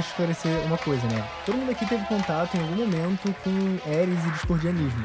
esclarecer uma coisa, né? Todo mundo aqui teve contato em algum momento com Eris e discordianismo.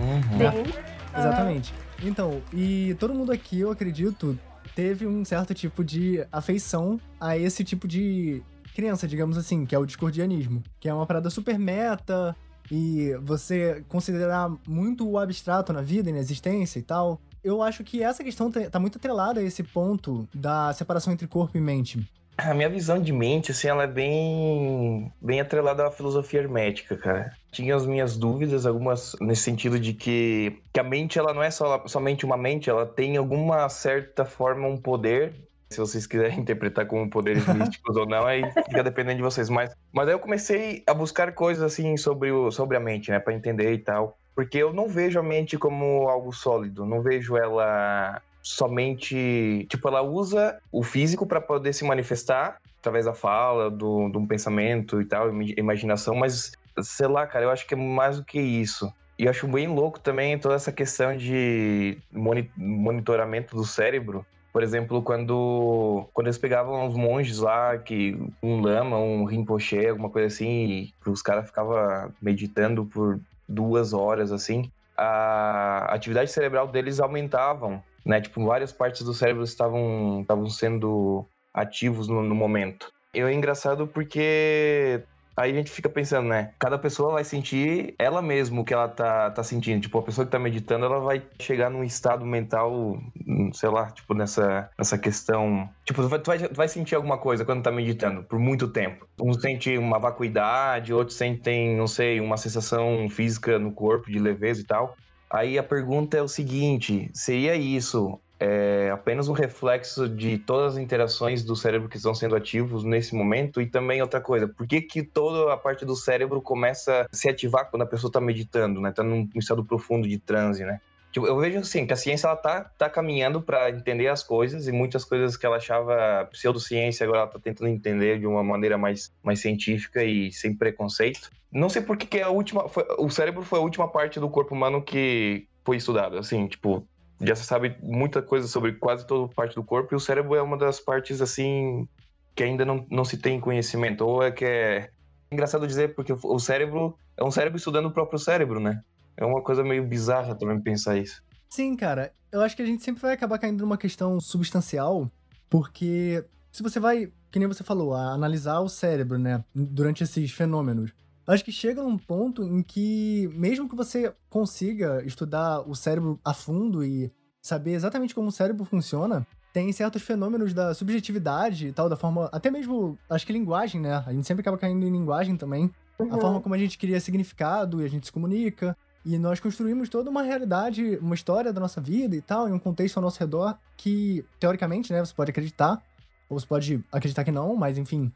Uhum. Sim. Exatamente. Então, e todo mundo aqui, eu acredito, teve um certo tipo de afeição a esse tipo de crença, digamos assim, que é o discordianismo. Que é uma parada super meta e você considerar muito o abstrato na vida e na existência e tal. Eu acho que essa questão tá tá muito atrelada a esse ponto da separação entre corpo e mente. A minha visão de mente, assim, ela é bem, bem atrelada à filosofia hermética, cara. Tinha as minhas dúvidas, algumas nesse sentido de que, que a mente, ela não é só, somente uma mente, ela tem alguma certa forma um poder. Se vocês quiserem interpretar como poderes místicos ou não, aí fica dependendo de vocês. Mas, mas aí eu comecei a buscar coisas, assim, sobre, o, sobre a mente, né, pra entender e tal. Porque eu não vejo a mente como algo sólido, não vejo ela somente. Tipo, ela usa o físico para poder se manifestar através da fala, do, do pensamento e tal, imaginação, mas sei lá, cara, eu acho que é mais do que isso. E eu acho bem louco também toda essa questão de moni- monitoramento do cérebro. Por exemplo, quando, quando eles pegavam os monges lá, que um lama, um rinpoche, alguma coisa assim, e os caras ficavam meditando por duas horas, assim, a atividade cerebral deles aumentavam, né? Tipo, várias partes do cérebro estavam, estavam sendo ativos no, no momento. E é engraçado porque aí a gente fica pensando, né? Cada pessoa vai sentir ela mesma o que ela tá, tá sentindo. Tipo, a pessoa que tá meditando, ela vai chegar num estado mental, hum, sei lá, tipo, nessa, nessa questão. Tipo, tu vai, tu vai, sentir alguma coisa quando tá meditando por muito tempo. Uns sentem uma vacuidade, outros sentem, não sei, uma sensação física no corpo de leveza e tal. Aí a pergunta é o seguinte: seria isso é, apenas um reflexo de todas as interações do cérebro que estão sendo ativos nesse momento? E também outra coisa, por que, que toda a parte do cérebro começa a se ativar quando a pessoa está meditando, né? Está num estado profundo de transe, né? Tipo, eu vejo assim que a ciência ela tá, tá caminhando para entender as coisas e muitas coisas que ela achava pseudociência agora ela tá tentando entender de uma maneira mais, mais científica e sem preconceito. Não sei por que, é a última. Foi, o cérebro foi a última parte do corpo humano que foi estudado. Assim, tipo, já se sabe muita coisa sobre quase toda parte do corpo e o cérebro é uma das partes assim que ainda não, não se tem conhecimento. Ou é que é engraçado dizer porque o cérebro é um cérebro estudando o próprio cérebro, né? É uma coisa meio bizarra também pensar isso. Sim, cara, eu acho que a gente sempre vai acabar caindo numa questão substancial, porque se você vai, que nem você falou, a analisar o cérebro, né, durante esses fenômenos, acho que chega num ponto em que, mesmo que você consiga estudar o cérebro a fundo e saber exatamente como o cérebro funciona, tem certos fenômenos da subjetividade e tal, da forma. Até mesmo, acho que linguagem, né? A gente sempre acaba caindo em linguagem também. A Uhum. forma como a gente cria significado e a gente se comunica. E nós construímos toda uma realidade, uma história da nossa vida e tal, em um contexto ao nosso redor que, teoricamente, né, você pode acreditar, ou você pode acreditar que não, mas enfim,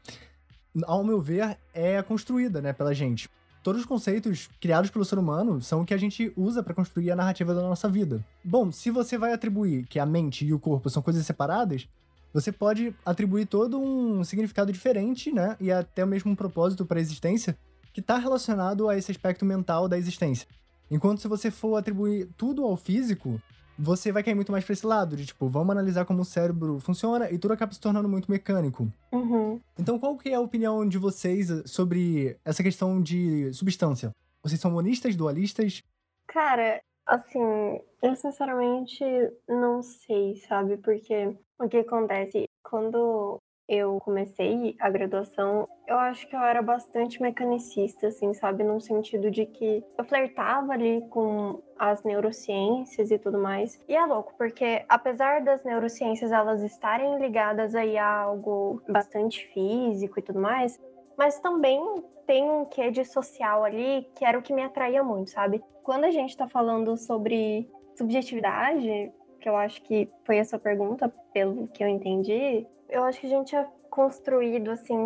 ao meu ver, é construída, né, pela gente. Todos os conceitos criados pelo ser humano são o que a gente usa para construir a narrativa da nossa vida. Bom, se você vai atribuir que a mente e o corpo são coisas separadas, você pode atribuir todo um significado diferente, né, e até mesmo um propósito para a existência que está relacionado a esse aspecto mental da existência. Enquanto se você for atribuir tudo ao físico, você vai cair muito mais para esse lado, de tipo, vamos analisar como o cérebro funciona e tudo acaba se tornando muito mecânico. Uhum. Então, qual que é a opinião de vocês sobre essa questão de substância? Vocês são monistas, dualistas? Cara, assim, eu sinceramente não sei, sabe? Porque o que acontece? Quando eu comecei a graduação, eu acho que eu era bastante mecanicista, assim, sabe? Num sentido de que eu flertava ali com as neurociências e tudo mais. E é louco, porque apesar das neurociências elas estarem ligadas aí a algo bastante físico e tudo mais, mas também tem um quê de social ali que era o que me atraía muito, sabe? Quando a gente tá falando sobre subjetividade, que eu acho que foi essa pergunta, pelo que eu entendi, eu acho que a gente é construído assim.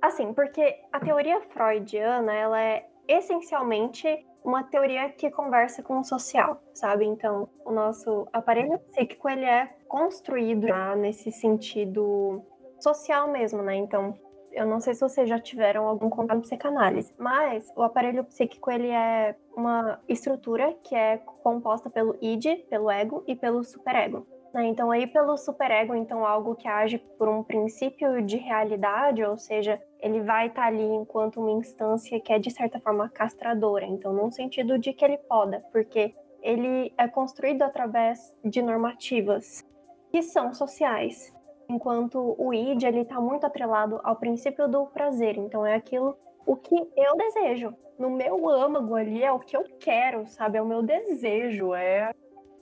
Assim, porque a teoria freudiana, ela é essencialmente uma teoria que conversa com o social, sabe? Então, o nosso aparelho psíquico, ele é construído nesse sentido social mesmo, né? Então, eu não sei se vocês já tiveram algum contato com psicanálise, mas o aparelho psíquico ele é uma estrutura que é composta pelo id, pelo ego e pelo superego. Né? Então, aí pelo superego, então algo que age por um princípio de realidade, ou seja, ele vai estar tá ali enquanto uma instância que é de certa forma castradora. Então, num sentido de que ele poda, porque ele é construído através de normativas que são sociais, enquanto o id ele está muito atrelado ao princípio do prazer. Então, é aquilo o que eu desejo. No meu âmago ali é o que eu quero, sabe? É o meu desejo, é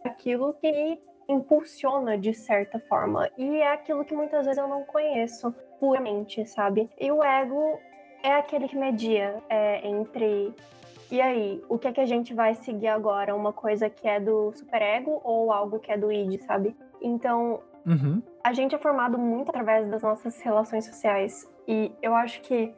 aquilo que impulsiona de certa forma. E é aquilo que muitas vezes eu não conheço puramente, sabe? E o ego é aquele que media é, entre. E aí, o que é que a gente vai seguir agora? Uma coisa que é do superego ou algo que é do id, sabe? Então, uhum. a gente é formado muito através das nossas relações sociais. E eu acho que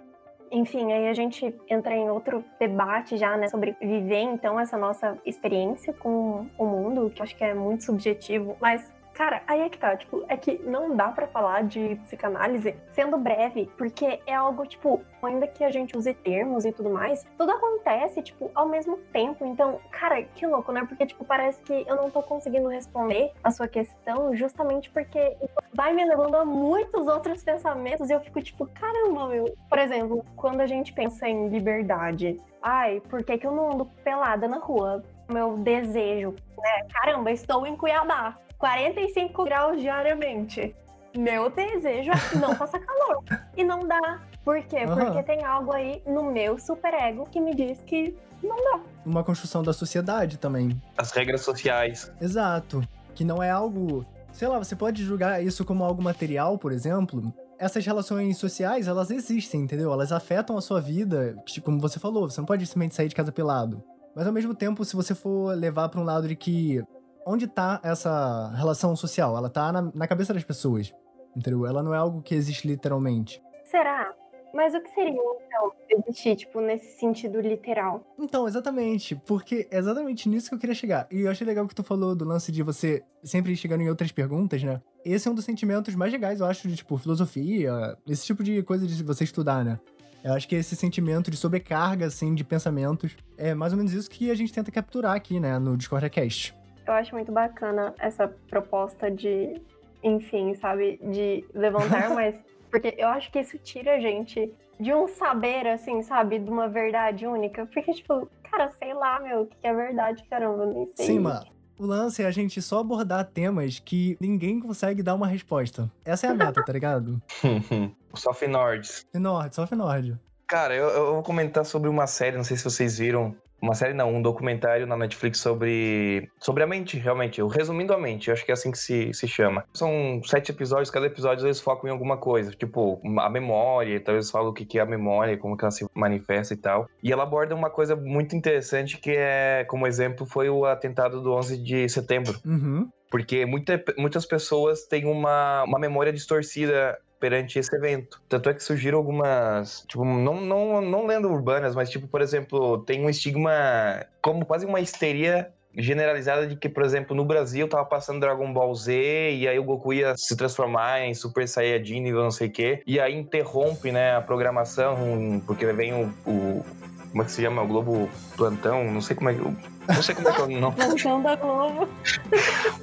enfim, aí a gente entra em outro debate já, né, sobre viver então essa nossa experiência com o mundo, que acho que é muito subjetivo, mas Cara, aí é que tá, tipo, é que não dá para falar de psicanálise sendo breve, porque é algo, tipo, ainda que a gente use termos e tudo mais, tudo acontece, tipo, ao mesmo tempo. Então, cara, que louco, né? Porque, tipo, parece que eu não tô conseguindo responder a sua questão justamente porque vai me levando a muitos outros pensamentos e eu fico, tipo, caramba, meu. Por exemplo, quando a gente pensa em liberdade, ai, por que, que eu não ando pelada na rua? Meu desejo, né? Caramba, estou em Cuiabá 45 graus diariamente. Meu desejo é não passar calor. E não dá. Por quê? Uhum. Porque tem algo aí no meu superego que me diz que não dá. Uma construção da sociedade também. As regras sociais. Exato. Que não é algo. Sei lá, você pode julgar isso como algo material, por exemplo. Essas relações sociais, elas existem, entendeu? Elas afetam a sua vida. Como você falou, você não pode simplesmente sair de casa pelado. Mas ao mesmo tempo, se você for levar para um lado de que onde tá essa relação social? Ela tá na, na cabeça das pessoas, entendeu? Ela não é algo que existe literalmente. Será? Mas o que seria, então, existir, tipo, nesse sentido literal? Então, exatamente. Porque é exatamente nisso que eu queria chegar. E eu achei legal que tu falou do lance de você sempre chegando em outras perguntas, né? Esse é um dos sentimentos mais legais, eu acho, de, tipo, filosofia, esse tipo de coisa de você estudar, né? Eu acho que esse sentimento de sobrecarga, assim, de pensamentos, é mais ou menos isso que a gente tenta capturar aqui, né, no Discord Cast eu acho muito bacana essa proposta de, enfim, sabe, de levantar mais. Porque eu acho que isso tira a gente de um saber, assim, sabe, de uma verdade única. Porque, tipo, cara, sei lá, meu, o que é verdade, caramba, nem sei. Sim, mano. O lance é a gente só abordar temas que ninguém consegue dar uma resposta. Essa é a meta, tá ligado? só Finords. Finord, só Finord. Cara, eu, eu, vou comentar sobre uma série, não sei se vocês viram, uma série não, um documentário na Netflix sobre, sobre a mente, realmente. O Resumindo a Mente, eu acho que é assim que se, se chama. São sete episódios, cada episódio eles focam em alguma coisa. Tipo, a memória, então eles falam o que é a memória, como que ela se manifesta e tal. E ela aborda uma coisa muito interessante que é, como exemplo, foi o atentado do 11 de setembro. Uhum. Porque muita, muitas pessoas têm uma, uma memória distorcida perante esse evento. Tanto é que surgiram algumas, tipo, não, não, não lendo urbanas, mas tipo, por exemplo, tem um estigma como quase uma histeria generalizada de que, por exemplo, no Brasil tava passando Dragon Ball Z e aí o Goku ia se transformar em Super Saiyajin nível não sei o quê, e aí interrompe, né, a programação, porque vem o, o como é que se chama? O Globo Plantão, não sei como é que. Não sei como é que é o nome. Plantão da Globo.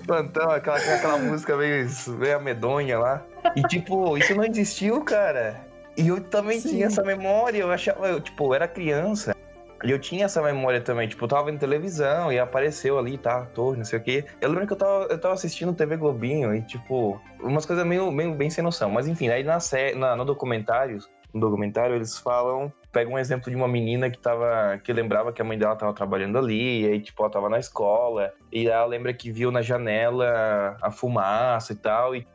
Plantão, aquela, aquela música meio, meio medonha lá. E tipo, isso não existiu, cara. E eu também Sim. tinha essa memória, eu achava, eu, tipo, eu era criança. E eu tinha essa memória também, tipo, eu tava vendo televisão e apareceu ali, tá, ator, não sei o quê. Eu lembro que eu tava, eu tava assistindo TV Globinho e, tipo, umas coisas meio, meio bem sem noção. Mas enfim, aí na, série, na no documentário, no documentário, eles falam pega um exemplo de uma menina que tava. que lembrava que a mãe dela tava trabalhando ali, e aí, tipo, ela tava na escola, e ela lembra que viu na janela a fumaça e tal, e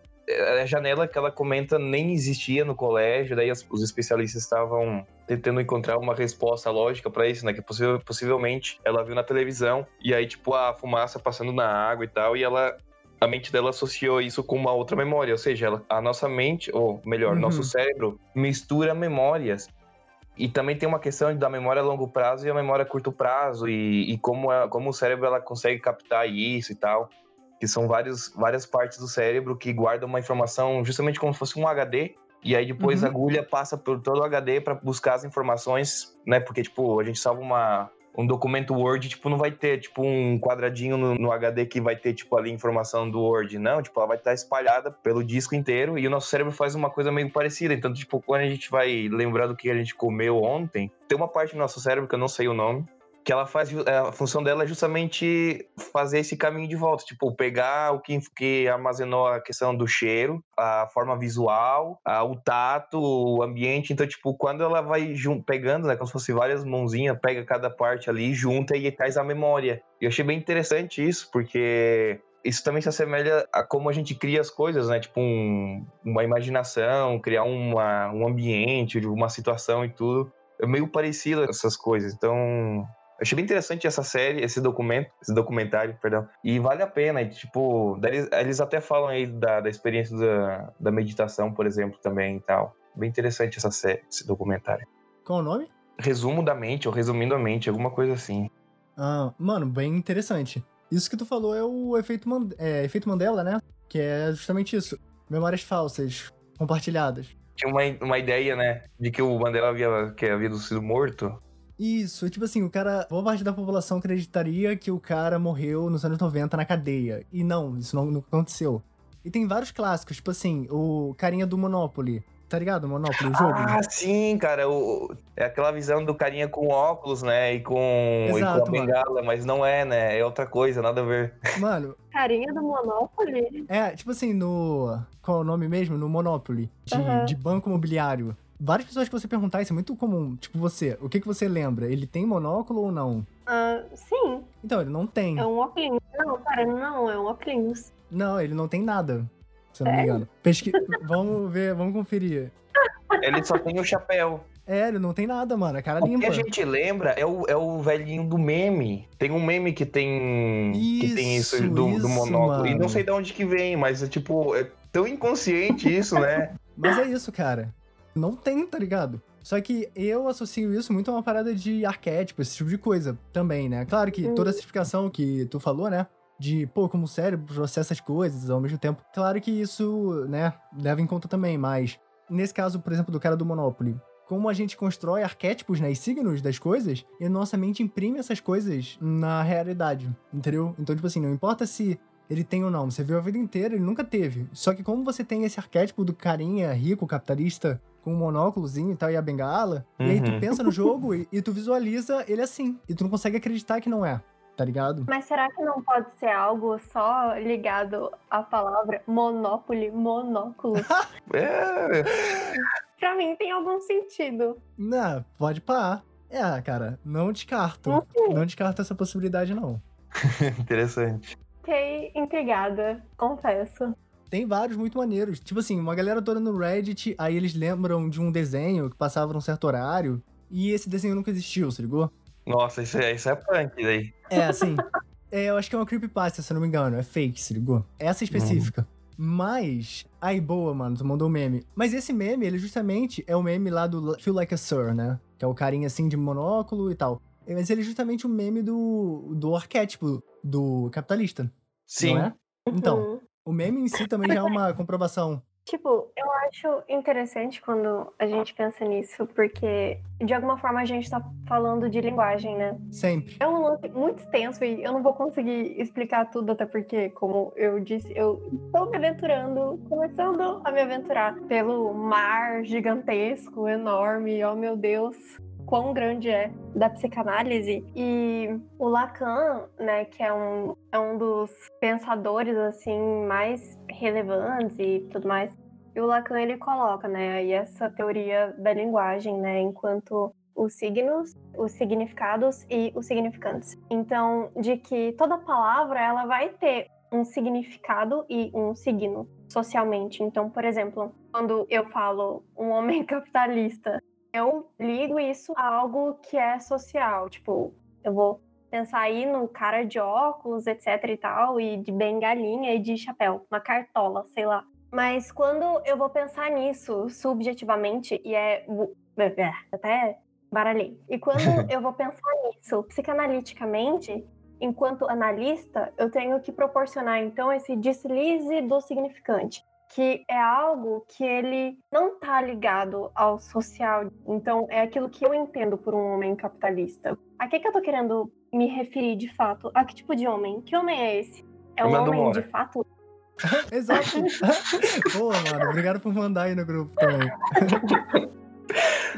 a janela que ela comenta nem existia no colégio, daí os especialistas estavam tentando encontrar uma resposta lógica para isso, né? Que possivelmente ela viu na televisão e aí, tipo, a fumaça passando na água e tal, e ela. A mente dela associou isso com uma outra memória, ou seja, ela, a nossa mente, ou melhor, uhum. nosso cérebro mistura memórias. E também tem uma questão da memória a longo prazo e a memória a curto prazo, e, e como, a, como o cérebro ela consegue captar isso e tal que são vários, várias partes do cérebro que guardam uma informação justamente como se fosse um HD, e aí depois uhum. a agulha passa por todo o HD para buscar as informações, né? Porque, tipo, a gente salva uma, um documento Word, tipo, não vai ter, tipo, um quadradinho no, no, HD que vai ter, tipo, ali informação do Word. Não, tipo, ela vai estar espalhada pelo disco inteiro e o nosso cérebro faz uma coisa meio parecida. Então, tipo, quando a gente vai lembrar do que a gente comeu ontem, tem uma parte do nosso cérebro que eu não sei o nome, que ela faz a função dela é justamente fazer esse caminho de volta, tipo pegar o que, que armazenou a questão do cheiro, a forma visual, a, o tato, o ambiente. Então, tipo, quando ela vai pegando, né, como se fosse várias mãozinhas, pega cada parte ali, junta e traz a memória. Eu achei bem interessante isso, porque isso também se assemelha a como a gente cria as coisas, né? Tipo, um, uma imaginação, criar uma, um ambiente, uma situação e tudo. É meio parecido essas coisas. Então, achei bem interessante essa série, esse documento, esse documentário, perdão. E vale a pena, e, tipo, eles, eles até falam aí da, da experiência da, da meditação, por exemplo, também e tal. Bem interessante essa série, esse documentário. Qual o nome? Resumo da mente, ou resumindo a mente, alguma coisa assim. Ah, mano, bem interessante. Isso que tu falou é o efeito, Man é, efeito Mandela, né? Que é justamente isso. Memórias falsas, compartilhadas. Tinha uma, uma ideia, né? De que o Mandela havia, que havia sido morto. Isso, tipo assim, o cara. Boa parte da população acreditaria que o cara morreu nos anos 90 na cadeia. E não, isso não, não aconteceu. E tem vários clássicos, tipo assim, o carinha do Monopoly. Tá ligado? Monopoly, o jogo. Ah, sim, cara. O, é aquela visão do carinha com óculos, né? E com, Exato, e com a bengala, mas não é, né? É outra coisa, nada a ver. Mano. Carinha do Monopoly? É, tipo assim, no. Qual é o nome mesmo? No Monopoly. De, uhum. de banco imobiliário várias pessoas que você perguntar, isso é muito comum. Tipo, você, o que, que você lembra? Ele tem monóculo ou não? Uh, sim. Então, ele não tem. É um óculos. Não, cara, não, é um óculos. Não, ele não tem nada, se eu não me engano. Pesqui... vamos ver, vamos conferir. Ele só tem o chapéu. É, ele não tem nada, mano. A cara o limpa. O que a gente lembra é o, é o velhinho do meme. Tem um meme que tem isso, que tem isso do, isso, do monóculo. Mano. E não sei de onde que vem, mas é tipo, é tão inconsciente isso, né? Mas é isso, cara. Não tem, tá ligado? Só que eu associo isso muito a uma parada de arquétipo, esse tipo de coisa também, né? Claro que toda essa explicação que tu falou, né? De, pô, como o cérebro processa as coisas ao mesmo tempo. Claro que isso, né, leva em conta também, mas nesse caso, por exemplo, do cara do Monopoly, como a gente constrói arquétipos, né, e signos das coisas, e nossa mente imprime essas coisas na realidade, entendeu? Então, tipo assim, não importa se ele tem ou não, você viu a vida inteira, ele nunca teve. Só que como você tem esse arquétipo do carinha rico, capitalista, com um monóculozinho e tal, e a bengala. Uhum. E aí tu uhum. pensa no jogo e, e tu visualiza ele assim. E tu não consegue acreditar que não é tá ligado? Mas será que não pode ser algo só ligado à palavra Monopoly, monóculo? é. pra mim tem algum sentido. Não, pode pá. É, cara, não descarto. Uhum. Não descarto essa possibilidade, não. Interessante. Fiquei intrigada, confesso. Tem vários muito maneiros. Tipo assim, uma galera toda no Reddit, aí eles lembram de um desenho que passava num certo horário, e esse desenho nunca existiu, se ligou? Nossa, isso é, isso é punk daí. É, assim. é, eu acho que é uma creepypasta, se eu não me engano. É fake, se ligou? Essa específica. Uhum. Mas. Aí, boa, mano, tu mandou um meme. Mas esse meme, ele justamente é o meme lá do Feel Like a Sir, né? Que é o carinha assim de monóculo e tal. Mas ele é justamente o um meme do, do arquétipo do capitalista. Sim. Não é? Então, uhum. O meme em si também já é uma comprovação. Tipo, eu acho interessante quando a gente pensa nisso, porque de alguma forma a gente tá falando de linguagem, né? Sempre. É um lance muito extenso e eu não vou conseguir explicar tudo, até porque, como eu disse, eu estou me aventurando, começando a me aventurar pelo mar gigantesco, enorme, oh meu Deus quão grande é da psicanálise. E o Lacan, né, que é um, é um dos pensadores assim mais relevantes e tudo mais. E o Lacan ele coloca, né, aí essa teoria da linguagem, né, enquanto os signos, os significados e os significantes. Então, de que toda palavra ela vai ter um significado e um signo socialmente. Então, por exemplo, quando eu falo um homem capitalista, eu ligo isso a algo que é social. Tipo, eu vou pensar aí no cara de óculos, etc e tal, e de bengalinha e de chapéu, uma cartola, sei lá. Mas quando eu vou pensar nisso subjetivamente, e é. até baralhei. E quando eu vou pensar nisso psicanaliticamente, enquanto analista, eu tenho que proporcionar então esse deslize do significante que é algo que ele não está ligado ao social. Então, é aquilo que eu entendo por um homem capitalista. a que, que eu tô querendo me referir de fato? A que tipo de homem? Que homem é esse? É um homem Mora. de fato? Exato. Pô, mano, obrigado por mandar aí no grupo também.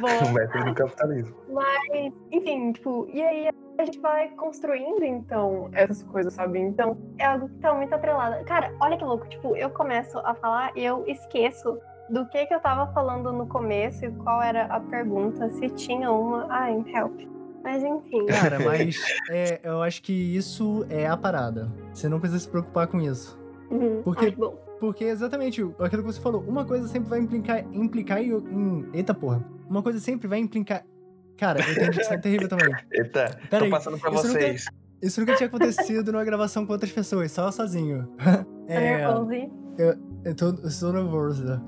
Boa. O método do capitalismo. Mas, enfim, tipo, e aí a gente vai construindo, então, essas coisas, sabe? Então, é algo que tá muito atrelado. Cara, olha que louco, tipo, eu começo a falar e eu esqueço do que que eu tava falando no começo e qual era a pergunta, se tinha uma. Ai, help. Mas enfim. Cara, mas é, eu acho que isso é a parada. Você não precisa se preocupar com isso. Uhum. Porque- Ai, bom. Porque exatamente aquilo que você falou, uma coisa sempre vai implicar, implicar em, em. Eita porra. Uma coisa sempre vai implicar. Cara, eu tenho dicção terrível também. Eita, Pera tô aí, passando pra isso vocês. Isso nunca tinha acontecido numa gravação com outras pessoas, só sozinho. É, nervoso. eu tô, eu tô nervoso.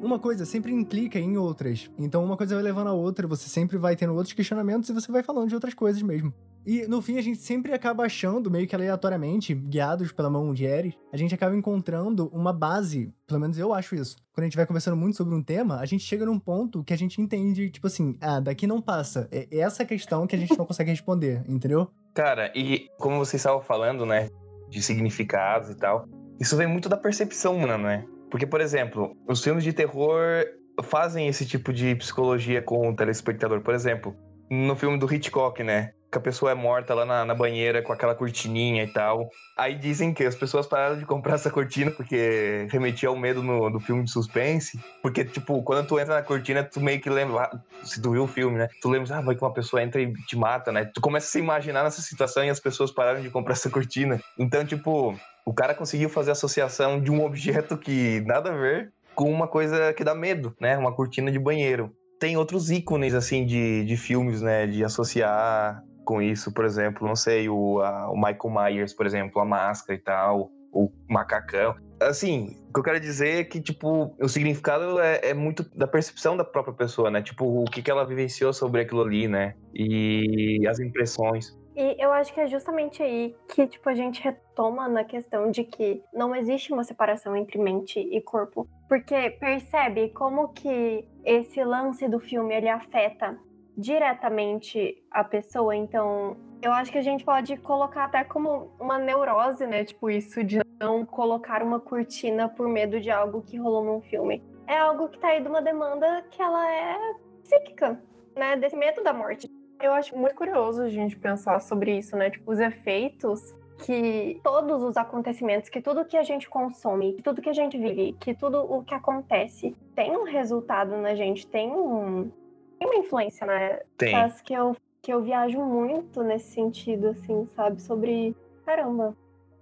Uma coisa sempre implica em outras. Então uma coisa vai levando a outra, você sempre vai tendo outros questionamentos e você vai falando de outras coisas mesmo. E no fim a gente sempre acaba achando, meio que aleatoriamente, guiados pela mão de Ares, a gente acaba encontrando uma base, pelo menos eu acho isso. Quando a gente vai conversando muito sobre um tema, a gente chega num ponto que a gente entende, tipo assim, ah, daqui não passa. É essa questão que a gente não consegue responder, entendeu? Cara, e como vocês estavam falando, né, de significados e tal, isso vem muito da percepção humana, né? Porque, por exemplo, os filmes de terror fazem esse tipo de psicologia com o telespectador. Por exemplo, no filme do Hitchcock, né? Que a pessoa é morta lá na, na banheira com aquela cortininha e tal. Aí dizem que as pessoas pararam de comprar essa cortina porque remetia ao medo no, do filme de suspense. Porque, tipo, quando tu entra na cortina, tu meio que lembra. ah, Se tu viu o filme, né? Tu lembra, ah, vai que uma pessoa entra e te mata, né? Tu começa a se imaginar nessa situação e as pessoas pararam de comprar essa cortina. Então, tipo, o cara conseguiu fazer associação de um objeto que nada a ver com uma coisa que dá medo, né? Uma cortina de banheiro. Tem outros ícones, assim, de, de filmes, né? De associar com isso, por exemplo, não sei, o, a- o Michael Myers, por exemplo, a máscara e tal, o macacão. Assim, o que eu quero dizer é que, tipo, o significado é, é muito da percepção da própria pessoa, né? Tipo, o que, que ela vivenciou sobre aquilo ali, né? E as impressões. E eu acho que é justamente aí que, tipo, a gente retoma na questão de que não existe uma separação entre mente e corpo. Porque percebe como que esse lance do filme, ele afeta diretamente a pessoa. Então, eu acho que a gente pode colocar até como uma neurose, né? Tipo, isso de não colocar uma cortina por medo de algo que rolou num filme. É algo que tá aí de uma demanda que ela é psíquica, né? Desse medo da morte. Eu acho muito curioso a gente pensar sobre isso, né? Tipo, os efeitos que todos os acontecimentos, que tudo que a gente consome, que tudo que a gente vive, que tudo o que acontece tem um resultado na gente, tem, um, tem uma influência, né? Tem. Acho que eu, que eu viajo muito nesse sentido, assim, sabe? Sobre. Caramba.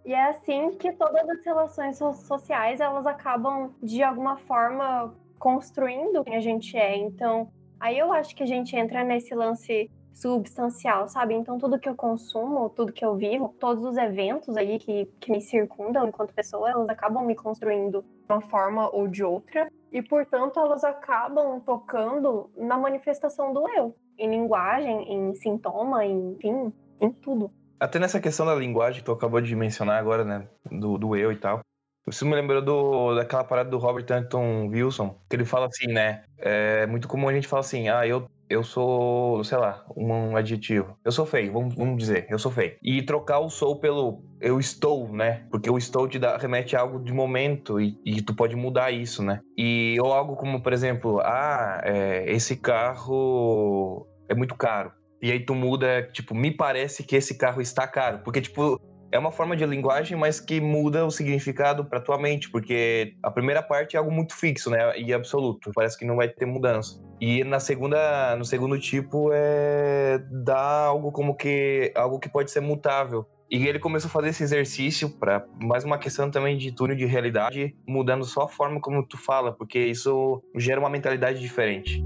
E é assim que todas as relações so- sociais elas acabam, de alguma forma, construindo quem a gente é. Então, aí eu acho que a gente entra nesse lance substancial, sabe? Então, tudo que eu consumo, tudo que eu vivo, todos os eventos aí que, que me circundam enquanto pessoa, elas acabam me construindo de uma forma ou de outra. E, portanto, elas acabam tocando na manifestação do eu. Em linguagem, em sintoma, em, enfim, em tudo. Até nessa questão da linguagem que tu acabou de mencionar agora, né? Do, do eu e tal. Isso me lembrou do, daquela parada do Robert Anton Wilson, que ele fala assim, né? É muito comum a gente falar assim, ah, eu, eu sou, sei lá, um adjetivo. Eu sou feio, vamos, vamos dizer, eu sou feio. E trocar o sou pelo eu estou, né? Porque o estou te dá, remete a algo de momento e, e tu pode mudar isso, né? E ou algo como, por exemplo, ah, é, esse carro é muito caro. E aí tu muda, tipo, me parece que esse carro está caro. Porque, tipo, é uma forma de linguagem, mas que muda o significado pra tua mente. Porque a primeira parte é algo muito fixo, né? E absoluto. Parece que não vai ter mudança. E na segunda, no segundo tipo é dar algo como que algo que pode ser mutável. E ele começou a fazer esse exercício para mais uma questão também de túnel de realidade, mudando só a forma como tu fala, porque isso gera uma mentalidade diferente.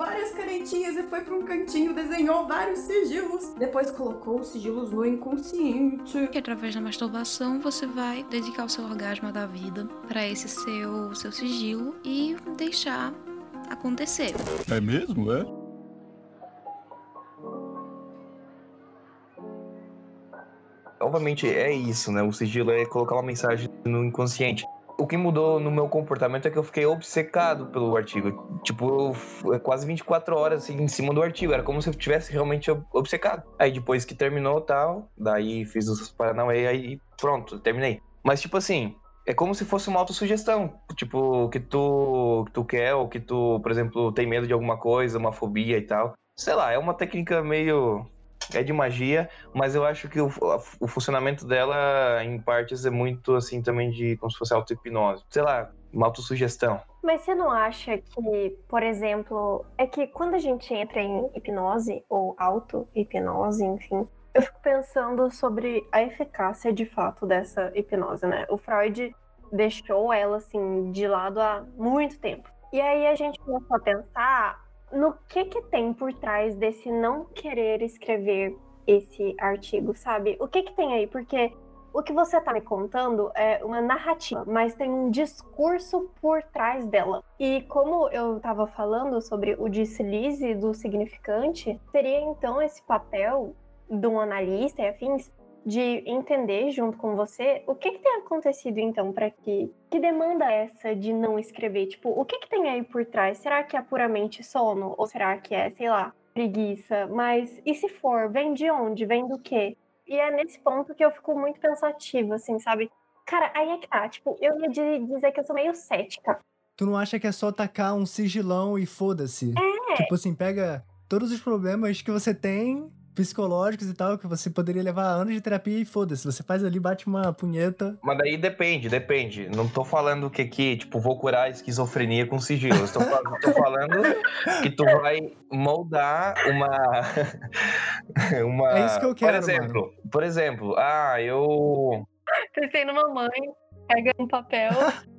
Várias canetinhas e foi pra um cantinho, desenhou vários sigilos, depois colocou os sigilos no inconsciente. que através da masturbação você vai dedicar o seu orgasmo da vida para esse seu seu sigilo e deixar acontecer. É mesmo, é? obviamente é isso, né? O sigilo é colocar uma mensagem no inconsciente. O que mudou no meu comportamento é que eu fiquei obcecado pelo artigo. Tipo, eu, quase 24 horas assim, em cima do artigo. Era como se eu tivesse realmente obcecado. Aí depois que terminou tal, daí fiz os Paranauê, aí pronto, terminei. Mas tipo assim, é como se fosse uma autossugestão. Tipo, que tu, que tu quer, ou que tu, por exemplo, tem medo de alguma coisa, uma fobia e tal. Sei lá, é uma técnica meio é de magia, mas eu acho que o, o funcionamento dela, em partes, é muito assim também de como se fosse auto-hipnose. Sei lá, uma autossugestão. Mas você não acha que, por exemplo, é que quando a gente entra em hipnose ou auto-hipnose, enfim, eu fico pensando sobre a eficácia de fato dessa hipnose, né? O Freud deixou ela assim de lado há muito tempo. E aí a gente começou a pensar no que que tem por trás desse não querer escrever esse artigo, sabe? O que que tem aí? Porque o que você tá me contando é uma narrativa, mas tem um discurso por trás dela. E como eu tava falando sobre o deslize do significante, seria então esse papel de um analista e afins de entender junto com você o que, que tem acontecido então para que que demanda é essa de não escrever? Tipo o que que tem aí por trás? Será que é puramente sono? Ou será que é sei lá preguiça? Mas e se for vem de onde? Vem do quê? E é nesse ponto que eu fico muito pensativa assim sabe? Cara aí é que tá tipo eu ia dizer que eu sou meio cética. Tu não acha que é só tacar um sigilão e foda-se? É. Tipo assim pega todos os problemas que você tem psicológicos e tal, que você poderia levar anos de terapia e foda-se. Você faz ali, bate uma punheta. Mas daí depende, depende. Não tô falando que aqui, tipo, vou curar a esquizofrenia com sigilo. Estou tô falando que tu vai moldar uma. uma... É isso que eu quero. Por exemplo, mano. por exemplo, ah, eu. Pensei numa mãe, pega um papel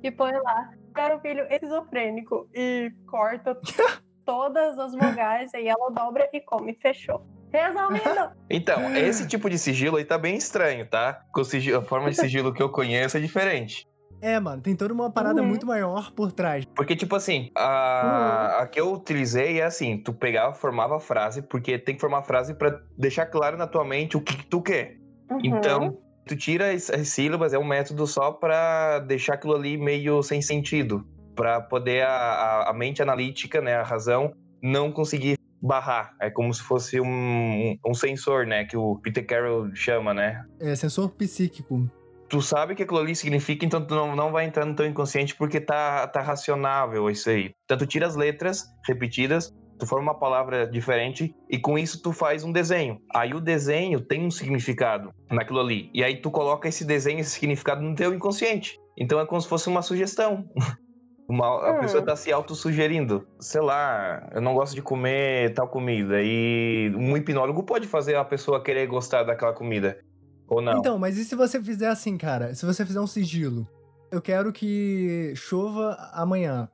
e põe lá. Cara, o filho esquizofrênico e corta todas as vogais, aí ela dobra e come. Fechou. Resumindo. Então, esse tipo de sigilo aí tá bem estranho, tá? Sigilo, a forma de sigilo que eu conheço é diferente. É, mano, tem toda uma parada uhum. muito maior por trás. Porque, tipo assim, a, uhum. a que eu utilizei é assim: tu pegava, formava a frase, porque tem que formar a frase para deixar claro na tua mente o que, que tu quer. Uhum. Então, tu tira as, as sílabas, é um método só para deixar aquilo ali meio sem sentido. para poder a, a, a mente analítica, né, a razão, não conseguir barrar. É como se fosse um, um sensor, né? Que o Peter Carroll chama, né? É, sensor psíquico. Tu sabe o que aquilo ali significa, então tu não, não vai entrar no teu inconsciente porque tá, tá racionável isso aí. Então tu tira as letras repetidas, tu forma uma palavra diferente e com isso tu faz um desenho. Aí o desenho tem um significado naquilo ali. E aí tu coloca esse desenho, esse significado no teu inconsciente. Então é como se fosse uma sugestão. Uma, a hum. pessoa tá se auto-sugerindo. Sei lá, eu não gosto de comer tal comida. E um hipnólogo pode fazer a pessoa querer gostar daquela comida. Ou não? Então, mas e se você fizer assim, cara? Se você fizer um sigilo? Eu quero que chova amanhã.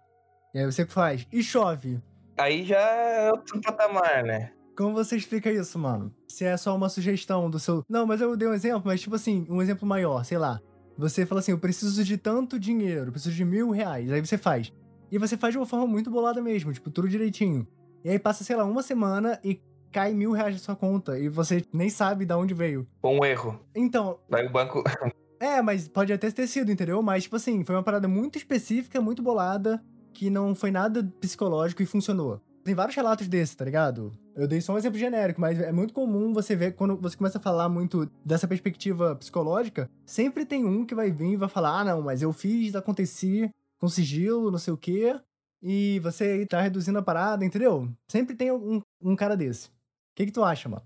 E aí você faz. E chove. Aí já é outro patamar, né? Como você explica isso, mano? Se é só uma sugestão do seu. Não, mas eu dei um exemplo, mas tipo assim, um exemplo maior, sei lá. Você fala assim, eu preciso de tanto dinheiro, preciso de mil reais. Aí você faz. E você faz de uma forma muito bolada mesmo, tipo, tudo direitinho. E aí passa, sei lá, uma semana e cai mil reais na sua conta. E você nem sabe de onde veio. Um erro. Então. Vai o banco. é, mas pode até ter sido, entendeu? Mas, tipo assim, foi uma parada muito específica, muito bolada, que não foi nada psicológico e funcionou. Tem vários relatos desses, tá ligado? Eu dei só um exemplo genérico, mas é muito comum você ver, quando você começa a falar muito dessa perspectiva psicológica, sempre tem um que vai vir e vai falar: ah, não, mas eu fiz acontecer com sigilo, não sei o quê, e você aí tá reduzindo a parada, entendeu? Sempre tem um, um cara desse. O que, que tu acha, mano?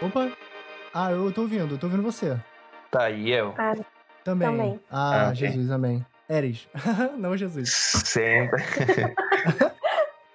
Opa! Ah, eu tô ouvindo, eu tô ouvindo você. Tá, e eu? Ah, também. também. Ah, ah Jesus, amém. Eres. Não, Jesus. Sempre.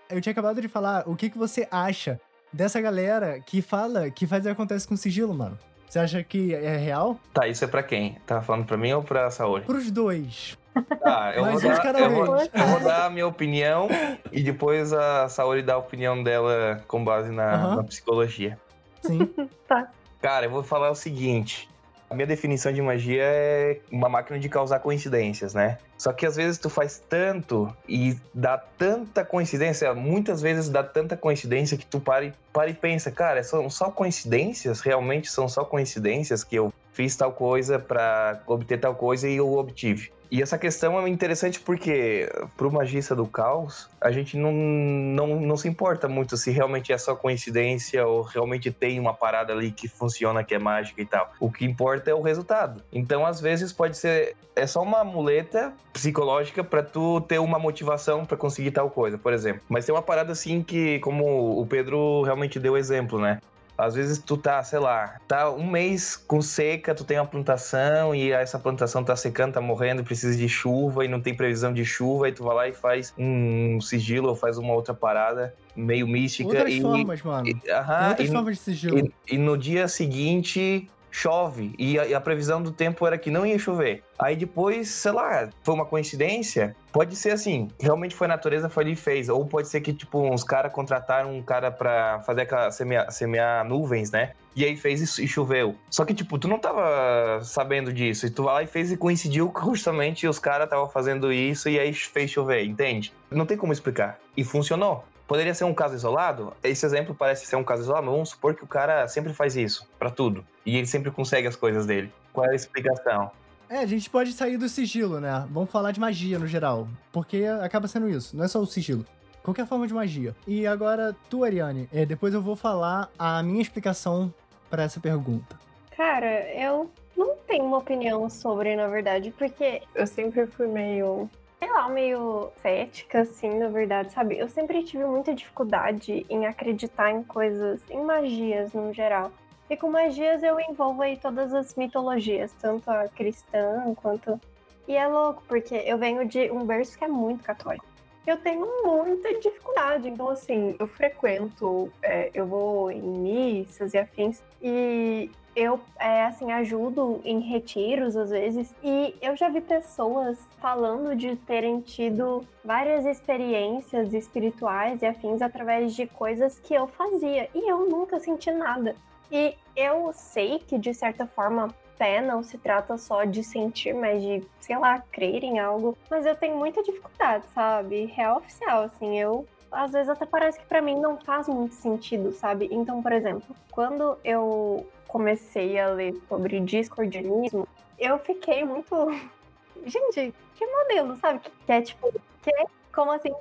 Eu tinha acabado de falar o que, que você acha dessa galera que fala que faz acontece com sigilo, mano. Você acha que é real? Tá, isso é pra quem? Tá falando pra mim ou pra Saori? Pros dois. Tá, eu, vou dar, eu, vou, eu vou dar a minha opinião e depois a Saori dá a opinião dela com base na, na psicologia. Sim. tá. Cara, eu vou falar o seguinte. A minha definição de magia é uma máquina de causar coincidências, né? Só que às vezes tu faz tanto e dá tanta coincidência, muitas vezes dá tanta coincidência que tu para e, para e pensa, cara, são só coincidências? Realmente são só coincidências que eu fiz tal coisa para obter tal coisa e eu obtive. E essa questão é interessante porque, pro magista do caos, a gente não, não, não se importa muito se realmente é só coincidência ou realmente tem uma parada ali que funciona, que é mágica e tal. O que importa é o resultado. Então, às vezes, pode ser. É só uma muleta psicológica para tu ter uma motivação para conseguir tal coisa, por exemplo. Mas tem uma parada assim que, como o Pedro realmente deu exemplo, né? Às vezes tu tá, sei lá, tá um mês com seca, tu tem uma plantação e essa plantação tá secando, tá morrendo, precisa de chuva e não tem previsão de chuva, e tu vai lá e faz um sigilo ou faz uma outra parada meio mística. Outras e, formas, mano. E, aham, Outras e, formas de sigilo. e, e no dia seguinte chove e a, e a previsão do tempo era que não ia chover. Aí depois, sei lá, foi uma coincidência. Pode ser assim, realmente foi a natureza, foi ali e fez. Ou pode ser que, tipo, uns caras contrataram um cara pra fazer aquela semear, semear nuvens, né? E aí fez isso e choveu. Só que, tipo, tu não tava sabendo disso. E tu vai lá e fez e coincidiu que justamente os caras estavam fazendo isso e aí fez chover, entende? Não tem como explicar. E funcionou. Poderia ser um caso isolado? Esse exemplo parece ser um caso isolado, mas vamos supor que o cara sempre faz isso, pra tudo. E ele sempre consegue as coisas dele. Qual é a explicação? É, a gente pode sair do sigilo, né? Vamos falar de magia no geral. Porque acaba sendo isso, não é só o sigilo. Qualquer forma de magia. E agora, tu, Ariane, é, depois eu vou falar a minha explicação pra essa pergunta. Cara, eu não tenho uma opinião sobre, na verdade, porque eu sempre fui meio, sei lá, meio cética, assim, na verdade, sabe? Eu sempre tive muita dificuldade em acreditar em coisas, em magias no geral. E com magias eu envolvo aí todas as mitologias, tanto a cristã quanto. E é louco, porque eu venho de um berço que é muito católico. Eu tenho muita dificuldade, então assim, eu frequento, é, eu vou em missas e afins, e eu, é, assim, ajudo em retiros às vezes, e eu já vi pessoas falando de terem tido várias experiências espirituais e afins através de coisas que eu fazia, e eu nunca senti nada. E eu sei que, de certa forma, fé não se trata só de sentir, mas de, sei lá, crer em algo. Mas eu tenho muita dificuldade, sabe? Real oficial, assim, eu. Às vezes até parece que para mim não faz muito sentido, sabe? Então, por exemplo, quando eu comecei a ler sobre discordianismo, eu fiquei muito. Gente, que modelo, sabe? Que é tipo, que como assim?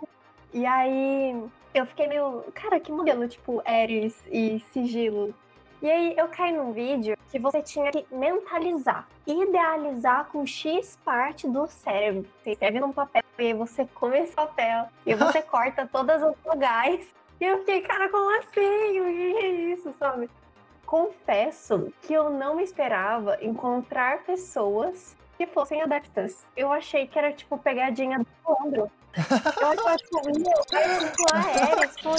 E aí eu fiquei meio, cara, que modelo, tipo, Ares e sigilo. E aí eu caí num vídeo que você tinha que mentalizar, idealizar com X parte do cérebro. Você escreve num papel e aí você come esse papel e você corta todas as vogais. E eu fiquei, cara, como assim? O que é isso, sabe? Confesso que eu não esperava encontrar pessoas que fossem adeptas. Eu achei que era tipo pegadinha do Leandro. Eu achava tipo, meu, é tipo a Ares, pô.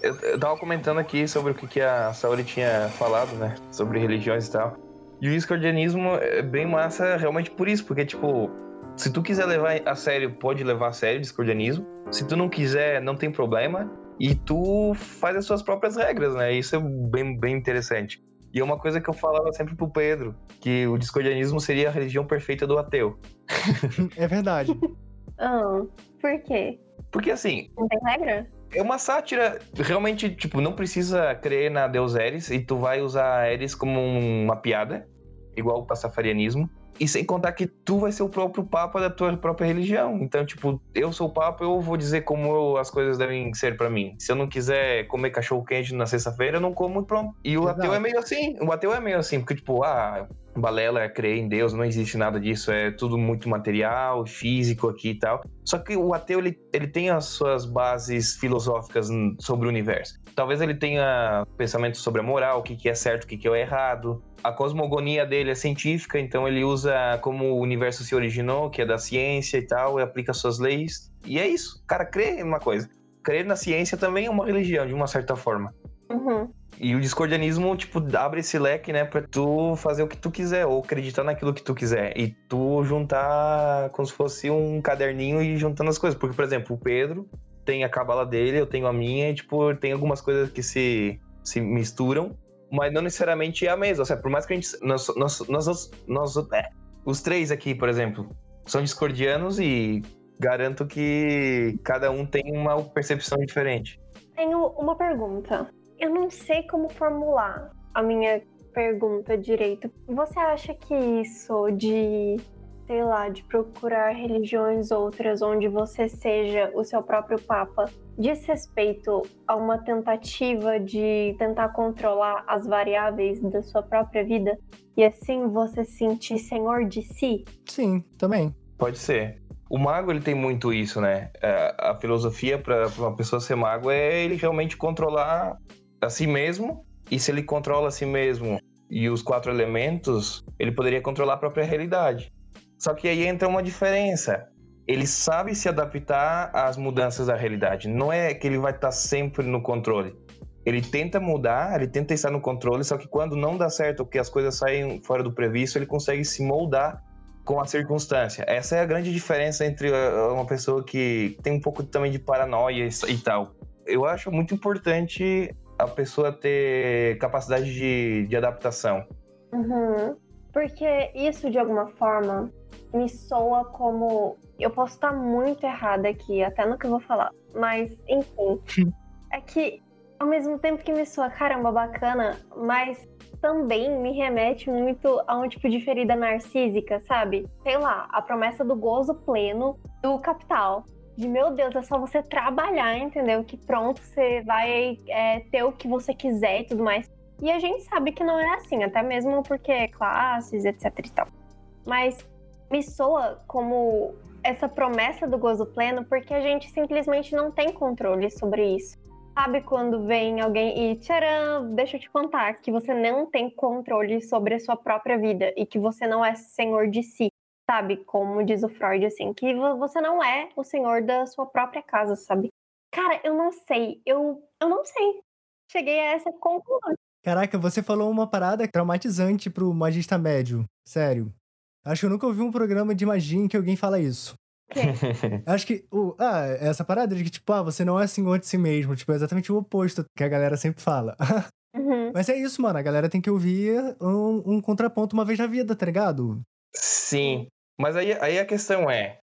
Eu, eu tava comentando aqui sobre o que, que a Saori tinha falado, né? Sobre religiões e tal. E o escordianismo é bem massa realmente por isso, porque, tipo, se tu quiser levar a sério, pode levar a sério o discordianismo. Se tu não quiser, não tem problema. E tu faz as suas próprias regras, né? Isso é bem, bem interessante. E é uma coisa que eu falava sempre pro Pedro, que o discordianismo seria a religião perfeita do ateu. É verdade. Ah, por quê? Porque assim, Não tem regra? é uma sátira, realmente, tipo, não precisa crer na Deus Eris e tu vai usar Eris como uma piada, igual o pastafarianismo. E sem contar que tu vai ser o próprio papa da tua própria religião. Então, tipo, eu sou o papa, eu vou dizer como eu- as coisas devem ser pra mim. Se eu não quiser comer cachorro quente na sexta-feira, eu não como e pronto. E o Exato. ateu é meio assim. O ateu é meio assim, porque, tipo, ah, balela é crer em Deus, não existe nada disso, é tudo muito material, físico aqui e tal. Só que o ateu, ele, ele tem as suas bases filosóficas sobre o universo. Talvez ele tenha pensamentos sobre a moral, o que, que é certo, o que, que é errado. A cosmogonia dele é científica, então ele usa como o universo se originou, que é da ciência e tal, e aplica suas leis. E é isso. O cara crê em uma coisa. Crer na ciência também é uma religião, de uma certa forma. Uhum. E o discordianismo, tipo, abre esse leque, né, pra tu fazer o que tu quiser, ou acreditar naquilo que tu quiser. E tu juntar como se fosse um caderninho e juntando as coisas. Porque, por exemplo, o Pedro tem a cabala dele, eu tenho a minha, e, tipo, tem algumas coisas que se, se misturam, mas não necessariamente é a mesma. Ou seja, por mais que a gente. Nós, nós, nós, nós, é, os três aqui, por exemplo, são discordianos e garanto que cada um tem uma percepção diferente. Tenho uma pergunta. Eu não sei como formular a minha pergunta direito. Você acha que isso de, sei lá, de procurar religiões outras onde você seja o seu próprio papa, diz respeito a uma tentativa de tentar controlar as variáveis da sua própria vida e assim você se sentir senhor de si? Sim, também. Pode ser. O mago ele tem muito isso, né? É, a filosofia para uma pessoa ser mago é ele realmente controlar a si mesmo e se ele controla a si mesmo e os quatro elementos, ele poderia controlar a própria realidade. Só que aí entra uma diferença. Ele sabe se adaptar às mudanças da realidade. Não é que ele vai estar sempre no controle. Ele tenta mudar, ele tenta estar no controle, só que quando não dá certo, que as coisas saem fora do previsto, ele consegue se moldar com a circunstância. Essa é a grande diferença entre uh, uma pessoa que tem um pouco também de paranoia e tal. Eu acho muito importante a pessoa ter capacidade de, de adaptação. Uhum. Porque isso, de alguma forma, me soa como. Eu posso estar muito errada aqui, até no que eu vou falar. Mas, enfim. é que, ao mesmo tempo que me soa, caramba, bacana, mas também me remete muito a um tipo de ferida narcísica, sabe? Sei lá, a promessa do gozo pleno do capital de meu Deus, é só você trabalhar, entendeu? Que pronto, você vai é, ter o que você quiser e tudo mais. E a gente sabe que não é assim, até mesmo porque classes, etc e tal. Mas me soa como essa promessa do gozo pleno porque a gente simplesmente não tem controle sobre isso. Sabe quando vem alguém e tcharam, deixa eu te contar que você não tem controle sobre a sua própria vida e que você não é senhor de si sabe? Como diz o Freud, assim, que você não é o senhor da sua própria casa, sabe? Cara, eu não sei. Eu, eu não sei. Cheguei a essa conclusão. Caraca, você falou uma parada traumatizante pro magista médio. Sério. Acho que eu nunca ouvi um programa de magia em que alguém fala isso. Acho que. Uh, ah, essa parada de que, tipo, ah, você não é senhor de si mesmo. Tipo, é exatamente o oposto que a galera sempre fala. Uhum. Mas é isso, mano. A galera tem que ouvir um, um contraponto uma vez na vida, tá ligado? Sim. Mas aí, aí a questão é: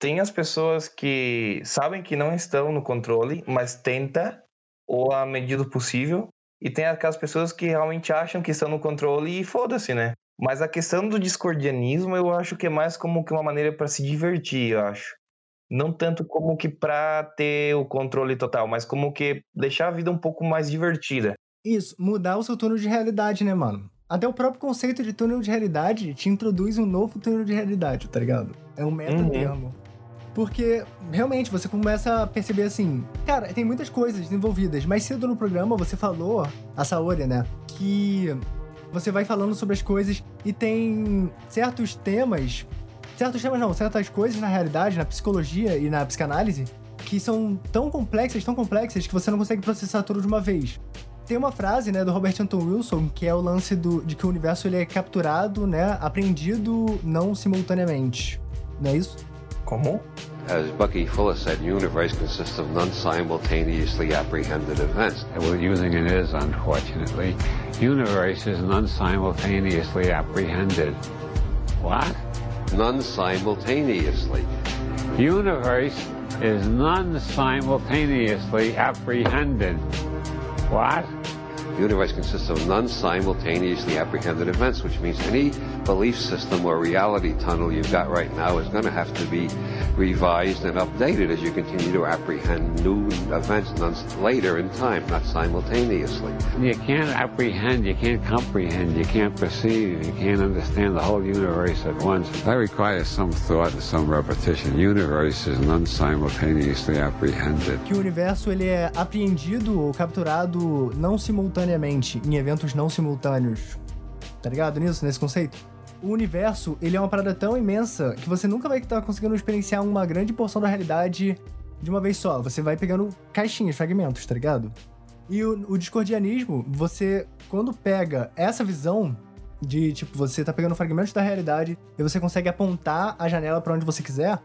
tem as pessoas que sabem que não estão no controle, mas tenta, ou à medida do possível, e tem aquelas pessoas que realmente acham que estão no controle e foda-se, né? Mas a questão do discordianismo eu acho que é mais como que uma maneira para se divertir, eu acho. Não tanto como que para ter o controle total, mas como que deixar a vida um pouco mais divertida. Isso, mudar o seu turno de realidade, né, mano? Até o próprio conceito de túnel de realidade te introduz um novo túnel de realidade, tá ligado? É um meta termo. Uhum. Porque, realmente, você começa a perceber assim, cara, tem muitas coisas envolvidas. Mais cedo no programa você falou, a Saori, né, que você vai falando sobre as coisas e tem certos temas, certos temas não, certas coisas na realidade, na psicologia e na psicanálise, que são tão complexas, tão complexas, que você não consegue processar tudo de uma vez tem uma frase, né, do Robert Anton Wilson, que é o lance do, de que o universo ele é capturado, né, apreendido não simultaneamente. Não é isso? Como? As Bucky Fuller said, universe consists of non-simultaneously apprehended events. And we're using it is, unfortunately. Universe is non-simultaneously apprehended. What? Non-simultaneously. Universe is non-simultaneously apprehended. What? The universe consists of non-simultaneously apprehended events, which means any belief system or reality tunnel you've got right now is going to have to be revised and updated as you continue to apprehend new events later in time, not simultaneously. You can't apprehend, you can't comprehend, you can't perceive, you can't understand the whole universe at once. That requires some thought and some repetition. Universe is non-simultaneously apprehended. Que o universo ele é apreendido ou capturado não simultaneamente em eventos não simultâneos. Tá ligado nisso, nesse conceito? o universo, ele é uma parada tão imensa que você nunca vai estar conseguindo experienciar uma grande porção da realidade de uma vez só. Você vai pegando caixinhas, fragmentos, tá ligado? E o, o discordianismo, você, quando pega essa visão de, tipo, você tá pegando fragmentos da realidade e você consegue apontar a janela para onde você quiser,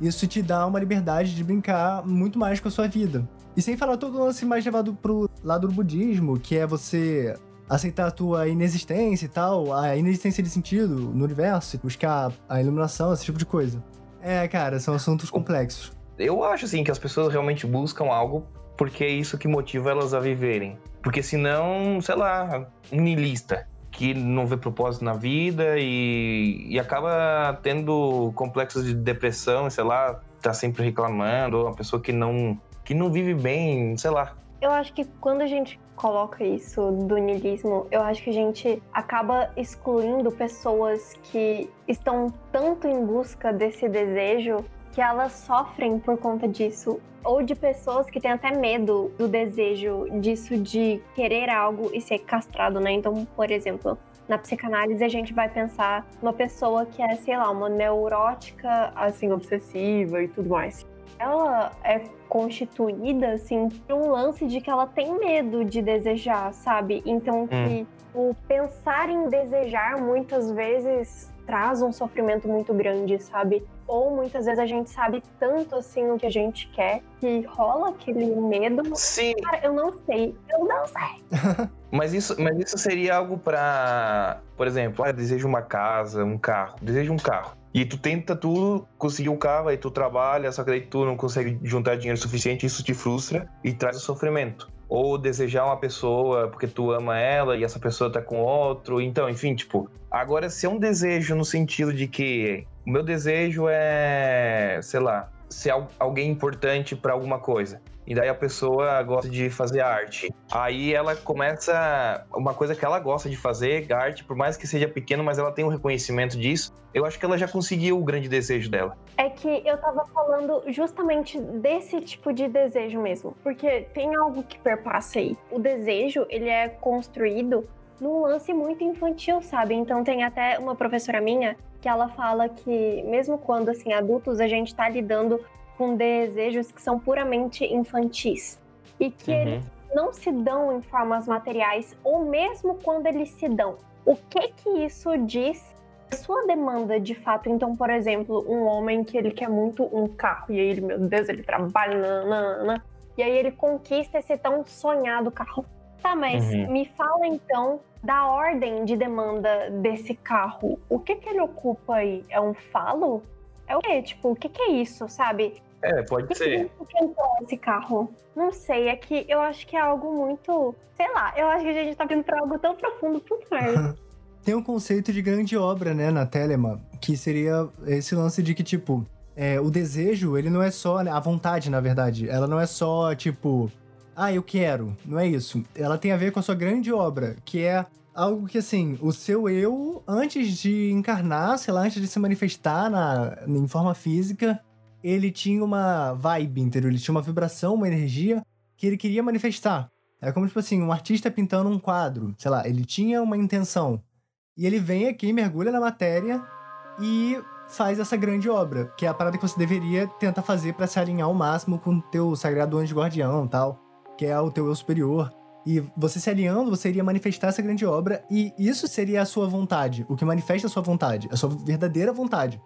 isso te dá uma liberdade de brincar muito mais com a sua vida. E sem falar todo o lance mais levado pro lado do budismo, que é você aceitar a tua inexistência e tal, a inexistência de sentido no universo, buscar a iluminação, esse tipo de coisa. É, cara, são assuntos complexos. Eu acho, assim, que as pessoas realmente buscam algo porque é isso que motiva elas a viverem. Porque senão, sei lá, um niilista que não vê propósito na vida e, e acaba tendo complexos de depressão, sei lá, tá sempre reclamando, ou uma pessoa que não, que não vive bem, sei lá. Eu acho que quando a gente coloca isso do niilismo, eu acho que a gente acaba excluindo pessoas que estão tanto em busca desse desejo que elas sofrem por conta disso. Ou de pessoas que têm até medo do desejo disso de querer algo e ser castrado, né? Então, por exemplo, na psicanálise a gente vai pensar uma pessoa que é, sei lá, uma neurótica, assim, obsessiva e tudo mais. Ela é constituída, assim, por um lance de que ela tem medo de desejar, sabe? Então, que hum. o pensar em desejar muitas vezes traz um sofrimento muito grande, sabe? Ou muitas vezes a gente sabe tanto assim o que a gente quer que rola aquele medo. Sim. Cara, eu não sei, eu não sei. mas isso, mas isso seria algo para, por exemplo, ah, desejo uma casa, um carro, desejo um carro. E tu tenta tudo, conseguir um carro, aí tu trabalha, só que aí tu não consegue juntar dinheiro suficiente, isso te frustra e traz o sofrimento ou desejar uma pessoa porque tu ama ela e essa pessoa tá com outro. Então, enfim, tipo, agora se é um desejo no sentido de que o meu desejo é, sei lá, ser alguém importante para alguma coisa. E daí a pessoa gosta de fazer arte. Aí ela começa. Uma coisa que ela gosta de fazer, arte, por mais que seja pequeno, mas ela tem um reconhecimento disso. Eu acho que ela já conseguiu o grande desejo dela. É que eu tava falando justamente desse tipo de desejo mesmo. Porque tem algo que perpassa aí. O desejo, ele é construído num lance muito infantil, sabe? Então tem até uma professora minha que ela fala que mesmo quando assim adultos a gente tá lidando com desejos que são puramente infantis e que uhum. eles não se dão em formas materiais ou mesmo quando eles se dão. O que que isso diz a sua demanda de fato? Então, por exemplo, um homem que ele quer muito um carro e aí ele, meu Deus, ele trabalha, nanana, e aí ele conquista esse tão sonhado carro. Tá, mas uhum. me fala então da ordem de demanda desse carro. O que que ele ocupa aí? É um falo? É o quê? Tipo, o que que é isso, sabe? É, pode que ser. O que entrou esse carro? Não sei, é que eu acho que é algo muito. Sei lá, eu acho que a gente tá vindo pra algo tão profundo pro. Tem um conceito de grande obra, né, na Telema, que seria esse lance de que, tipo, é, o desejo, ele não é só. Né, a vontade, na verdade. Ela não é só, tipo, ah, eu quero. Não é isso. Ela tem a ver com a sua grande obra, que é algo que, assim, o seu eu, antes de encarnar, sei lá, antes de se manifestar na, em forma física, ele tinha uma vibe, entendeu? Ele tinha uma vibração, uma energia que ele queria manifestar. É como, tipo assim, um artista pintando um quadro. Sei lá, ele tinha uma intenção. E ele vem aqui, mergulha na matéria e faz essa grande obra, que é a parada que você deveria tentar fazer para se alinhar ao máximo com o teu sagrado anjo guardião tal, que é o teu eu superior. E você se alinhando, você iria manifestar essa grande obra, e isso seria a sua vontade, o que manifesta a sua vontade, a sua verdadeira vontade,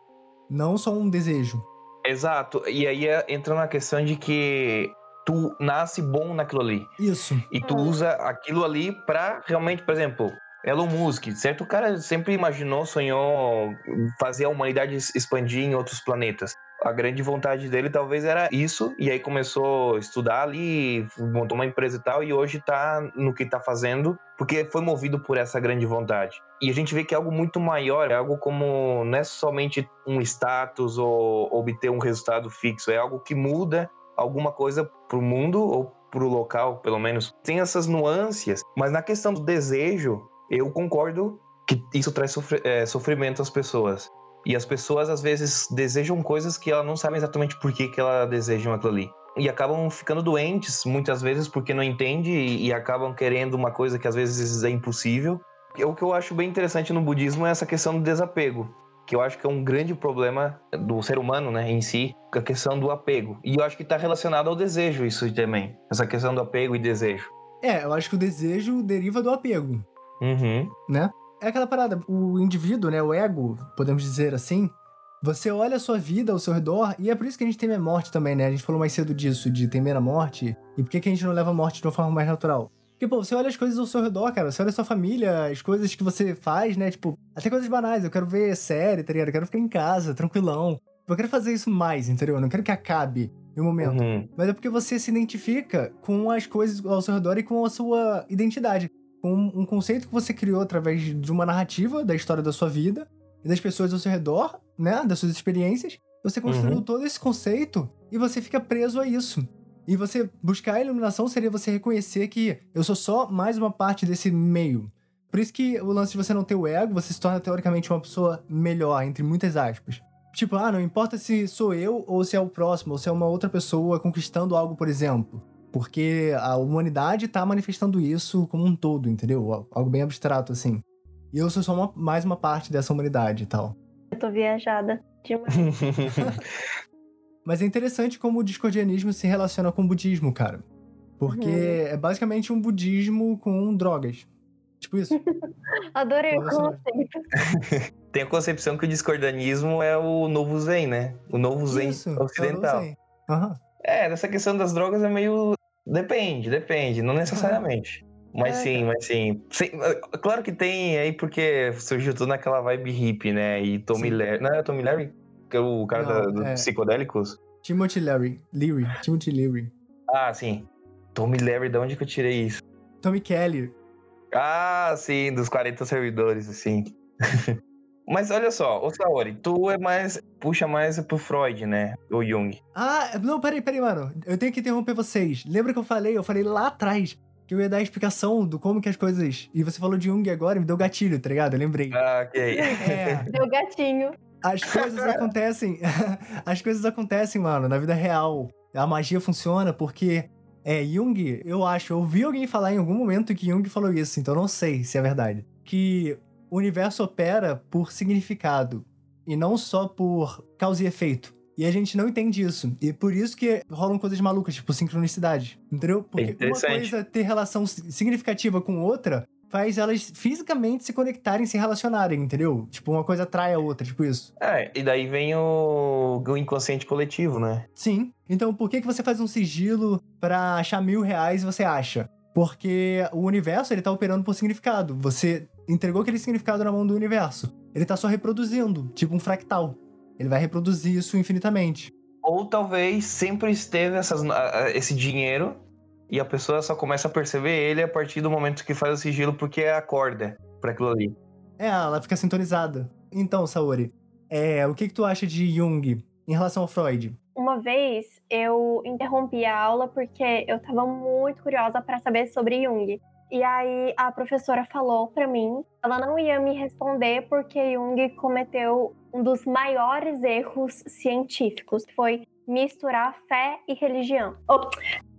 não só um desejo. Exato. E aí é, entra na questão de que tu nasce bom naquilo ali. Isso. E tu usa aquilo ali pra realmente, por exemplo, Elon Musk, certo? O cara sempre imaginou, sonhou fazer a humanidade expandir em outros planetas a grande vontade dele talvez era isso, e aí começou a estudar ali, montou uma empresa e tal, e hoje tá no que tá fazendo, porque foi movido por essa grande vontade. E a gente vê que é algo muito maior, é algo como não é somente um status ou obter um resultado fixo, é algo que muda alguma coisa pro mundo ou pro local, pelo menos. Tem essas nuances, mas na questão do desejo, eu concordo que isso traz é, sofrimento às pessoas. E as pessoas às vezes desejam coisas que elas não sabem exatamente por que, que elas desejam aquilo ali. E acabam ficando doentes muitas vezes porque não entende e, e acabam querendo uma coisa que às vezes é impossível. E o que eu acho bem interessante no budismo é essa questão do desapego, que eu acho que é um grande problema do ser humano, né, em si, a questão do apego. E eu acho que está relacionado ao desejo isso também, essa questão do apego e desejo. É, eu acho que o desejo deriva do apego. Uhum. Né? é aquela parada, o indivíduo, né, o ego, podemos dizer assim, Você olha a sua vida ao seu redor, e é por isso que a gente teme a morte também, né? A gente falou mais cedo disso, de temer a morte. E por que, que a gente não leva a morte de uma forma mais natural? Porque, pô, você olha as coisas ao seu redor, cara. Você olha a sua família, as coisas que você faz, né? Tipo, até coisas banais. Eu quero ver série, tá ligado? Eu quero ficar em casa, tranquilão. Eu quero fazer isso mais, entendeu? Eu não quero que acabe em um momento. Uhum. Mas é porque você se identifica com as coisas ao seu redor e com a sua identidade. Com um conceito que você criou através de uma narrativa da história da sua vida e das pessoas ao seu redor, né? Das suas experiências. Você construiu Uhum. todo esse conceito e você fica preso a isso. E você buscar a iluminação seria você reconhecer que eu sou só mais uma parte desse meio. Por isso que o lance de você não ter o ego, você se torna teoricamente uma pessoa melhor, entre muitas aspas. Tipo, ah, não importa se sou eu ou se é o próximo, ou se é uma outra pessoa conquistando algo, por exemplo. Porque a humanidade tá manifestando isso como um todo, entendeu? Algo bem abstrato, assim. E eu sou só uma- mais uma parte dessa humanidade e tal. Eu tô viajada demais. Mas é interessante como o discordianismo se relaciona com o budismo, cara. Porque Uhum. é basicamente um budismo com drogas. Tipo isso. Adorei o conceito. Tem a concepção que o discordanismo é o novo zen, né? O novo zen isso. ocidental. não sei. Aham. É, nessa questão das drogas é meio. Depende, depende, não necessariamente. Mas É, sim, mas sim. Sim, é, Claro que tem aí porque surgiu tudo naquela vibe hippie, né? E Tommy. Larry. Não é Tommy Larry? Que é o cara Não, da- dos é. psicodélicos? Timothy Leary. Leary. Timothy Leary. Ah, sim. Tommy Larry, de onde que eu tirei isso? Tommy Kelly. Ah, sim, dos 40 servidores, assim. Mas olha só, ô Saori, tu é mais. puxa mais pro Freud, né? O Jung. Ah, não, peraí, peraí, mano. Eu tenho que interromper vocês. Lembra que eu falei? Eu falei lá atrás que eu ia dar a explicação do como que as coisas. E você falou de Jung agora e me deu gatilho, tá ligado? Eu lembrei. Ah, ok. É. Deu gatinho. As coisas acontecem. As coisas acontecem, mano, na vida real. A magia funciona porque. É, Jung, eu acho, eu ouvi alguém falar em algum momento que Jung falou isso, então eu não sei se é verdade. Que o universo opera por significado e não só por causa e efeito. E a gente não entende isso. E por isso que rolam coisas malucas, tipo sincronicidade. Entendeu? Porque uma interessante. coisa ter relação significativa com outra faz elas fisicamente se conectarem, se relacionarem, entendeu? Tipo, uma coisa atrai a outra, tipo isso. É, e daí vem o, o inconsciente coletivo, né? Sim. Então, por que, que você faz um sigilo pra achar mil reais e você acha? Porque o universo, ele tá operando por significado. Você entregou aquele significado na mão do universo. Ele tá só reproduzindo, tipo um fractal. Ele vai reproduzir isso infinitamente. Ou talvez sempre esteve essas, esse dinheiro e a pessoa só começa a perceber ele a partir do momento que faz o sigilo porque acorda pra aquilo ali. É, ela fica sintonizada. Então, Saori, é, o que, que tu acha de Jung em relação ao Freud? Uma vez eu interrompi a aula porque eu tava muito curiosa para saber sobre Jung. E aí a professora falou para mim, ela não ia me responder porque Jung cometeu um dos maiores erros científicos, foi misturar fé e religião. Oh,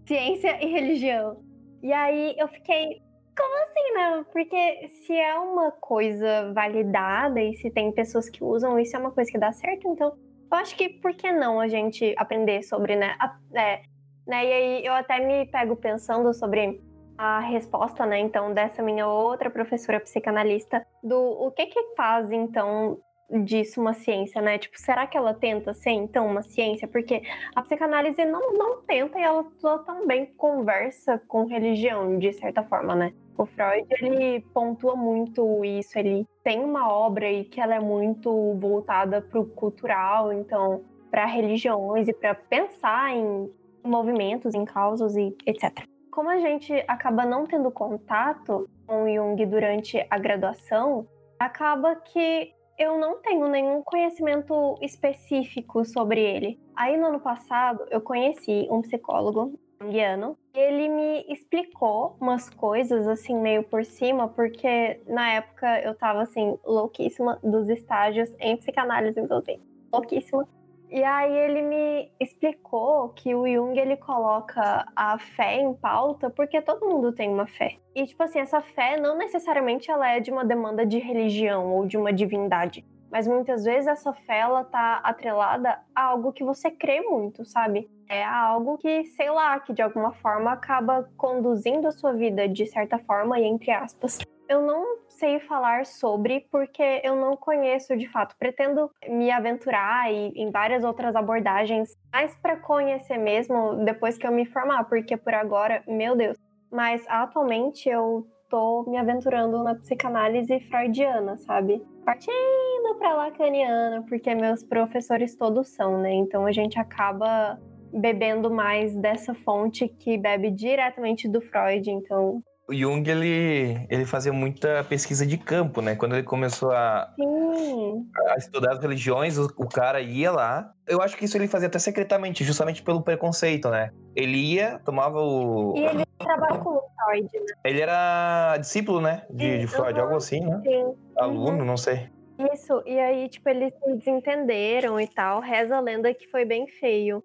ciência e religião. E aí eu fiquei, como assim, né? Porque se é uma coisa validada e se tem pessoas que usam, isso é uma coisa que dá certo, então eu acho que por que não a gente aprender sobre, né? a- é, né? E aí eu até me pego pensando sobre a resposta, né? Então, dessa minha outra professora psicanalista, do o que que faz, então, disso uma ciência, né? Tipo, será que ela tenta ser, então, uma ciência? Porque a psicanálise não, não tenta e ela, também conversa com religião, de certa forma, né? O Freud, ele pontua muito isso, ele tem uma obra aí que ela é muito voltada para o cultural, então, para religiões e para pensar em movimentos, em causas e etc. Como a gente acaba não tendo contato com Jung durante a graduação, acaba que eu não tenho nenhum conhecimento específico sobre ele. Aí no ano passado eu conheci um psicólogo junguiano. Ele me explicou umas coisas assim meio por cima, porque na época eu tava assim louquíssima dos estágios em psicanálise, então assim, louquíssima. E aí ele me explicou que o Jung ele coloca a fé em pauta porque todo mundo tem uma fé. E tipo assim, essa fé não necessariamente ela é de uma demanda de religião ou de uma divindade, mas muitas vezes essa fé ela tá atrelada a algo que você crê muito, sabe? É algo que, sei lá, que de alguma forma acaba conduzindo a sua vida de certa forma e entre aspas. eu não sei falar sobre porque eu não conheço de fato. Pretendo me aventurar e, em várias outras abordagens, mais para conhecer mesmo depois que eu me formar, porque por agora, meu Deus. Mas atualmente eu tô me aventurando na psicanálise freudiana, sabe? Partindo pra lacaniana, porque meus professores todos são, né? Então a gente acaba bebendo mais dessa fonte que bebe diretamente do Freud, então Jung ele, ele fazia muita pesquisa de campo, né? Quando ele começou a, a estudar as religiões, o, o, cara ia lá. Eu acho que isso ele fazia até secretamente, justamente pelo preconceito, né? Ele ia, tomava o. E ele trabalhava com o Freud, né? Ele era discípulo, né? De, de Freud, uhum. algo assim, né? Sim. Aluno, uhum. não sei. Isso, e aí, tipo, eles se desentenderam e tal. Reza a lenda que foi bem feio.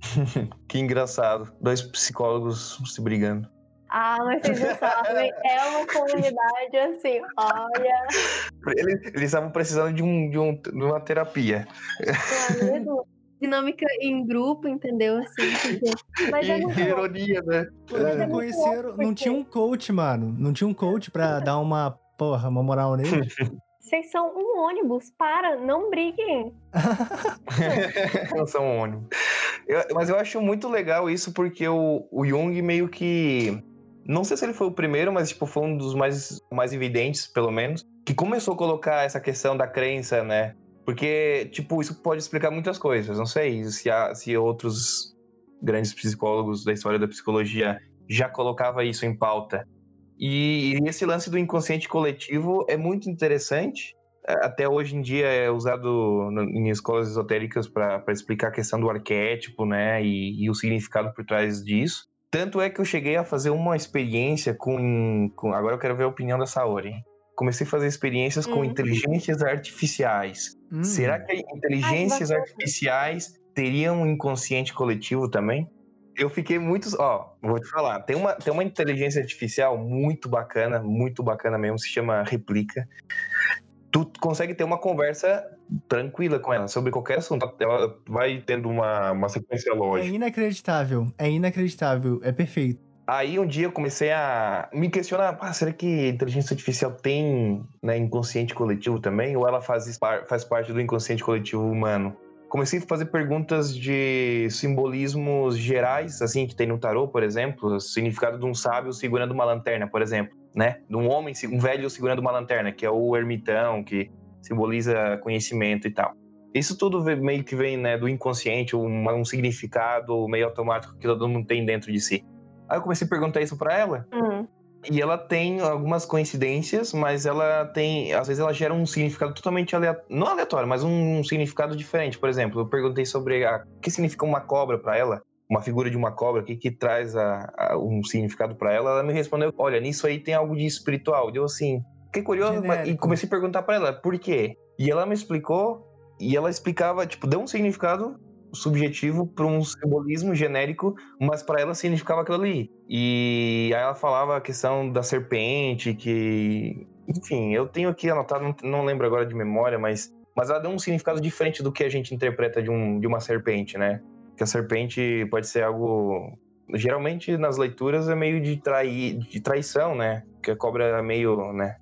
que engraçado. Dois psicólogos se brigando. Ah, mas vocês não sabem, é uma comunidade assim, olha. Eles, eles estavam precisando de, um, de, um, de uma terapia. É mesmo? Dinâmica em grupo, entendeu? Assim, Mas e, é muito ironia, né? É. conheceram, não tinha um coach, mano. Não tinha um coach pra dar uma, porra, uma moral nele. Vocês são um ônibus, para, não briguem. não são um ônibus. Eu, mas eu acho muito legal isso porque o, o Jung meio que não sei se ele foi o primeiro, mas tipo, foi um dos mais, mais evidentes, pelo menos, que começou a colocar essa questão da crença, né? Porque, tipo, isso pode explicar muitas coisas. Não sei se, há, se outros grandes psicólogos da história da psicologia já colocava isso em pauta. E, e esse lance do inconsciente coletivo é muito interessante. Até hoje em dia é usado em escolas esotéricas para explicar a questão do arquétipo, né? E, e o significado por trás disso. Tanto é que eu cheguei a fazer uma experiência com. com agora eu quero ver a opinião da Saori. Comecei a fazer experiências hum. com inteligências artificiais. Hum. Será que inteligências Ai, artificiais teriam um inconsciente coletivo também? Eu fiquei muito. Ó, vou te falar. Tem uma, tem uma inteligência artificial muito bacana, muito bacana mesmo, se chama Replica tu consegue ter uma conversa tranquila com ela sobre qualquer assunto. Ela vai tendo uma, uma sequência lógica. É inacreditável, é inacreditável, é perfeito. Aí um dia eu comecei a me questionar, ah, será que inteligência artificial tem né, inconsciente coletivo também? Ou ela faz, faz parte do inconsciente coletivo humano? Comecei a fazer perguntas de simbolismos gerais, assim, que tem no tarô, por exemplo, o significado de um sábio segurando uma lanterna, por exemplo né? De um homem, um velho segurando uma lanterna, que é o ermitão, que simboliza conhecimento e tal. Isso tudo meio que vem né, do inconsciente, um, um significado meio automático que todo mundo tem dentro de si. Aí eu comecei a perguntar isso para ela. Uhum. E ela tem algumas coincidências, mas ela tem. Às vezes ela gera um significado totalmente aleatório. Não aleatório, mas um significado diferente. Por exemplo, eu perguntei sobre a, o que significa uma cobra para ela uma figura de uma cobra que, que traz a, a um significado para ela, ela me respondeu: Olha, nisso aí tem algo de espiritual. Deu assim, fiquei curioso mas, e comecei a perguntar para ela por quê. E ela me explicou, e ela explicava, tipo, deu um significado subjetivo para um simbolismo genérico, mas para ela significava aquilo ali. E aí ela falava a questão da serpente, que. Enfim, eu tenho aqui anotado, não, não lembro agora de memória, mas mas ela deu um significado diferente do que a gente interpreta de, um, de uma serpente, né? que a serpente pode ser algo geralmente nas leituras é meio de trair, de traição, né? Que a cobra é meio, né,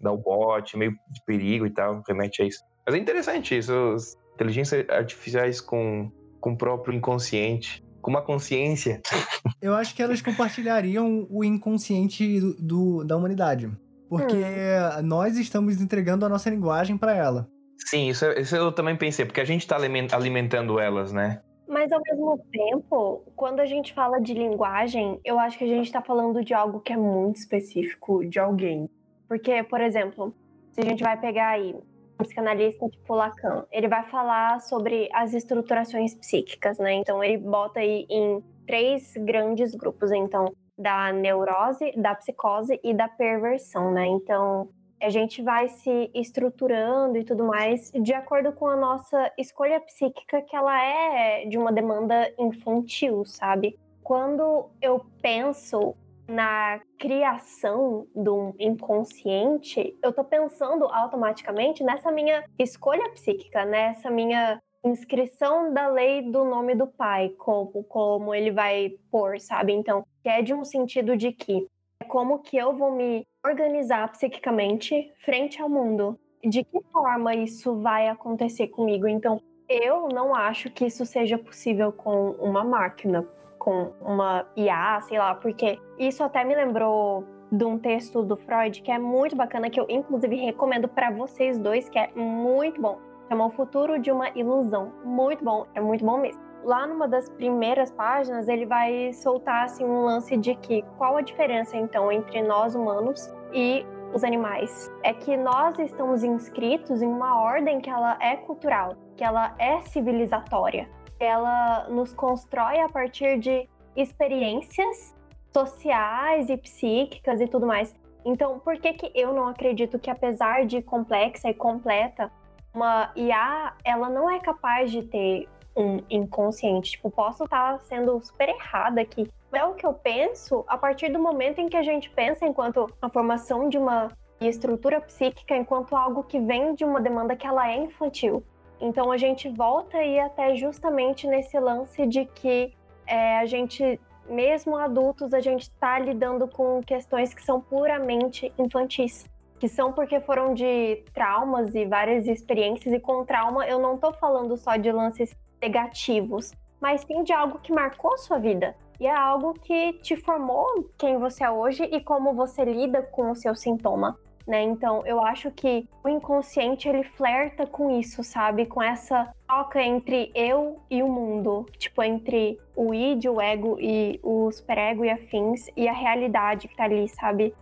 dá o bote, meio de perigo e tal, remete a isso. Mas é interessante isso, inteligências artificiais com com o próprio inconsciente, com uma consciência. Eu acho que elas compartilhariam o inconsciente do, do da humanidade, porque hum. nós estamos entregando a nossa linguagem para ela. Sim, isso, isso eu também pensei, porque a gente está alimentando elas, né? Mas ao mesmo tempo, quando a gente fala de linguagem, eu acho que a gente está falando de algo que é muito específico de alguém. Porque, por exemplo, se a gente vai pegar aí um psicanalista tipo Lacan, ele vai falar sobre as estruturações psíquicas, né? Então ele bota aí em três grandes grupos, então da neurose, da psicose e da perversão, né? Então a gente vai se estruturando e tudo mais de acordo com a nossa escolha psíquica, que ela é de uma demanda infantil, sabe? Quando eu penso na criação do inconsciente, eu tô pensando automaticamente nessa minha escolha psíquica, nessa minha inscrição da lei do nome do pai, como, como ele vai pôr, sabe? Então, que é de um sentido de que é como que eu vou me organizar psiquicamente frente ao mundo. De que forma isso vai acontecer comigo? Então, eu não acho que isso seja possível com uma máquina, com uma IA, sei lá, porque isso até me lembrou de um texto do Freud que é muito bacana, que eu inclusive recomendo para vocês dois, que é muito bom. Chama O Futuro de uma Ilusão. Muito bom, é muito bom mesmo. Lá numa das primeiras páginas, ele vai soltar assim um lance de que qual a diferença então entre nós humanos e os animais. É que nós estamos inscritos em uma ordem que ela é cultural, que ela é civilizatória. Ela nos constrói a partir de experiências sociais e psíquicas e tudo mais. Então, por que que eu não acredito que apesar de complexa e completa, uma IA, ela não é capaz de ter um inconsciente? Tipo, posso estar sendo super errada aqui. É o que eu penso a partir do momento em que a gente pensa enquanto a formação de uma estrutura psíquica enquanto algo que vem de uma demanda que ela é infantil. Então a gente volta aí até justamente nesse lance de que é, a gente mesmo adultos, a gente está lidando com questões que são puramente infantis. Que são porque foram de traumas e várias experiências, e com trauma eu não estou falando só de lances negativos, mas sim de algo que marcou sua vida. E é algo que te formou quem você é hoje e como você lida com o seu sintoma né? Então, eu acho que o inconsciente ele flerta com isso, sabe? Com essa troca entre eu e o mundo, tipo entre o id, o ego e o superego e afins e a realidade que tá ali, sabe?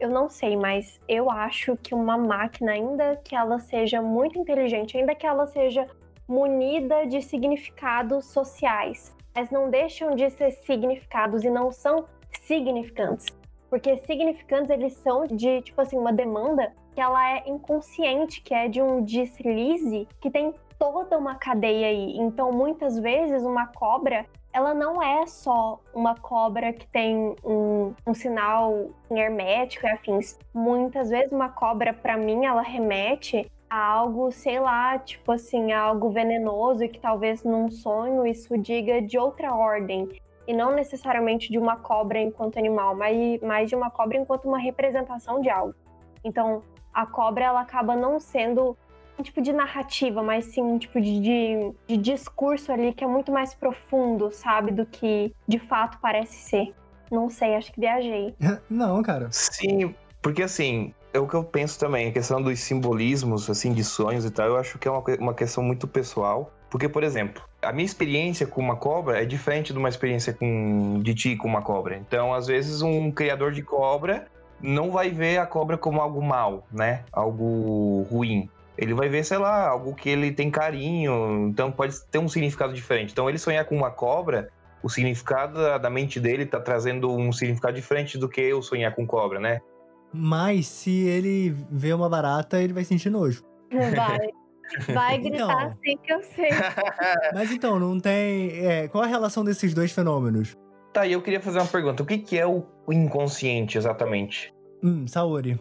Eu não sei, mas eu acho que uma máquina, ainda que ela seja muito inteligente, ainda que ela seja munida de significados sociais, mas não deixam de ser significados e não são significantes. Porque significantes eles são de, tipo assim, uma demanda que ela é inconsciente, que é de um deslize que tem toda uma cadeia aí. Então, muitas vezes, uma cobra, ela não é só uma cobra que tem um, um sinal hermético e afins. Muitas vezes, uma cobra, para mim, ela remete algo, sei lá, tipo assim, algo venenoso e que talvez num sonho isso diga de outra ordem e não necessariamente de uma cobra enquanto animal, mas, mas de uma cobra enquanto uma representação de algo. Então, a cobra ela acaba não sendo um tipo de narrativa, mas sim um tipo de, de, de discurso ali que é muito mais profundo, sabe, do que de fato parece ser. Não sei, acho que viajei. Não, cara. Sim, porque assim, é o que eu penso também, a questão dos simbolismos, assim, de sonhos e tal, eu acho que é uma, uma questão muito pessoal. Porque, por exemplo, a minha experiência com uma cobra é diferente de uma experiência com, de ti com uma cobra. Então, às vezes, um criador de cobra não vai ver a cobra como algo mal, né? Algo ruim. Ele vai ver, sei lá, algo que ele tem carinho, então pode ter um significado diferente. Então, ele sonhar com uma cobra, o significado da mente dele tá trazendo um significado diferente do que eu sonhar com cobra, né? Mas se ele vê uma barata, ele vai sentir nojo. Vai. Vai gritar então, assim que eu sei. Mas então, não tem. É, qual a relação desses dois fenômenos? Tá, e eu queria fazer uma pergunta. O que, que é o inconsciente exatamente? Hum, Saori.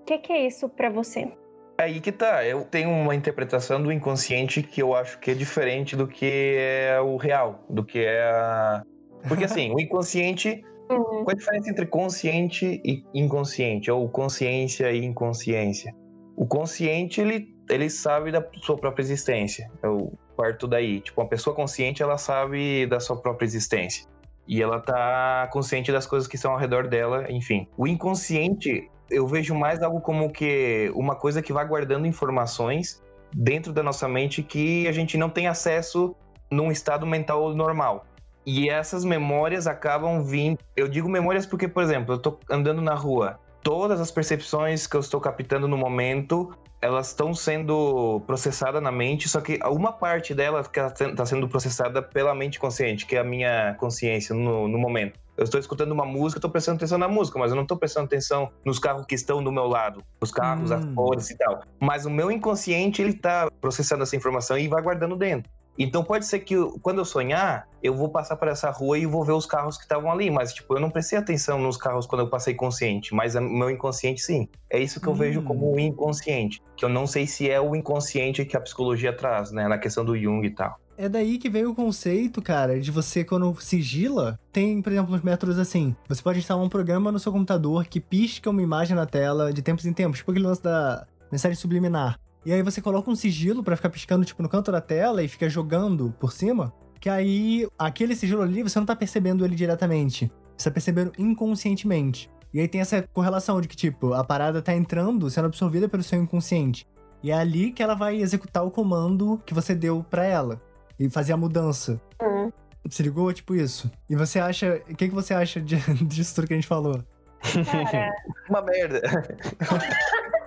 O que, que é isso para você? Aí que tá, eu tenho uma interpretação do inconsciente que eu acho que é diferente do que é o real, do que é a. Porque assim, o inconsciente. Uhum. Qual a diferença entre consciente e inconsciente? Ou consciência e inconsciência? O consciente, ele ele sabe da sua própria existência. Eu parto daí. Tipo, uma pessoa consciente, ela sabe da sua própria existência. E ela tá consciente das coisas que estão ao redor dela, enfim. O inconsciente, eu vejo mais algo como que uma coisa que vai guardando informações dentro da nossa mente que a gente não tem acesso num estado mental normal. E essas memórias acabam vindo. Eu digo memórias porque, por exemplo, eu tô andando na rua. Todas as percepções que eu estou captando no momento elas estão sendo processadas na mente, só que uma parte dela está sendo processada pela mente consciente, que é a minha consciência no, no momento. Eu estou escutando uma música, estou prestando atenção na música, mas eu não estou prestando atenção nos carros que estão do meu lado, os carros, hum. as cores e tal. Mas o meu inconsciente, ele está processando essa informação e vai guardando dentro. Então pode ser que quando eu sonhar, eu vou passar por essa rua e vou ver os carros que estavam ali, mas tipo, eu não prestei atenção nos carros quando eu passei consciente, mas o meu inconsciente sim. É isso que eu hum. vejo como o inconsciente, que eu não sei se é o inconsciente que a psicologia traz, né, na questão do Jung e tal. É daí que veio o conceito, cara, de você, quando sigila, tem, por exemplo, uns métodos assim. Você pode instalar um programa no seu computador que pisca uma imagem na tela de tempos em tempos, tipo aquele lance da mensagem subliminar. E aí você coloca um sigilo para ficar piscando, tipo, no canto da tela e fica jogando por cima. Que aí, aquele sigilo ali, você não tá percebendo ele diretamente. Você tá percebendo inconscientemente. E aí tem essa correlação de que, tipo, a parada tá entrando, sendo absorvida pelo seu inconsciente. E é ali que ela vai executar o comando que você deu para ela e fazer a mudança. Hum. Se ligou? Tipo isso. E você acha. O que, que você acha de, disso tudo que a gente falou? Cara, Uma merda.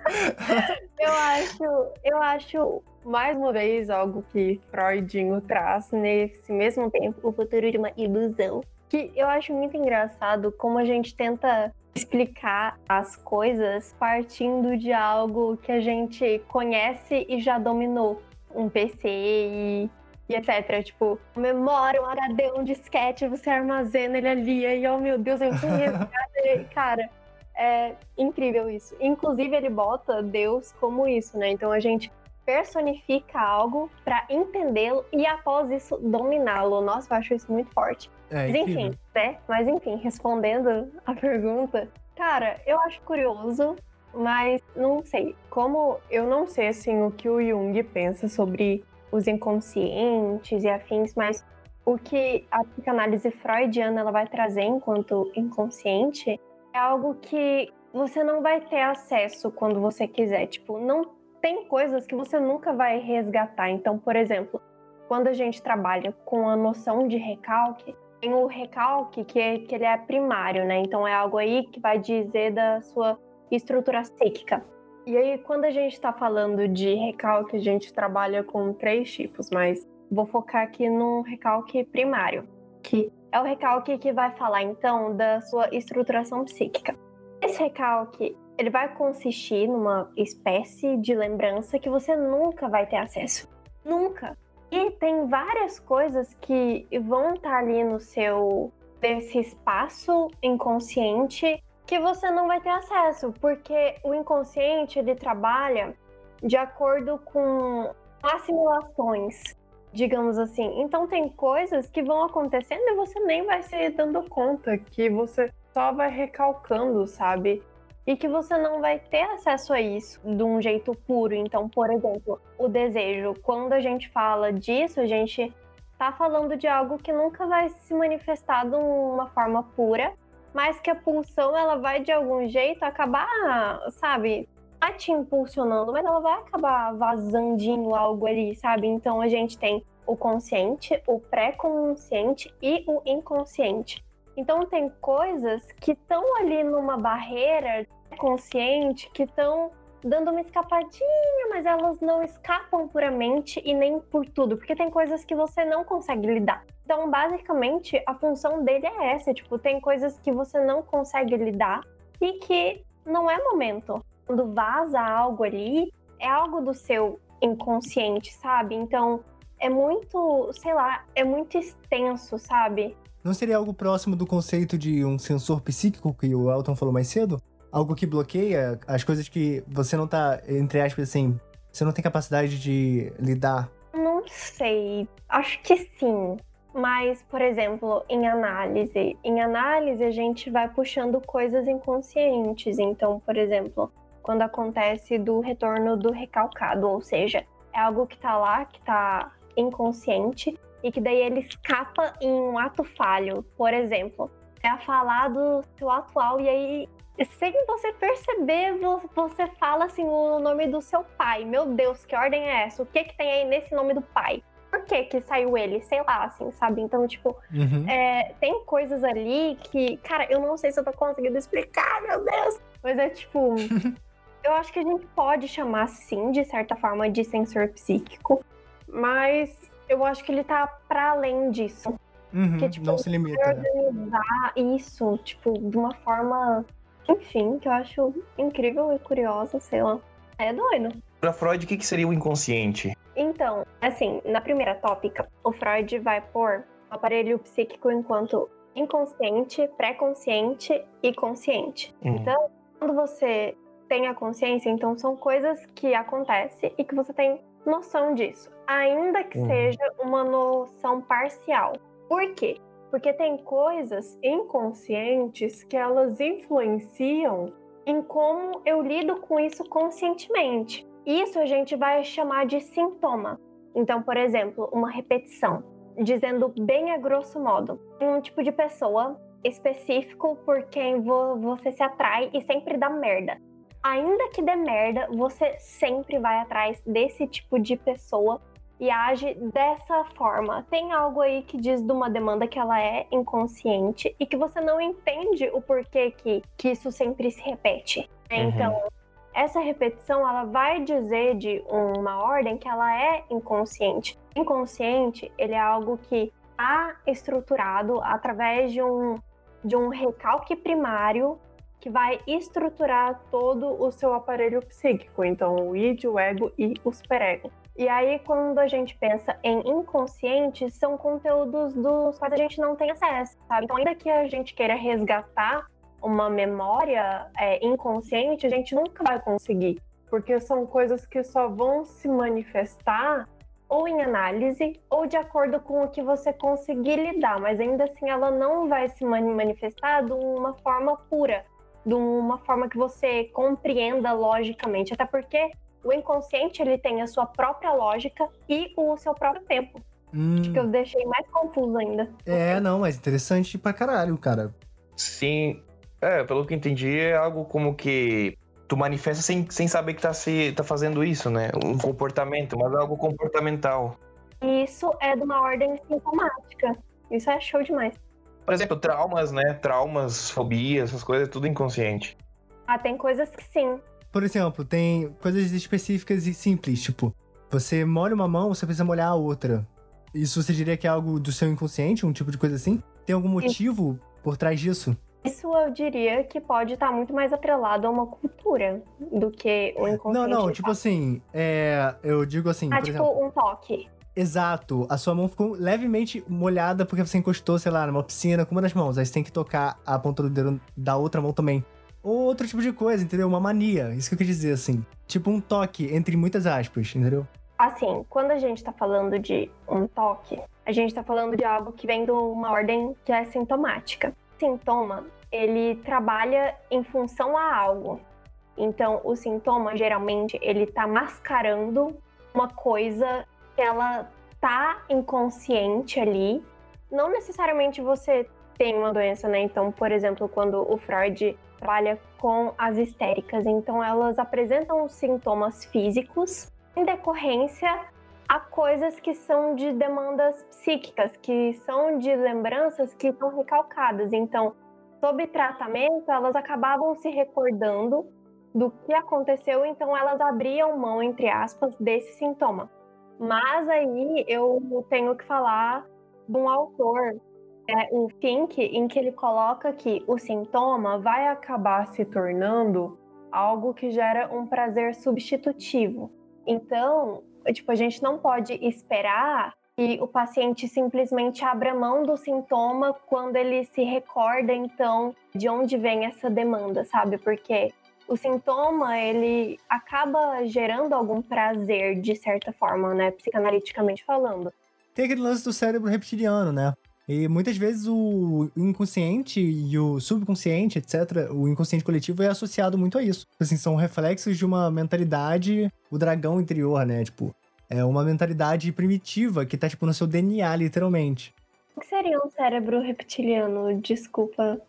eu acho, eu acho mais uma vez algo que Freudinho traz nesse mesmo tempo, o futuro de uma ilusão. Que eu acho muito engraçado como a gente tenta explicar as coisas partindo de algo que a gente conhece e já dominou. Um PC e, e etc. Tipo, memória, um HD, um disquete, você armazena ele ali, e oh meu Deus, eu resgate. Cara, é incrível isso. Inclusive, ele bota Deus como isso, né? Então a gente personifica algo para entendê-lo e após isso dominá-lo. Nossa, eu acho isso muito forte. É, Mas incrível. enfim, né? Mas enfim, respondendo a pergunta, cara, eu acho curioso, mas não sei. Como eu não sei assim o que o Jung pensa sobre os inconscientes e afins, mas o que a psicanálise freudiana ela vai trazer enquanto inconsciente é algo que você não vai ter acesso quando você quiser. Tipo, não tem coisas que você nunca vai resgatar. Então, por exemplo, quando a gente trabalha com a noção de recalque, tem o recalque que, é, que ele é primário, né? Então é algo aí que vai dizer da sua estrutura psíquica. E aí, quando a gente está falando de recalque, a gente trabalha com três tipos, mas vou focar aqui num recalque primário, que é o recalque que vai falar então da sua estruturação psíquica. Esse recalque, ele vai consistir numa espécie de lembrança que você nunca vai ter acesso. Nunca. E tem várias coisas que vão estar ali no seu desse espaço inconsciente que você não vai ter acesso, porque o inconsciente ele trabalha de acordo com assimilações, digamos assim. Então tem coisas que vão acontecendo e você nem vai se dando conta que você só vai recalcando, sabe? E que você não vai ter acesso a isso de um jeito puro. Então, por exemplo, o desejo. Quando a gente fala disso, a gente tá falando de algo que nunca vai se manifestar de uma forma pura, mas que a pulsão ela vai de algum jeito acabar, sabe, tá te impulsionando, mas ela vai acabar vazandinho algo ali, sabe? Então a gente tem o consciente, o pré-consciente e o inconsciente. Então tem coisas que estão ali numa barreira consciente, que estão dando uma escapadinha, mas elas não escapam puramente e nem por tudo, porque tem coisas que você não consegue lidar. Então, basicamente, a função dele é essa, tipo, tem coisas que você não consegue lidar e que não é momento. Quando vaza algo ali, é algo do seu inconsciente, sabe? Então, é muito, sei lá, é muito extenso, sabe? Não seria algo próximo do conceito de um sensor psíquico que o Elton falou mais cedo? Algo que bloqueia as coisas que você não tá, entre aspas, assim, você não tem capacidade de lidar. Não sei. Acho que sim. Mas, por exemplo, em análise, em análise a gente vai puxando coisas inconscientes. Então, por exemplo, quando acontece do retorno do recalcado, ou seja, é algo que tá lá, que tá inconsciente e que daí ele escapa em um ato falho. Por exemplo, é a falar do seu atual e aí sem você perceber, você fala assim o nome do seu pai. Meu Deus, que ordem é essa? O que que tem aí nesse nome do pai? Por que que saiu ele? Sei lá, assim, sabe? Então, tipo, Uhum. é, tem coisas ali que, cara, eu não sei se eu tô conseguindo explicar, meu Deus. Mas é tipo, eu acho que a gente pode chamar sim, de certa forma, de sensor psíquico, mas eu acho que ele tá para além disso. Uhum, que, tipo, não se limita. Né? Organizar isso, tipo, de uma forma, enfim, que eu acho incrível e curiosa, sei lá. É doido. Pra Freud, o que, que seria o inconsciente? Então, assim, na primeira tópica, o Freud vai pôr o aparelho psíquico enquanto inconsciente, pré-consciente e consciente. Hum. Então, quando você tem a consciência, então são coisas que acontecem e que você tem noção disso, ainda que Uhum. seja uma noção parcial. Por quê? Porque tem coisas inconscientes que elas influenciam em como eu lido com isso conscientemente. Isso a gente vai chamar de sintoma. Então, por exemplo, uma repetição, dizendo bem a grosso modo, um tipo de pessoa específico por quem vo- você se atrai e sempre dá merda. Ainda que dê merda, você sempre vai atrás desse tipo de pessoa e age dessa forma. Tem algo aí que diz de uma demanda que ela é inconsciente e que você não entende o porquê que, que isso sempre se repete. né? Uhum. Então, essa repetição ela vai dizer de uma ordem que ela é inconsciente. Inconsciente, ele é algo que está estruturado através de um, de um recalque primário que vai estruturar todo o seu aparelho psíquico, então o id, o ego e o superego. E aí, quando a gente pensa em inconsciente, são conteúdos dos quais a gente não tem acesso, sabe? Então, ainda que a gente queira resgatar uma memória é, inconsciente, a gente nunca vai conseguir, porque são coisas que só vão se manifestar ou em análise ou de acordo com o que você conseguir lidar, mas ainda assim ela não vai se mani- manifestar de uma forma pura, de uma forma que você compreenda logicamente, até porque o inconsciente ele tem a sua própria lógica e o seu próprio tempo, Hum, que eu deixei mais confuso ainda. é, não, mas interessante pra caralho, cara. Sim. É, pelo que entendi, é algo como que tu manifesta sem, sem saber que tá, se, tá fazendo isso, né? Um comportamento, mas é algo comportamental. E isso é de uma ordem sintomática. Isso é show demais. Por exemplo, traumas, né? Traumas, fobias, essas coisas, é tudo inconsciente. Ah, tem coisas que sim. Por exemplo, tem coisas específicas e simples, tipo, você molha uma mão, você precisa molhar a outra. Isso você diria que é algo do seu inconsciente, um tipo de coisa assim? Tem algum motivo por trás disso? Isso eu diria que pode estar muito mais atrelado a uma cultura do que o inconsciente. Não, não, tipo assim, é, eu digo assim, Ah, por tipo exemplo, um toque. Exato, a sua mão ficou levemente molhada porque você encostou, sei lá, numa piscina com uma das mãos, aí você tem que tocar a ponta do dedo da outra mão também. Ou outro tipo de coisa, entendeu? Uma mania, isso que eu quis dizer, assim. Tipo um toque, entre muitas aspas, entendeu? Assim, quando a gente tá falando de um toque, a gente tá falando de algo que vem de uma ordem que é sintomática. Sintoma, ele trabalha em função a algo. Então, o sintoma, geralmente, ele tá mascarando uma coisa ela tá inconsciente ali. Não necessariamente você tem uma doença, né? Então, por exemplo, quando o Freud trabalha com as histéricas, então elas apresentam sintomas físicos em decorrência a coisas que são de demandas psíquicas, que são de lembranças que estão recalcadas. Então, sob tratamento, elas acabavam se recordando do que aconteceu, então elas abriam mão, entre aspas, desse sintoma. Mas aí eu tenho que falar de um autor, é, o Fink, em que ele coloca que o sintoma vai acabar se tornando algo que gera um prazer substitutivo. Então, tipo, a gente não pode esperar que o paciente simplesmente abra mão do sintoma quando ele se recorda, então, de onde vem essa demanda, sabe? Porque o sintoma, ele acaba gerando algum prazer, de certa forma, né? Psicanaliticamente falando. Tem aquele lance do cérebro reptiliano, né? E muitas vezes o inconsciente e o subconsciente, etc., o inconsciente coletivo é associado muito a isso. Assim, são reflexos de uma mentalidade, o dragão interior, né? Tipo, é uma mentalidade primitiva que tá, tipo, no seu DNA, literalmente. O que seria um cérebro reptiliano? Desculpa.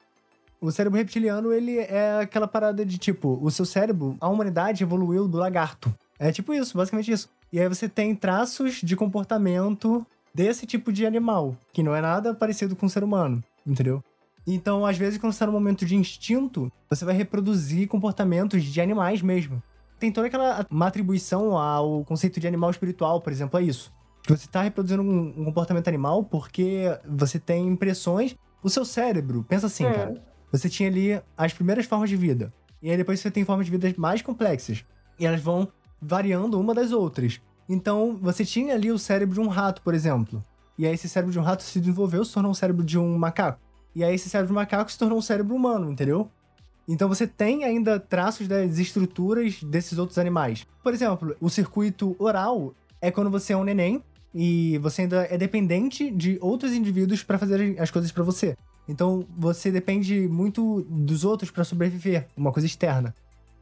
O cérebro reptiliano, ele é aquela parada de, tipo, o seu cérebro, a humanidade evoluiu do lagarto. É tipo isso, basicamente isso. E aí você tem traços de comportamento desse tipo de animal, que não é nada parecido com o ser humano, entendeu? Então, às vezes, quando você tá no momento de instinto, você vai reproduzir comportamentos de animais mesmo. Tem toda aquela uma atribuição ao conceito de animal espiritual, por exemplo, é isso. Que você tá reproduzindo um, um comportamento animal porque você tem impressões. O seu cérebro, pensa assim, Hum. cara. Você tinha ali as primeiras formas de vida. E aí depois você tem formas de vida mais complexas. E elas vão variando uma das outras. Então, você tinha ali o cérebro de um rato, por exemplo. E aí esse cérebro de um rato se desenvolveu, se tornou um cérebro de um macaco. E aí esse cérebro de macaco se tornou um cérebro humano, entendeu? Então você tem ainda traços das estruturas desses outros animais. Por exemplo, o circuito oral é quando você é um neném e você ainda é dependente de outros indivíduos para fazer as coisas para você. Então você depende muito dos outros para sobreviver, uma coisa externa.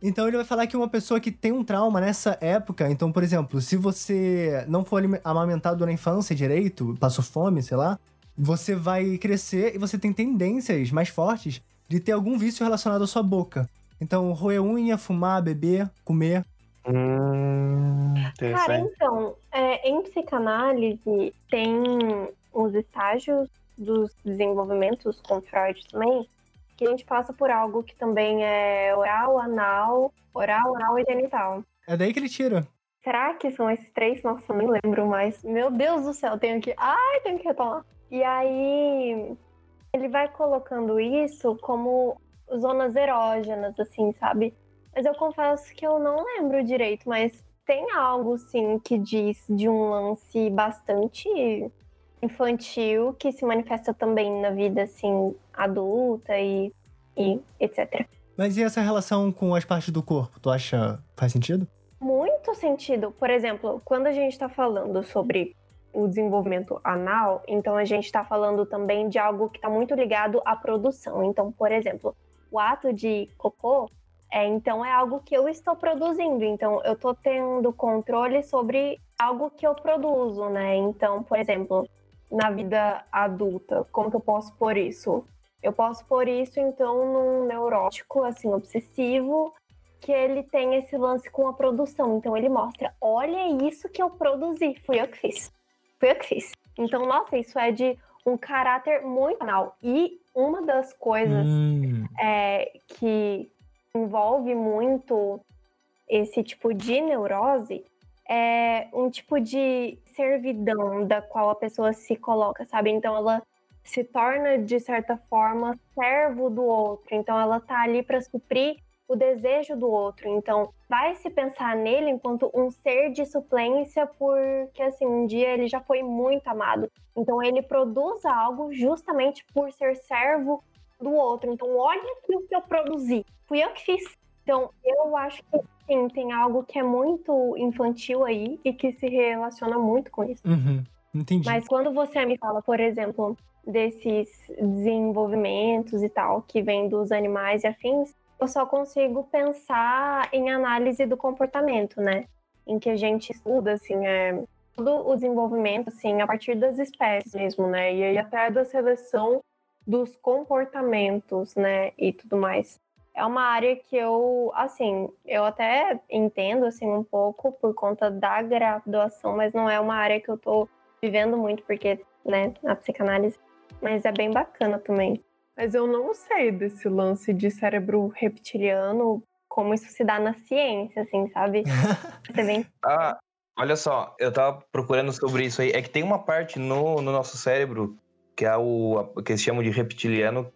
Então ele vai falar que uma pessoa que tem um trauma nessa época, então, por exemplo, se você não for amamentado na infância direito, passou fome, sei lá, você vai crescer e você tem tendências mais fortes de ter algum vício relacionado à sua boca. Então, roer unha, fumar, beber, comer. Hum, Cara, então, é, em psicanálise tem os estágios dos desenvolvimentos com Freud também, que a gente passa por algo que também é oral, anal, oral, anal e genital. É daí que ele tira. Será que são esses três? Nossa, eu nem lembro mais. Meu Deus do céu, tenho que. Ai, tenho que retomar. E aí, ele vai colocando isso como zonas erógenas, assim, sabe? Mas eu confesso que eu não lembro direito, mas tem algo, sim, que diz de um lance bastante infantil que se manifesta também na vida, assim, adulta e, e etc. Mas e essa relação com as partes do corpo? Tu acha faz sentido? Muito sentido. Por exemplo, quando a gente está falando sobre o desenvolvimento anal, então a gente está falando também de algo que está muito ligado à produção. Então, por exemplo, o ato de cocô, é, então é algo que eu estou produzindo. Então, eu estou tendo controle sobre algo que eu produzo, né? Então, por exemplo, na vida adulta, como que eu posso pôr isso? Eu posso pôr isso, então, num neurótico, assim, obsessivo, que ele tem esse lance com a produção. Então, ele mostra: olha isso que eu produzi, fui eu que fiz fui eu que fiz. Então, nossa, isso é de um caráter muito anal. E uma das coisas Hum. é, que envolve muito esse tipo de neurose é um tipo de servidão da qual a pessoa se coloca, sabe? Então ela se torna de certa forma servo do outro. Então ela tá ali para suprir o desejo do outro. Então vai se pensar nele enquanto um ser de suplência porque assim um dia ele já foi muito amado. Então ele produz algo justamente por ser servo do outro. Então olha aqui o que eu produzi. Fui eu que fiz. Então eu acho que sim, tem algo que é muito infantil aí e que se relaciona muito com isso. Uhum. Entendi. Mas quando você me fala, por exemplo, desses desenvolvimentos e tal, que vem dos animais e afins, eu só consigo pensar em análise do comportamento, né? Em que a gente estuda, assim, é, todo o desenvolvimento, assim, a partir das espécies mesmo, né? E aí até da seleção dos comportamentos, né? E tudo mais. É uma área que eu, assim, eu até entendo, assim, um pouco por conta da graduação, mas não é uma área que eu tô vivendo muito, porque, né, a psicanálise. Mas é bem bacana também. Mas eu não sei desse lance de cérebro reptiliano, como isso se dá na ciência, assim, sabe? Você vem. Ah, olha só, eu tava procurando sobre isso aí. É que tem uma parte no, no nosso cérebro que é o que eles chamam de reptiliano.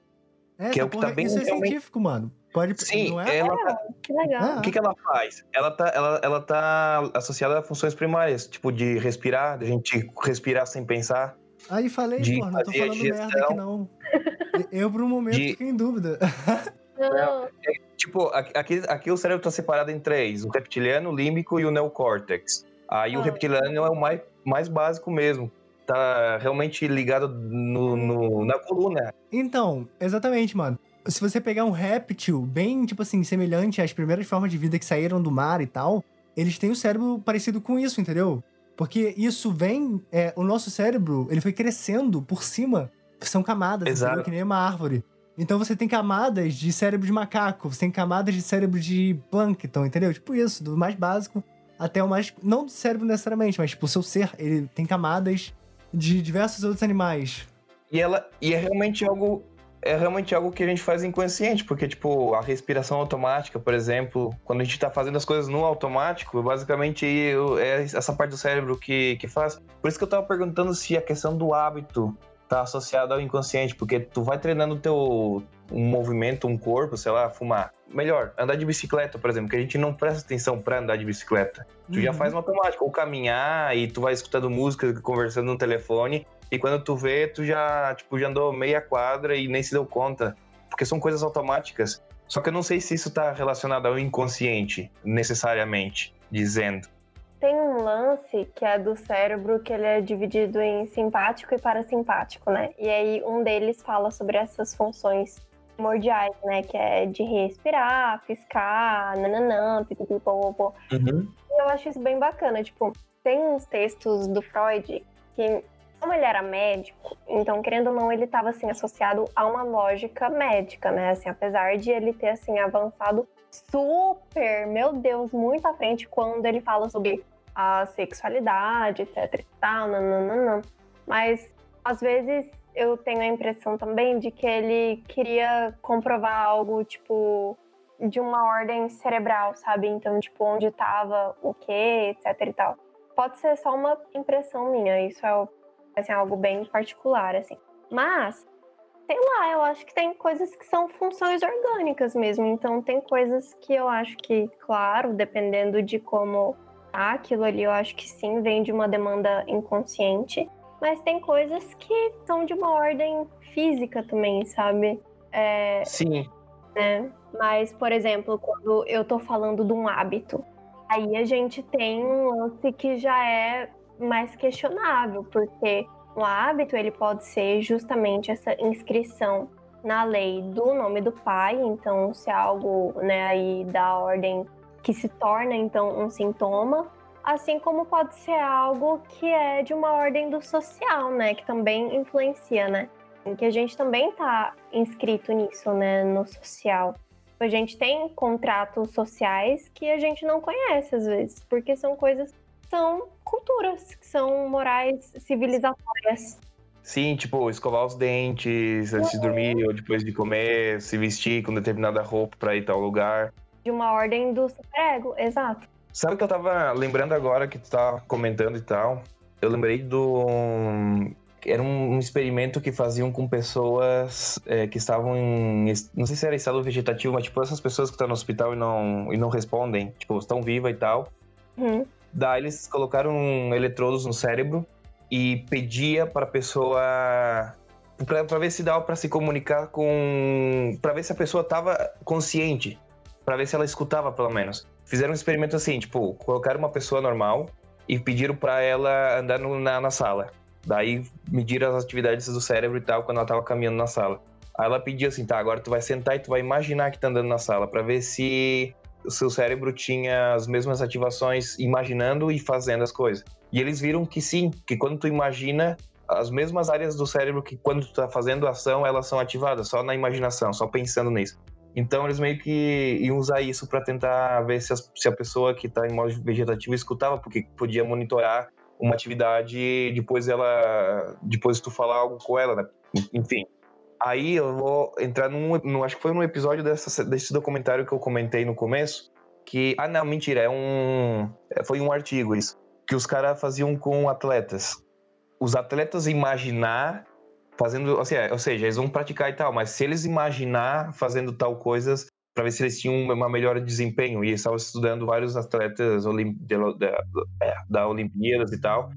É, que é o que porra- tá bem isso é realmente- científico, mano. Pode. Sim, não é? ela tá- Que legal. Ah. o que, que ela faz? Ela tá, ela, ela tá associada a funções primárias, tipo de respirar, de a gente respirar sem pensar. Aí falei, de pô, não tô falando merda aqui não. Eu, por um momento, De- fiquei em dúvida. Não, Tipo, aqui, aqui, o cérebro tá separado em três: o reptiliano, o límbico e o neocórtex. Aí o Ah. reptiliano é o mais, mais básico mesmo. Tá realmente ligado no, no- na coluna. Então, exatamente, mano. Se você pegar um réptil bem, tipo assim, semelhante às primeiras formas de vida que saíram do mar e tal, eles têm o cérebro parecido com isso, entendeu? Porque isso vem. é, o nosso cérebro, ele foi crescendo por cima. São camadas, Exato. entendeu? Que nem uma árvore. Então você tem camadas de cérebro de macaco, você tem camadas de cérebro de plâncton, entendeu? Tipo isso, do mais básico até o mais. Não do cérebro necessariamente, mas tipo, o seu ser, ele tem camadas de diversos outros animais. E ela e é realmente algo é realmente algo que a gente faz inconsciente, porque tipo, a respiração automática, por exemplo, quando a gente tá fazendo as coisas no automático, basicamente eu- é essa parte do cérebro que, que faz. Por isso que eu tava perguntando se a questão do hábito tá associada ao inconsciente, porque tu vai treinando o teu um movimento, um corpo, sei lá, fumar. Melhor, andar de bicicleta, por exemplo, que a gente não presta atenção pra andar de bicicleta. Tu já Uhum. faz no automático, ou caminhar e tu vai escutando música, conversando no telefone, e quando tu vê, tu já, tipo, já andou meia quadra e nem se deu conta. Porque são coisas automáticas. Só que eu não sei se isso tá relacionado ao inconsciente, necessariamente, dizendo. tem um lance que é do cérebro que ele é dividido em simpático e parasimpático, né? E aí um deles fala sobre essas funções primordiais, né? Que é de respirar, piscar, nananã, pipipipopopô. Uhum. Eu acho isso bem bacana. Tipo, tem uns textos do Freud que, como ele era médico, então, querendo ou não, ele estava, assim, associado a uma lógica médica, né? Assim, apesar de ele ter, assim, avançado super, meu Deus, muito à frente quando ele fala sobre a sexualidade, etc e tal, nananana. Mas, às vezes, eu tenho a impressão também de que ele queria comprovar algo, tipo, de uma ordem cerebral, sabe? Então, tipo, onde tava o quê, etc e tal. Pode ser só uma impressão minha, isso é assim, algo bem particular, assim. Mas, sei lá, eu acho que tem coisas que são funções orgânicas mesmo. Então, tem coisas que eu acho que, claro, dependendo de como tá aquilo ali, eu acho que sim, vem de uma demanda inconsciente. Mas tem coisas que são de uma ordem física também, sabe? É, Sim. né? Mas, por exemplo, quando eu tô falando de um hábito, aí a gente tem um lance que já é mais questionável, porque o hábito ele pode ser justamente essa inscrição na lei do nome do pai, então se é algo, né, aí da ordem que se torna então um sintoma, assim como pode ser algo que é de uma ordem do social, né, que também influencia, né? Em que a gente também tá inscrito nisso, né, no social. A gente tem contratos sociais que a gente não conhece às vezes, porque são coisas são culturas, que são morais civilizatórias. Sim, tipo, escovar os dentes antes de dormir ou depois de comer, se vestir com determinada roupa pra ir tal lugar. De uma ordem do superego, exato. Sabe o que eu tava lembrando agora que tu tá comentando e tal? Eu lembrei do. Era um experimento que faziam com pessoas é, que estavam em. Não sei se era estado vegetativo, mas tipo essas pessoas que estão no hospital e não, e não respondem, tipo, estão vivas e tal. Uhum. Daí eles colocaram eletrodos no cérebro e pedia para a pessoa para ver se dava para se comunicar com para ver se a pessoa estava consciente, para ver se ela escutava pelo menos. Fizeram um experimento assim, tipo, colocaram uma pessoa normal e pediram para ela andar no, na, na sala. Daí mediram as atividades do cérebro e tal quando ela estava caminhando na sala. Aí ela pediu assim, tá, agora tu vai sentar e tu vai imaginar que tá andando na sala para ver se seu cérebro tinha as mesmas ativações imaginando e fazendo as coisas. E eles viram que sim, que quando tu imagina, as mesmas áreas do cérebro que quando tu tá fazendo ação, elas são ativadas só na imaginação, só pensando nisso. Então eles meio que iam usar isso para tentar ver se, as, se, a pessoa que tá em modo vegetativo escutava, porque podia monitorar uma atividade depois ela depois tu falar algo com ela, né? Enfim. Aí eu vou entrar num, num, acho que foi num episódio dessa, desse documentário que eu comentei no começo, que ah não, mentira, é um foi um artigo isso, que os caras faziam com atletas. Os atletas imaginar fazendo, assim, ou seja, eles vão praticar e tal, mas se eles imaginar fazendo tal coisas para ver se eles tinham uma melhor desempenho e estavam estudando vários atletas da, da Olimpíadas e tal,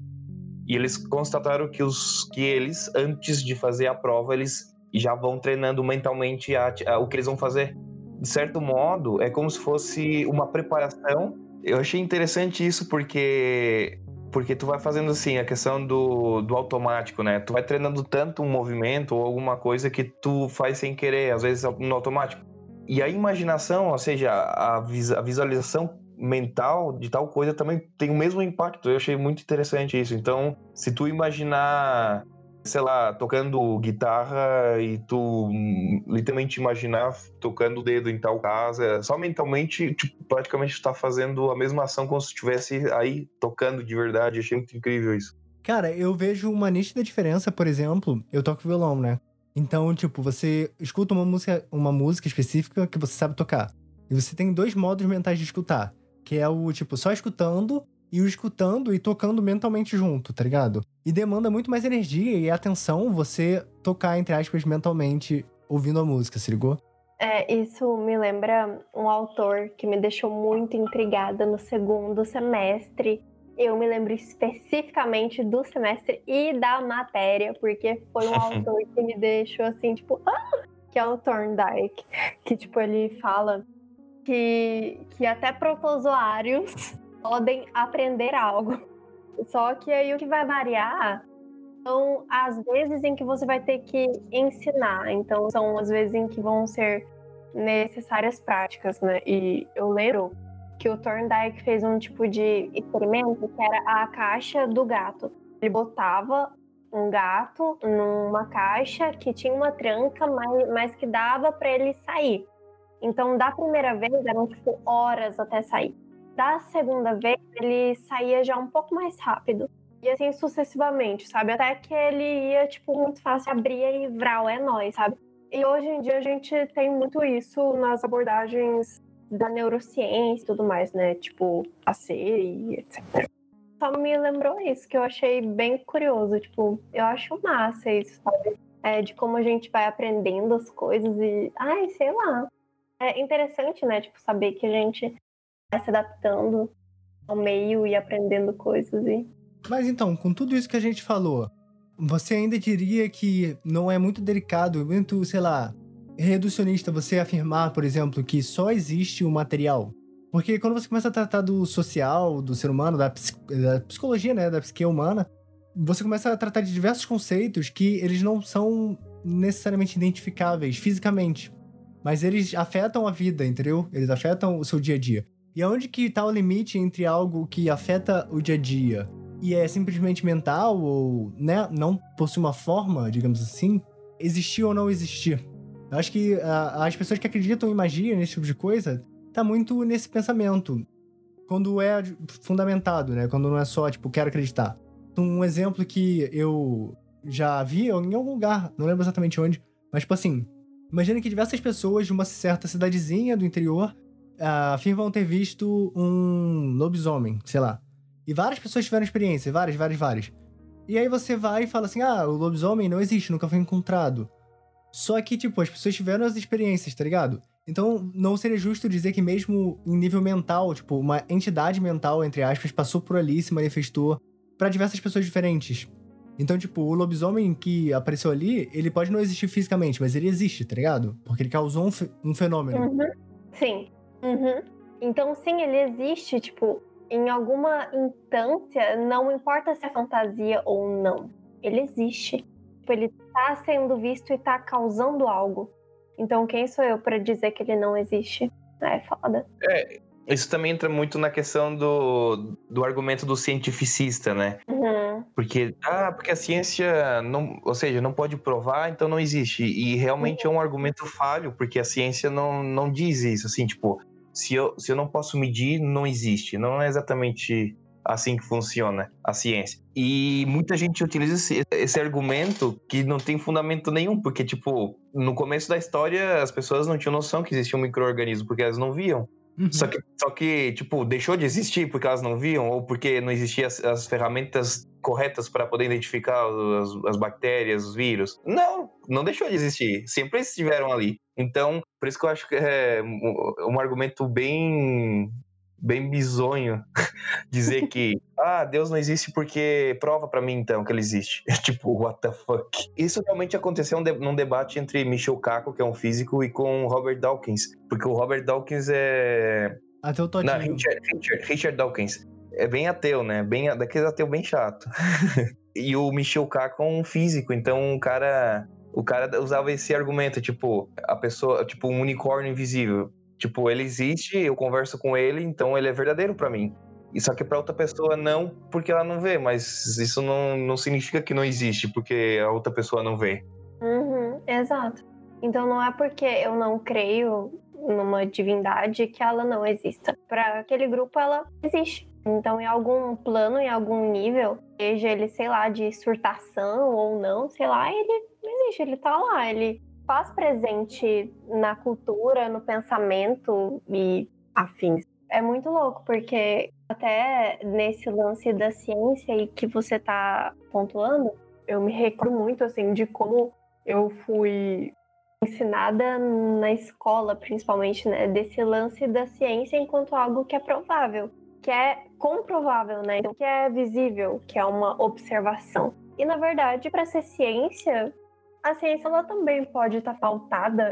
e eles constataram que os que eles antes de fazer a prova eles já vão treinando mentalmente a, a, o que eles vão fazer. De certo modo, é como se fosse uma preparação. Eu achei interessante isso porque porque tu vai fazendo assim a questão do, do automático, né? Tu vai treinando tanto um movimento ou alguma coisa que tu faz sem querer, às vezes no automático. E a imaginação, ou seja, a, a visualização mental de tal coisa também tem o mesmo impacto. Eu achei muito interessante isso. Então, se tu imaginar sei lá, tocando guitarra e tu hum, literalmente imaginar tocando o dedo em tal casa, só mentalmente, tipo, praticamente tu tá fazendo a mesma ação como se estivesse aí tocando de verdade. Achei muito incrível isso. Cara, eu vejo uma nítida diferença, por exemplo, eu toco violão, né? Então, tipo, você escuta uma música, uma música específica que você sabe tocar. E você tem dois modos mentais de escutar, que é o tipo só escutando e o escutando e tocando mentalmente junto, tá ligado? E demanda muito mais energia e atenção você tocar, entre aspas, mentalmente ouvindo a música, se ligou? É, isso me lembra um autor que me deixou muito intrigada no segundo semestre. Eu me lembro especificamente do semestre e da matéria, porque foi um autor que me deixou assim, tipo, ah! que é o Thorndike, que tipo ele fala que, que até protozoários podem aprender algo. Só que aí o que vai variar são as vezes em que você vai ter que ensinar. Então, são as vezes em que vão ser necessárias práticas, né? E eu lembro que o Thorndike fez um tipo de experimento que era a caixa do gato. Ele botava um gato numa caixa que tinha uma tranca, mas, mas que dava para ele sair. Então, da primeira vez, eram tipo horas até sair. Da segunda vez, ele saía já um pouco mais rápido. E assim sucessivamente, sabe? Até que ele ia, tipo, muito fácil, abria e vral, é nóis, sabe? E hoje em dia a gente tem muito isso nas abordagens da neurociência e tudo mais, né? Tipo, a e etc. Só me lembrou isso, que eu achei bem curioso. Tipo, eu acho massa isso, sabe? É, de como a gente vai aprendendo as coisas e. Ai, sei lá. É interessante, né? Tipo, saber que a gente se adaptando ao meio e aprendendo coisas e. Mas então, com tudo isso que a gente falou, você ainda diria que não é muito delicado, muito, sei lá, reducionista você afirmar, por exemplo, que só existe o material? Porque quando você começa a tratar do social, do ser humano, da, da psicologia, né, da psique humana, você começa a tratar de diversos conceitos que eles não são necessariamente identificáveis fisicamente, mas eles afetam a vida, entendeu? Eles afetam o seu dia a dia. E aonde que tá o limite entre algo que afeta o dia a dia e é simplesmente mental ou né, não possui uma forma, digamos assim, existir ou não existir. Eu acho que uh, as pessoas que acreditam em magia, nesse tipo de coisa, tá muito nesse pensamento. Quando é fundamentado, né? Quando não é só, tipo, quero acreditar. Um exemplo que eu já vi em algum lugar, não lembro exatamente onde, mas, tipo assim, imagina que diversas pessoas de uma certa cidadezinha do interior afirmam ter visto um lobisomem, sei lá. E várias pessoas tiveram experiência, várias, várias, várias. E aí você vai e fala assim: ah, o lobisomem não existe, nunca foi encontrado. Só que, tipo, as pessoas tiveram as experiências, tá ligado? Então, não seria justo dizer que mesmo em nível mental, tipo, uma entidade mental, entre aspas, passou por ali se manifestou para diversas pessoas diferentes. Então, tipo, o lobisomem que apareceu ali, ele pode não existir fisicamente, mas ele existe, tá ligado? Porque ele causou um, um fenômeno. Uhum. Sim. Uhum. Então, sim, ele existe, tipo, em alguma instância, não importa se é fantasia ou não, ele existe. Tipo, ele tá sendo visto e tá causando algo. Então, quem sou eu para dizer que ele não existe? É foda. É, isso também entra muito na questão do, do argumento do cientificista, né? Uhum. Porque, ah, porque a ciência não, ou seja, não pode provar, então não existe. E realmente uhum. é um argumento falho, porque a ciência não, não diz isso, assim, tipo, se eu, se eu não posso medir, não existe. Não é exatamente assim que funciona a ciência. E muita gente utiliza esse, esse, argumento que não tem fundamento nenhum, porque, tipo, no começo da história as pessoas não tinham noção que existia um microorganismo, porque elas não viam. Uhum. Só, que, só que, tipo, deixou de existir porque elas não viam, ou porque não existiam as, as ferramentas corretas para poder identificar as, as, bactérias, os vírus. Não, não deixou de existir. Sempre estiveram ali. Então, por isso que eu acho que é um, um argumento bem bem bizonho dizer que ah, Deus não existe porque prova para mim então que ele existe. tipo, what the fuck? Isso realmente aconteceu num debate entre Michio Kaku, que é um físico, e com Robert Dawkins, porque o Robert Dawkins é Ateu todinho. Não, Richard, Richard, Richard Dawkins. É bem ateu, né? Bem, daqueles ateu bem chato. e o Michio Kaku é um físico, então o cara o cara usava esse argumento, tipo, a pessoa, tipo, um unicórnio invisível. Tipo, ele existe, eu converso com ele, então ele é verdadeiro para mim. E só que para outra pessoa não, porque ela não vê, mas isso não, não significa que não existe, porque a outra pessoa não vê. Uhum, exato. Então não é porque eu não creio numa divindade que ela não exista. Para aquele grupo ela existe. Então, em algum plano, em algum nível, seja ele, sei lá, de surtação ou não, sei lá, ele existe, ele tá lá, ele faz presente na cultura, no pensamento e afins. É muito louco, porque até nesse lance da ciência e que você tá pontuando, eu me recordo muito, assim, de como eu fui ensinada na escola, principalmente, né, desse lance da ciência enquanto algo que é provável que é comprovável, né? Então, que é visível, que é uma observação. E na verdade, para ser ciência, a ciência ela também pode estar tá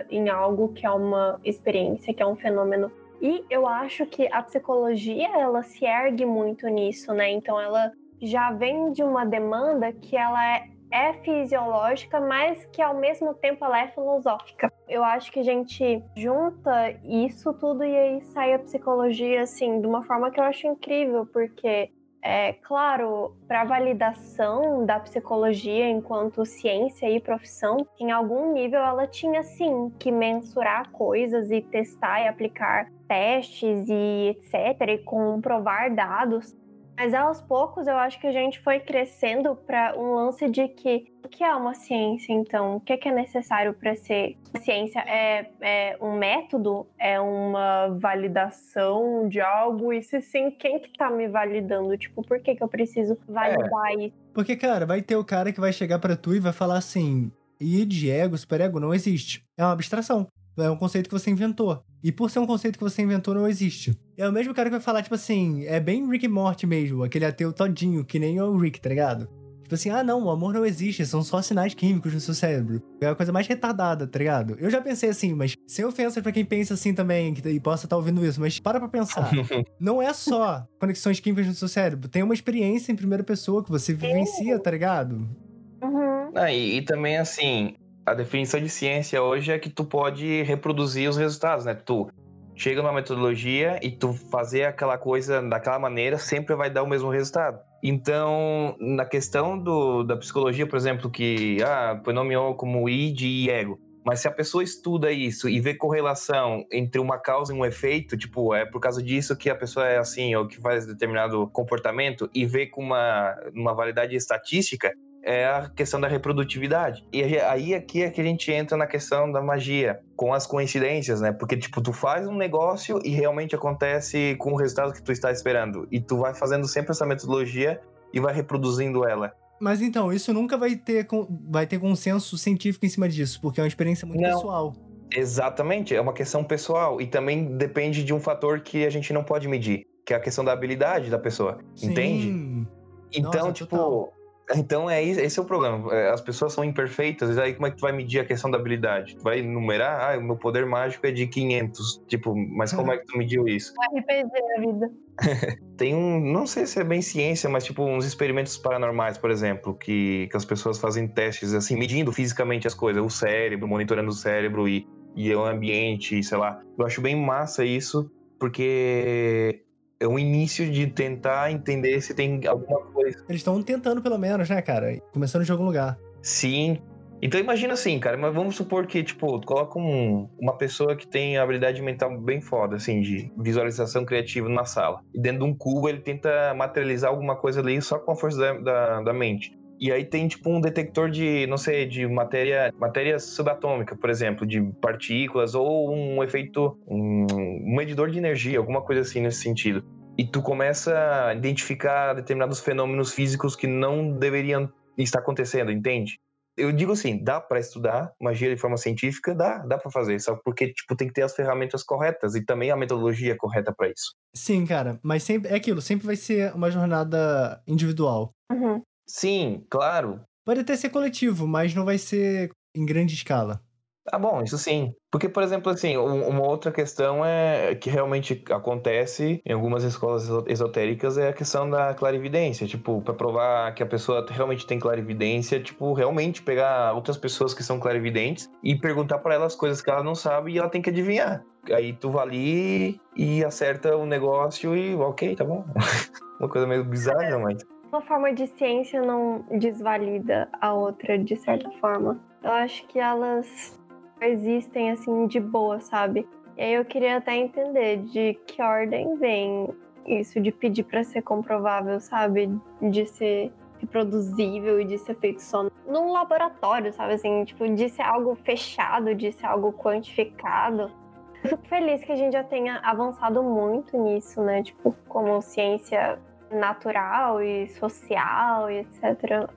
em algo que é uma experiência, que é um fenômeno E eu acho que a psicologia, ela se ergue muito nisso, né? Então ela já vem de uma demanda que ela é, é fisiológica, mas que ao mesmo tempo ela é filosófica. Eu acho que a gente junta isso tudo e aí sai a psicologia assim de uma forma que eu acho incrível, porque é claro, para validação da psicologia enquanto ciência e profissão, em algum nível ela tinha sim que mensurar coisas e testar e aplicar testes e etc, e comprovar dados. Mas aos poucos eu acho que a gente foi crescendo para um lance de que o que é uma ciência, então? O que é, necessário para ser ciência? É, é, um método? É uma validação de algo? E se sim, quem que tá me validando? Tipo, por que, que eu preciso validar é. isso? Porque, cara, vai ter o cara que vai chegar para tu e vai falar assim: id, ego, superego não existe. É uma abstração. É um conceito que você inventou. E por ser um conceito que você inventou, não existe. É o mesmo cara que vai falar, tipo assim, é bem Rick e Morty mesmo, aquele ateu todinho, que nem o Rick, tá ligado? Tipo assim, ah não, o amor não existe, são só sinais químicos no seu cérebro. É a coisa mais retardada, tá ligado? Eu já pensei assim, mas sem ofensa para quem pensa assim também, que e possa estar tá ouvindo isso, mas para pra pensar. não é só conexões químicas no seu cérebro, tem uma experiência em primeira pessoa que você vivencia, tá ligado? Uhum. Ah, e, e também assim, a definição de ciência hoje é que tu pode reproduzir os resultados, né? Tu chega numa metodologia e tu fazer aquela coisa daquela maneira sempre vai dar o mesmo resultado. Então, na questão do, da psicologia, por exemplo, que ah, nomeou como id e ego. Mas se a pessoa estuda isso e vê correlação entre uma causa e um efeito, tipo, é por causa disso que a pessoa é assim, ou que faz determinado comportamento, e vê com uma, uma validade estatística, é a questão da reprodutividade. E aí aqui é que a gente entra na questão da magia, com as coincidências, né? Porque, tipo, tu faz um negócio e realmente acontece com o resultado que tu está esperando. E tu vai fazendo sempre essa metodologia e vai reproduzindo ela. Mas então, isso nunca vai ter, vai ter consenso científico em cima disso, porque é uma experiência muito não. pessoal. Exatamente, é uma questão pessoal. E também depende de um fator que a gente não pode medir, que é a questão da habilidade da pessoa. Sim. Entende? Então, Nossa, tipo, total então, é esse é o problema. É, as pessoas são imperfeitas, e aí como é que tu vai medir a questão da habilidade? Tu vai numerar? Ah, o meu poder mágico é de 500. Tipo, mas como é que tu mediu isso? RPG a vida. Tem um, não sei se é bem ciência, mas tipo uns experimentos paranormais, por exemplo, que, que as pessoas fazem testes assim, medindo fisicamente as coisas, o cérebro, monitorando o cérebro e, e o ambiente, sei lá. Eu acho bem massa isso, porque é um início de tentar entender se tem alguma coisa. Eles estão tentando, pelo menos, né, cara? Começando de algum lugar. Sim. Então imagina assim, cara, mas vamos supor que, tipo, coloca um, uma pessoa que tem habilidade mental bem foda, assim, de visualização criativa na sala. E dentro de um cubo ele tenta materializar alguma coisa ali só com a força da, da, da mente. E aí tem tipo um detector de, não sei, de matéria, matéria subatômica, por exemplo, de partículas ou um efeito, um, um medidor de energia, alguma coisa assim nesse sentido. E tu começa a identificar determinados fenômenos físicos que não deveriam estar acontecendo, entende? Eu digo assim, dá para estudar magia de forma científica, dá, dá para fazer, só porque tipo tem que ter as ferramentas corretas e também a metodologia correta para isso. Sim, cara, mas sempre é aquilo, sempre vai ser uma jornada individual. Uhum. Sim, claro. Pode até ser coletivo, mas não vai ser em grande escala. Ah, bom, isso sim. Porque, por exemplo, assim, uma outra questão é que realmente acontece em algumas escolas esotéricas é a questão da clarividência. Tipo, para provar que a pessoa realmente tem clarividência, tipo, realmente pegar outras pessoas que são clarividentes e perguntar para elas coisas que ela não sabe e ela tem que adivinhar. Aí tu vai ali e acerta o negócio e ok, tá bom. uma coisa meio bizarra, mas uma forma de ciência não desvalida a outra de certa forma. Eu acho que elas existem assim de boa, sabe? E aí eu queria até entender de que ordem vem isso de pedir para ser comprovável, sabe? De ser reproduzível e de ser feito só num laboratório, sabe? Assim, tipo, de ser algo fechado, de ser algo quantificado. Eu fico feliz que a gente já tenha avançado muito nisso, né? Tipo, como ciência natural e social e etc.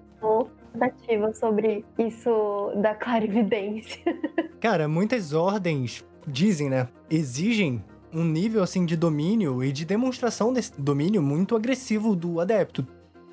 Expectativa sobre isso da clarividência. Cara, muitas ordens dizem, né? Exigem um nível assim de domínio e de demonstração desse domínio muito agressivo do adepto.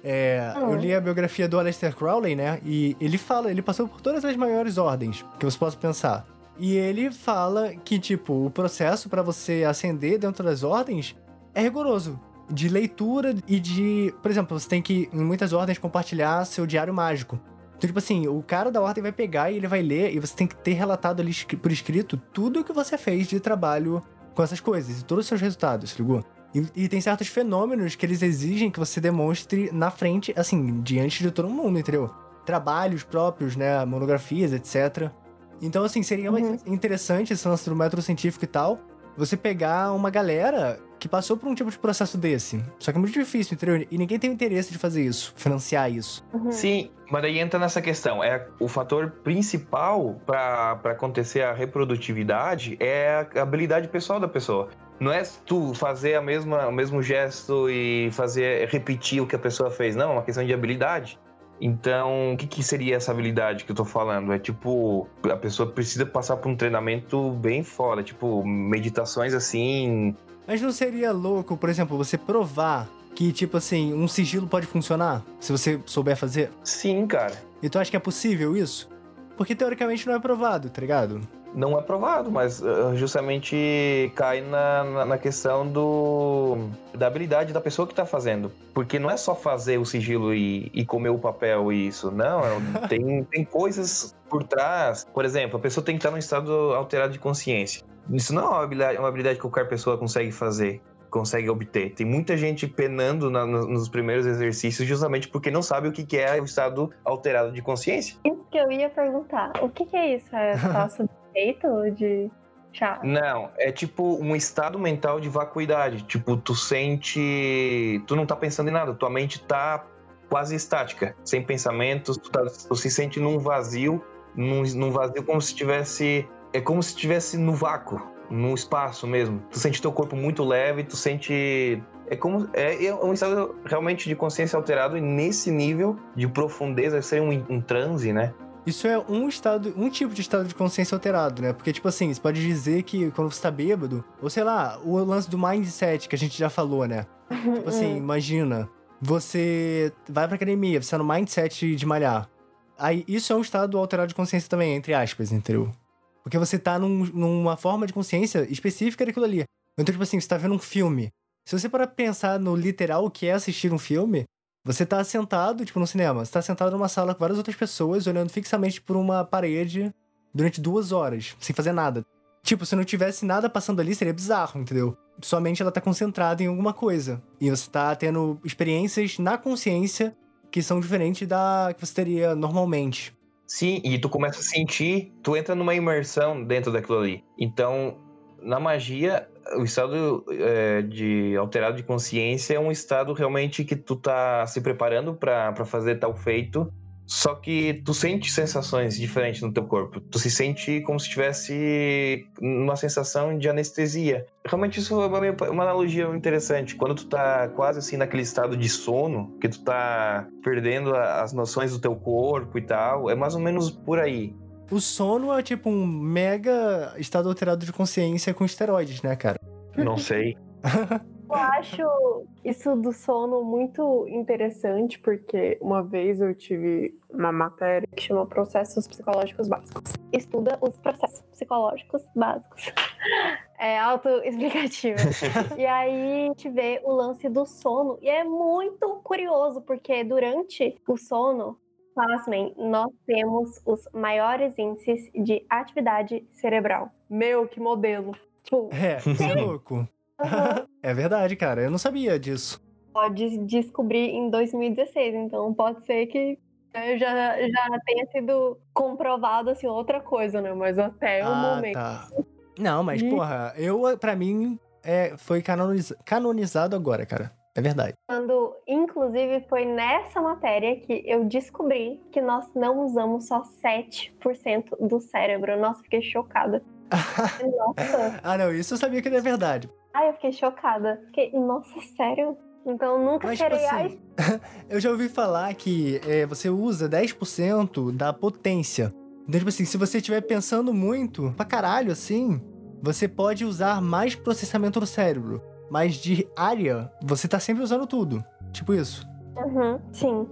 É, Eu li a biografia do Aleister Crowley, né? E ele fala, ele passou por todas as maiores ordens que você possa pensar. E ele fala que, tipo, o processo para você ascender dentro das ordens é rigoroso. De leitura e de. Por exemplo, você tem que, em muitas ordens, compartilhar seu diário mágico. Então, tipo assim, o cara da ordem vai pegar e ele vai ler, e você tem que ter relatado ali por escrito tudo o que você fez de trabalho com essas coisas, e todos os seus resultados, ligou? E, e, tem certos fenômenos que eles exigem que você demonstre na frente, assim, diante de todo mundo, entendeu? Trabalhos próprios, né? Monografias, etc. Então, assim, seria uhum. interessante esse lance do método científico e tal, você pegar uma galera que passou por um tipo de processo desse. Só que é muito difícil, entendeu? E ninguém tem interesse de fazer isso, financiar isso. Uhum. Sim, mas aí entra nessa questão. É o fator principal para acontecer a reprodutividade é a habilidade pessoal da pessoa. Não é tu fazer a mesma, o mesmo gesto e fazer repetir o que a pessoa fez, não, é uma questão de habilidade. Então, o que, que, seria essa habilidade que eu tô falando? É tipo, a pessoa precisa passar por um treinamento bem fora, tipo, meditações assim. Mas não seria louco, por exemplo, você provar que, tipo assim, um sigilo pode funcionar? Se você souber fazer? Sim, cara. E tu acha que é possível isso? Porque teoricamente não é provado, tá ligado? Não é provado, mas uh, justamente cai na, na, questão do, da habilidade da pessoa que está fazendo. Porque não é só fazer o sigilo e, e comer o papel e isso. Não, é tem, tem coisas por trás. Por exemplo, a pessoa tem que estar num estado alterado de consciência. Isso não é uma habilidade, uma habilidade que qualquer pessoa consegue fazer consegue obter. Tem muita gente penando na, nos primeiros exercícios justamente porque não sabe o que, é o estado alterado de consciência. Isso que eu ia perguntar. O que, que é isso? É só efeito de chá? Não, é tipo um estado mental de vacuidade. Tipo, tu sente. Tu não tá pensando em nada, tua mente tá quase estática, sem pensamentos, tu, tá, tu se sente num vazio, num, num vazio como se tivesse. É como se estivesse no vácuo, no espaço mesmo. Tu sente teu corpo muito leve, tu sente. É como. É, é um estado realmente de consciência alterado e nesse nível de profundeza, seria um, um transe, né? Isso é um estado, um tipo de estado de consciência alterado, né? Porque, tipo assim, você pode dizer que quando você tá bêbado, ou sei lá, o lance do mindset que a gente já falou, né? tipo assim, imagina, você vai pra academia, você tá no mindset de malhar. Aí, isso é um estado alterado de consciência também, entre aspas, entendeu? Porque você tá num, numa forma de consciência específica daquilo ali. Então, tipo assim, você tá vendo um filme. Se você parar pensar no literal que é assistir um filme, você tá sentado, tipo, no cinema, você tá sentado numa sala com várias outras pessoas, olhando fixamente por uma parede durante duas horas, sem fazer nada. Tipo, se não tivesse nada passando ali, seria bizarro, entendeu? Somente ela tá concentrada em alguma coisa. E você tá tendo experiências na consciência que são diferentes da que você teria normalmente. Sim, e tu começa a sentir, tu entra numa imersão dentro daquilo ali. Então, na magia, o estado é, de alterado de consciência é um estado realmente que tu tá se preparando para fazer tal feito, só que tu sente sensações diferentes no teu corpo. Tu se sente como se tivesse uma sensação de anestesia. Realmente isso é uma, uma analogia interessante. Quando tu tá quase assim naquele estado de sono, que tu tá perdendo as noções do teu corpo e tal, é mais ou menos por aí. O sono é tipo um mega estado alterado de consciência com esteroides, né, cara? Não sei. Eu acho isso do sono muito interessante, porque uma vez eu tive uma matéria que chama Processos Psicológicos Básicos. Estuda os processos psicológicos básicos. É autoexplicativo. e aí a gente vê o lance do sono. E é muito curioso, porque durante o sono, Pasmem, nós temos os maiores índices de atividade cerebral. Meu, que modelo. Tipo, é, você é louco. Uhum. é verdade, cara. Eu não sabia disso. Pode descobrir em 2016, então pode ser que né, já, já tenha sido comprovado assim outra coisa, né? Mas até ah, o momento. Tá. Não, mas, e... porra, eu, pra mim, é, foi canoniz... canonizado agora, cara. É verdade. Quando, inclusive, foi nessa matéria que eu descobri que nós não usamos só 7% do cérebro. Nossa, fiquei chocada. nossa. ah, não, isso eu sabia que não é verdade. Ah, eu fiquei chocada. Fiquei, nossa, sério? Então nunca Mas, tipo assim, Eu já ouvi falar que é, você usa 10% da potência. Então, tipo assim, se você estiver pensando muito, pra caralho, assim, você pode usar mais processamento no cérebro. Mas de área, você tá sempre usando tudo. Tipo isso. Uhum, sim.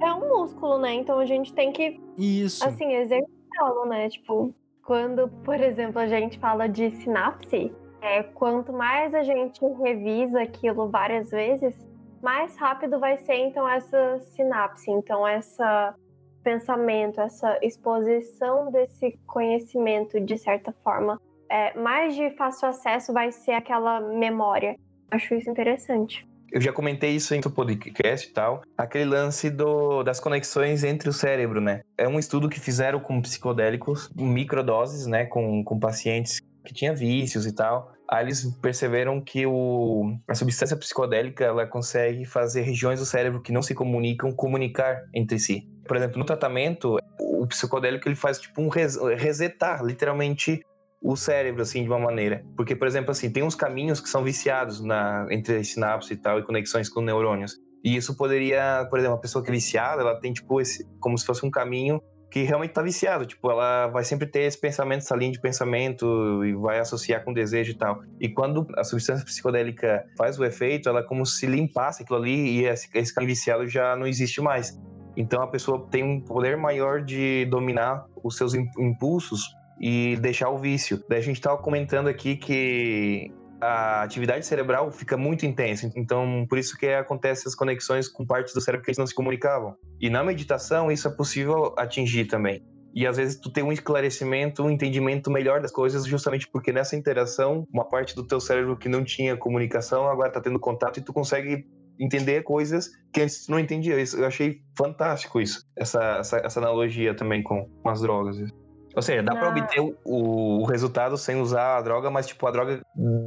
É um músculo, né? Então a gente tem que. Isso. Assim, exercitá-lo, né? Tipo, quando, por exemplo, a gente fala de sinapse, é, quanto mais a gente revisa aquilo várias vezes, mais rápido vai ser então essa sinapse, então essa pensamento, essa exposição desse conhecimento de certa forma, é, mais de fácil acesso vai ser aquela memória. Acho isso interessante. Eu já comentei isso em outro podcast e tal. Aquele lance do, das conexões entre o cérebro, né? É um estudo que fizeram com psicodélicos, microdoses, né? Com, com pacientes que tinham vícios e tal. Aí eles perceberam que o, a substância psicodélica ela consegue fazer regiões do cérebro que não se comunicam comunicar entre si. Por exemplo, no tratamento, o psicodélico ele faz tipo um res, resetar, literalmente o cérebro, assim, de uma maneira. Porque, por exemplo, assim, tem uns caminhos que são viciados na, entre sinapses e tal, e conexões com neurônios. E isso poderia, por exemplo, uma pessoa que é viciada, ela tem, tipo, esse, como se fosse um caminho que realmente está viciado. Tipo, ela vai sempre ter esse pensamento, essa linha de pensamento e vai associar com desejo e tal. E quando a substância psicodélica faz o efeito, ela é como se limpasse aquilo ali e esse, esse caminho viciado já não existe mais. Então a pessoa tem um poder maior de dominar os seus impulsos e deixar o vício. Daí a gente estava comentando aqui que a atividade cerebral fica muito intensa. Então, por isso que acontece as conexões com partes do cérebro que eles não se comunicavam. E na meditação, isso é possível atingir também. E às vezes tu tem um esclarecimento, um entendimento melhor das coisas, justamente porque nessa interação, uma parte do teu cérebro que não tinha comunicação agora está tendo contato e tu consegue entender coisas que antes tu não entendia. Eu achei fantástico isso, essa, essa, essa analogia também com, com as drogas. Ou seja, dá para obter o, o, resultado sem usar a droga, mas tipo, a droga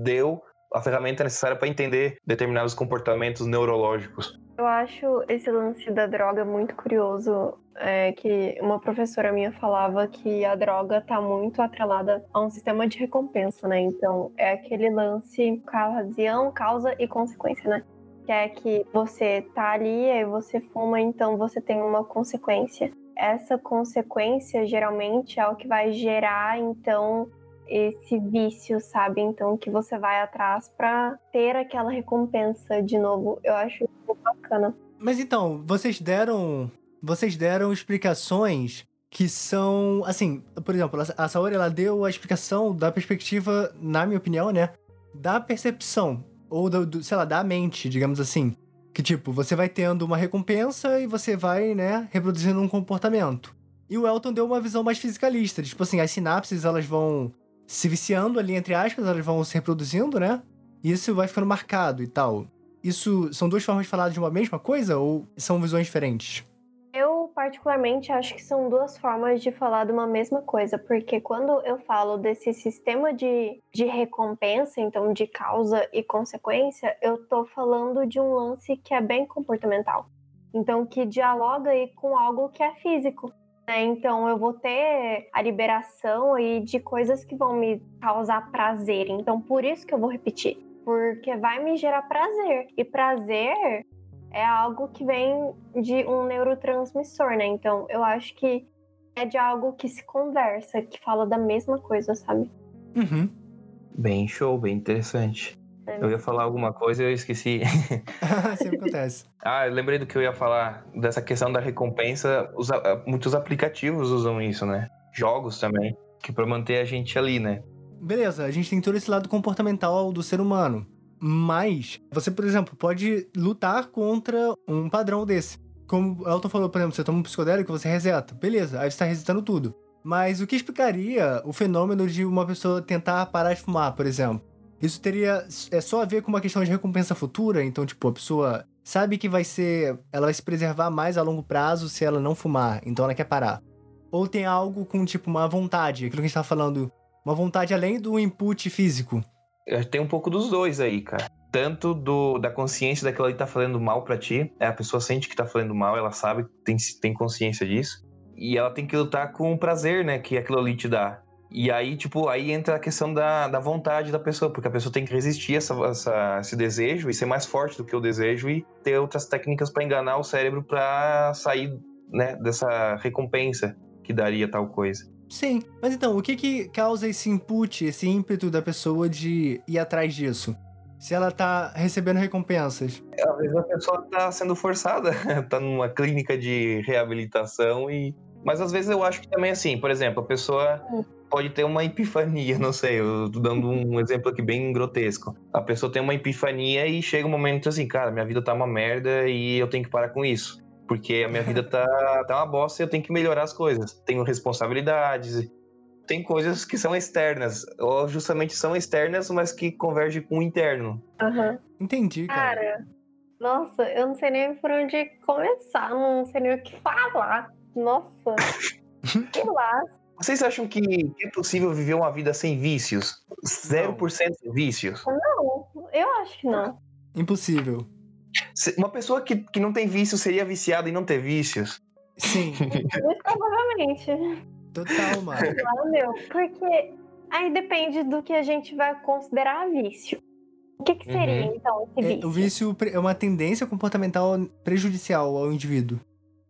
deu a ferramenta necessária para entender determinados comportamentos neurológicos. Eu acho esse lance da droga muito curioso. É que uma professora minha falava que a droga tá muito atrelada a um sistema de recompensa, né? Então é aquele lance ocasião, causa e consequência, né? Que é que você tá ali, aí você fuma, então você tem uma consequência essa consequência geralmente é o que vai gerar então esse vício, sabe? Então que você vai atrás para ter aquela recompensa de novo. Eu acho bacana. Mas então, vocês deram vocês deram explicações que são, assim, por exemplo, a Saori ela deu a explicação da perspectiva, na minha opinião, né, da percepção ou do, do sei lá, da mente, digamos assim. Que, tipo, você vai tendo uma recompensa e você vai, né, reproduzindo um comportamento. E o Elton deu uma visão mais fisicalista. Tipo assim, as sinapses, elas vão se viciando ali, entre aspas, elas vão se reproduzindo, né? E isso vai ficando marcado e tal. Isso são duas formas de falar de uma mesma coisa ou são visões diferentes? Particularmente, acho que são duas formas de falar de uma mesma coisa, porque quando eu falo desse sistema de, de recompensa, então de causa e consequência, eu tô falando de um lance que é bem comportamental. Então, que dialoga aí com algo que é físico. Né? Então, eu vou ter a liberação aí de coisas que vão me causar prazer. Então, por isso que eu vou repetir. Porque vai me gerar prazer. E prazer é algo que vem de um neurotransmissor, né? Então eu acho que é de algo que se conversa, que fala da mesma coisa, sabe? Uhum. Bem show, bem interessante. É. Eu ia falar alguma coisa e eu esqueci. Sempre acontece. ah, eu lembrei do que eu ia falar, dessa questão da recompensa. Os, muitos aplicativos usam isso, né? Jogos também, que para manter a gente ali, né? Beleza, a gente tem todo esse lado comportamental do ser humano. Mas você, por exemplo, pode lutar contra um padrão desse. Como o Elton falou, por exemplo, você toma um psicodélico, você reseta. Beleza, aí você tá resetando tudo. Mas o que explicaria o fenômeno de uma pessoa tentar parar de fumar, por exemplo? Isso teria é só a ver com uma questão de recompensa futura, então tipo, a pessoa sabe que vai ser, ela vai se preservar mais a longo prazo se ela não fumar, então ela quer parar. Ou tem algo com tipo uma vontade, aquilo que a gente tava falando, uma vontade além do input físico. Tem um pouco dos dois aí, cara. Tanto do, da consciência daquilo ali tá falando mal para ti, é, a pessoa sente que tá falando mal, ela sabe, tem, tem consciência disso. E ela tem que lutar com o prazer, né, que aquilo ali te dá. E aí, tipo, aí entra a questão da, da vontade da pessoa, porque a pessoa tem que resistir a essa, essa, esse desejo e ser mais forte do que o desejo e ter outras técnicas para enganar o cérebro para sair, né, dessa recompensa que daria tal coisa. Sim, mas então, o que que causa esse input, esse ímpeto da pessoa de ir atrás disso? Se ela tá recebendo recompensas. Às vezes a pessoa tá sendo forçada, tá numa clínica de reabilitação e Mas às vezes eu acho que também assim, por exemplo, a pessoa pode ter uma epifania, não sei, eu tô dando um exemplo aqui bem grotesco. A pessoa tem uma epifania e chega um momento assim, cara, minha vida tá uma merda e eu tenho que parar com isso. Porque a minha vida tá, tá uma bosta e eu tenho que melhorar as coisas. Tenho responsabilidades, tem coisas que são externas, ou justamente são externas, mas que convergem com o interno. Aham. Entendi, cara. Cara, nossa, eu não sei nem por onde começar, não sei nem o que falar. Nossa, sei lá. Vocês acham que é possível viver uma vida sem vícios? 0% vícios? Não, eu acho que não. Impossível. Uma pessoa que, que não tem vício seria viciada em não ter vícios? Sim, Muito provavelmente. total, mano. Meu, porque aí depende do que a gente vai considerar vício. O que, que seria, então, esse É, vício? o vício é uma tendência comportamental prejudicial ao indivíduo.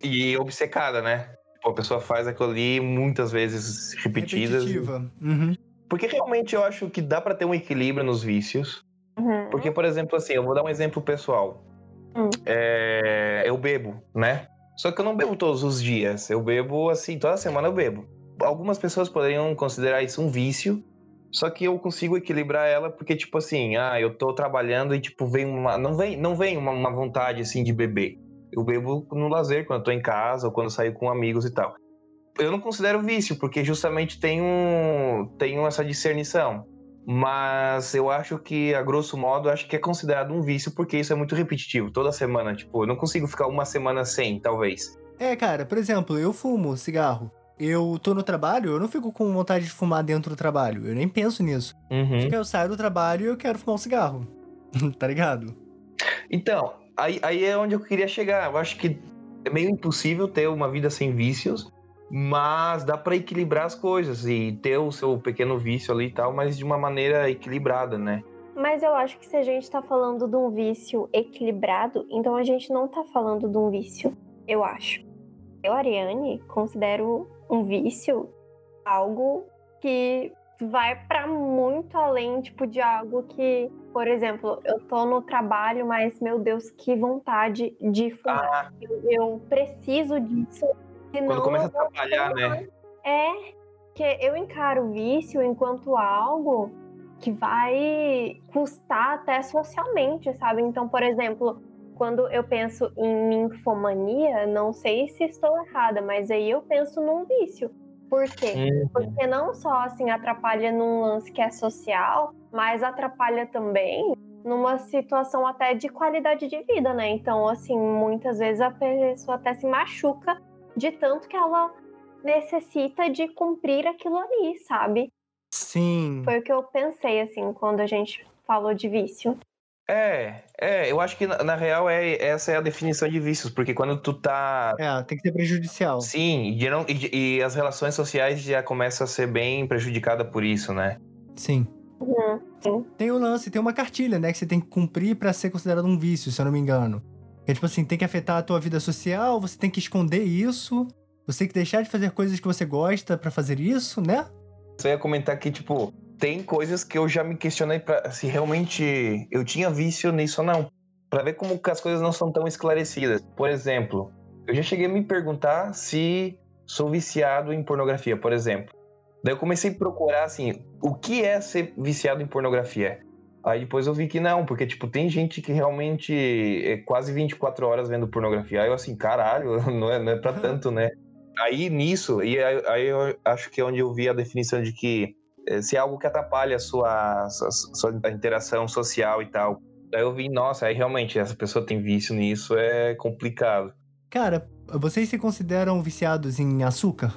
E obcecada, né? Tipo, a pessoa faz aquilo ali muitas vezes repetidas. Repetitiva. Uhum. Porque realmente eu acho que dá pra ter um equilíbrio nos vícios. Uhum. Porque, por exemplo, assim, eu vou dar um exemplo pessoal. Hum. É, eu bebo, né? Só que eu não bebo todos os dias. Eu bebo, assim, toda semana eu bebo. Algumas pessoas poderiam considerar isso um vício. Só que eu consigo equilibrar ela porque, tipo assim, ah, eu tô trabalhando e, tipo, vem uma. Não vem, não vem uma, uma vontade, assim, de beber. Eu bebo no lazer, quando eu tô em casa ou quando saio com amigos e tal. Eu não considero vício, porque justamente tenho, tenho essa discernição. Mas eu acho que, a grosso modo, acho que é considerado um vício porque isso é muito repetitivo. Toda semana, tipo, eu não consigo ficar uma semana sem, talvez. É, cara, por exemplo, eu fumo cigarro. Eu tô no trabalho, eu não fico com vontade de fumar dentro do trabalho. Eu nem penso nisso. Uhum. Porque eu saio do trabalho e eu quero fumar um cigarro. tá ligado? Então, aí, aí é onde eu queria chegar. Eu acho que é meio impossível ter uma vida sem vícios, mas dá pra equilibrar as coisas e ter o seu pequeno vício ali e tal, mas de uma maneira equilibrada, né? Mas eu acho que se a gente tá falando de um vício equilibrado, então a gente não tá falando de um vício, eu acho. Eu, Ariane, considero um vício algo que vai pra muito além, tipo, de algo que, por exemplo, eu tô no trabalho, mas, meu Deus, que vontade de fumar. Ah, Eu, eu preciso disso. Senão quando começa a atrapalhar, né? é que eu encaro o vício enquanto algo que vai custar até socialmente, sabe? Então, por exemplo, quando eu penso em ninfomania, não sei se estou errada, mas aí eu penso num vício. Por quê? Hum, Porque não só assim atrapalha num lance que é social, mas atrapalha também numa situação até de qualidade de vida, né? Então, assim, muitas vezes a pessoa até se machuca de tanto que ela necessita de cumprir aquilo ali, sabe? Sim. Foi o que eu pensei, assim, quando a gente falou de vício. É, é, eu acho que na, na real é, essa é a definição de vícios, porque quando tu tá. É, tem que ser prejudicial. Sim, e, geral- e- e as relações sociais já começam a ser bem prejudicadas por isso, né? Sim. Uhum, sim. Tem o lance, tem uma cartilha, né, que você tem que cumprir pra ser considerado um vício, se eu não me engano. É tipo assim, tem que afetar a tua vida social, você tem que esconder isso, você tem que deixar de fazer coisas que você gosta pra fazer isso, né? Só ia comentar que, tipo, tem coisas que eu já me questionei pra, se realmente eu tinha vício nisso ou não. Pra ver como as coisas não são tão esclarecidas. Por exemplo, eu já cheguei a me perguntar se sou viciado em pornografia, por exemplo. Daí eu comecei a procurar, assim, o que é ser viciado em pornografia? Aí depois eu vi que não, porque, tipo, tem gente que realmente é quase 24 horas vendo pornografia. Aí eu assim, caralho, não é, não é pra tanto, né? Aí nisso, e aí, aí eu acho que é onde eu vi a definição de que eh, se é algo que atrapalha a sua, sua, sua interação social e tal. Daí eu vi, nossa, aí realmente essa pessoa tem vício nisso, é complicado. Cara, vocês se consideram viciados em açúcar?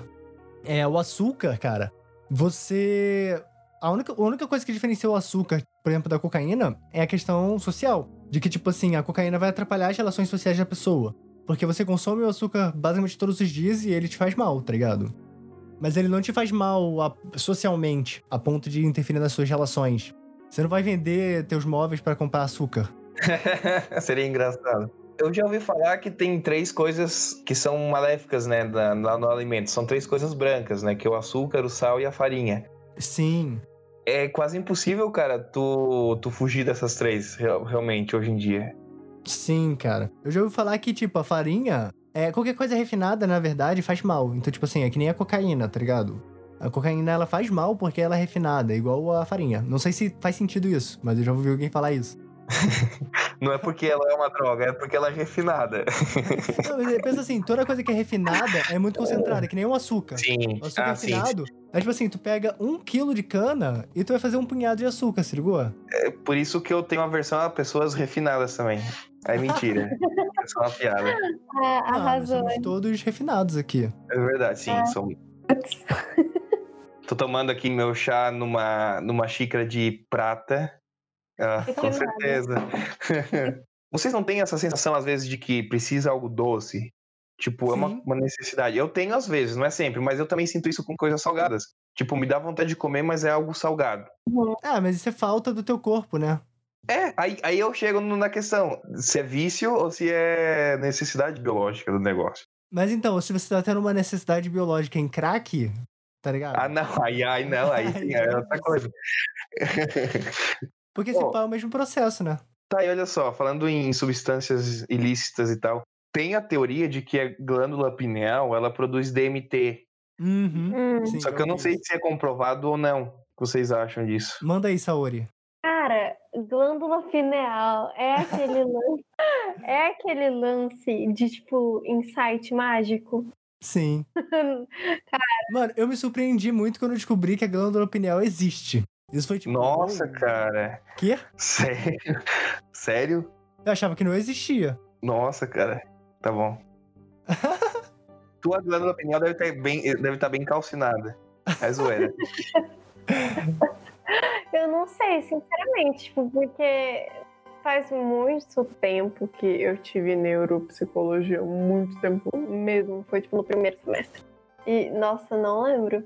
É, o açúcar, cara, você. A única, a única coisa que diferencia o açúcar, por exemplo, da cocaína é a questão social. De que, tipo assim, a cocaína vai atrapalhar as relações sociais da pessoa. Porque você consome o açúcar basicamente todos os dias e ele te faz mal, tá ligado? Mas ele não te faz mal a- socialmente, a ponto de interferir nas suas relações. Você não vai vender teus móveis pra comprar açúcar. Seria engraçado. Eu já ouvi falar que tem três coisas que são maléficas, né, lá no alimento. São três coisas brancas, né, que é o açúcar, o sal e a farinha. Sim. É quase impossível, cara, tu, tu fugir dessas três, real- realmente, hoje em dia. Sim, cara. Eu já ouvi falar que, tipo, a farinha, É, qualquer coisa refinada, na verdade, faz mal. Então, tipo assim, é que nem a cocaína, tá ligado? A cocaína, ela faz mal porque ela é refinada, igual a farinha. Não sei se faz sentido isso, mas eu já ouvi alguém falar isso. Não é porque ela é uma droga, é porque ela é refinada. Não, pensa assim, toda coisa que é refinada é muito concentrada, que nem o açúcar. Sim. O açúcar Ah, sim. É tipo assim, tu pega um quilo de cana e tu vai fazer um punhado de açúcar, se ligou? É por isso que eu tenho aversão a pessoas refinadas também. É mentira. É só uma piada. Ah, Ah, arrasou. somos todos refinados aqui. É verdade, sim. É. Tô tomando aqui meu chá numa, numa xícara de prata. Ah, com certeza. Vocês não têm essa sensação, às vezes, de que precisa algo doce? Tipo, é uma, Sim. uma necessidade. Eu tenho às vezes, não é sempre, mas eu também sinto isso com coisas salgadas. Tipo, me dá vontade de comer, mas é algo salgado. Ah, mas isso é falta do teu corpo, né? É, aí, aí eu chego na questão, se é vício ou se é necessidade biológica do negócio. Mas então, se você tá tendo uma necessidade biológica em crack, tá ligado? Ah, não, aí, aí não, aí sim, é outra coisa. Porque esse pá é o mesmo processo, né? Tá, e olha só, falando em substâncias ilícitas e tal, tem a teoria de que a glândula pineal, ela produz DMT. Uhum. Hum. Sim, Só que eu não sei se é comprovado ou não. O que vocês acham disso? Manda aí, Saori. Cara, glândula pineal é aquele lance, é aquele lance de tipo insight mágico. Sim. Mano, eu me surpreendi muito quando eu descobri que a glândula pineal existe. Isso foi tipo. Nossa, uou. cara. Quê? Sério? Sério? Eu achava que não existia. Nossa, cara. Tá bom. Tua glândula pineal deve estar bem, deve estar bem calcinada. É zoeira. Eu não sei, sinceramente, tipo, porque faz muito tempo que eu tive neuropsicologia, muito tempo mesmo, foi tipo no primeiro semestre. E, nossa, não lembro,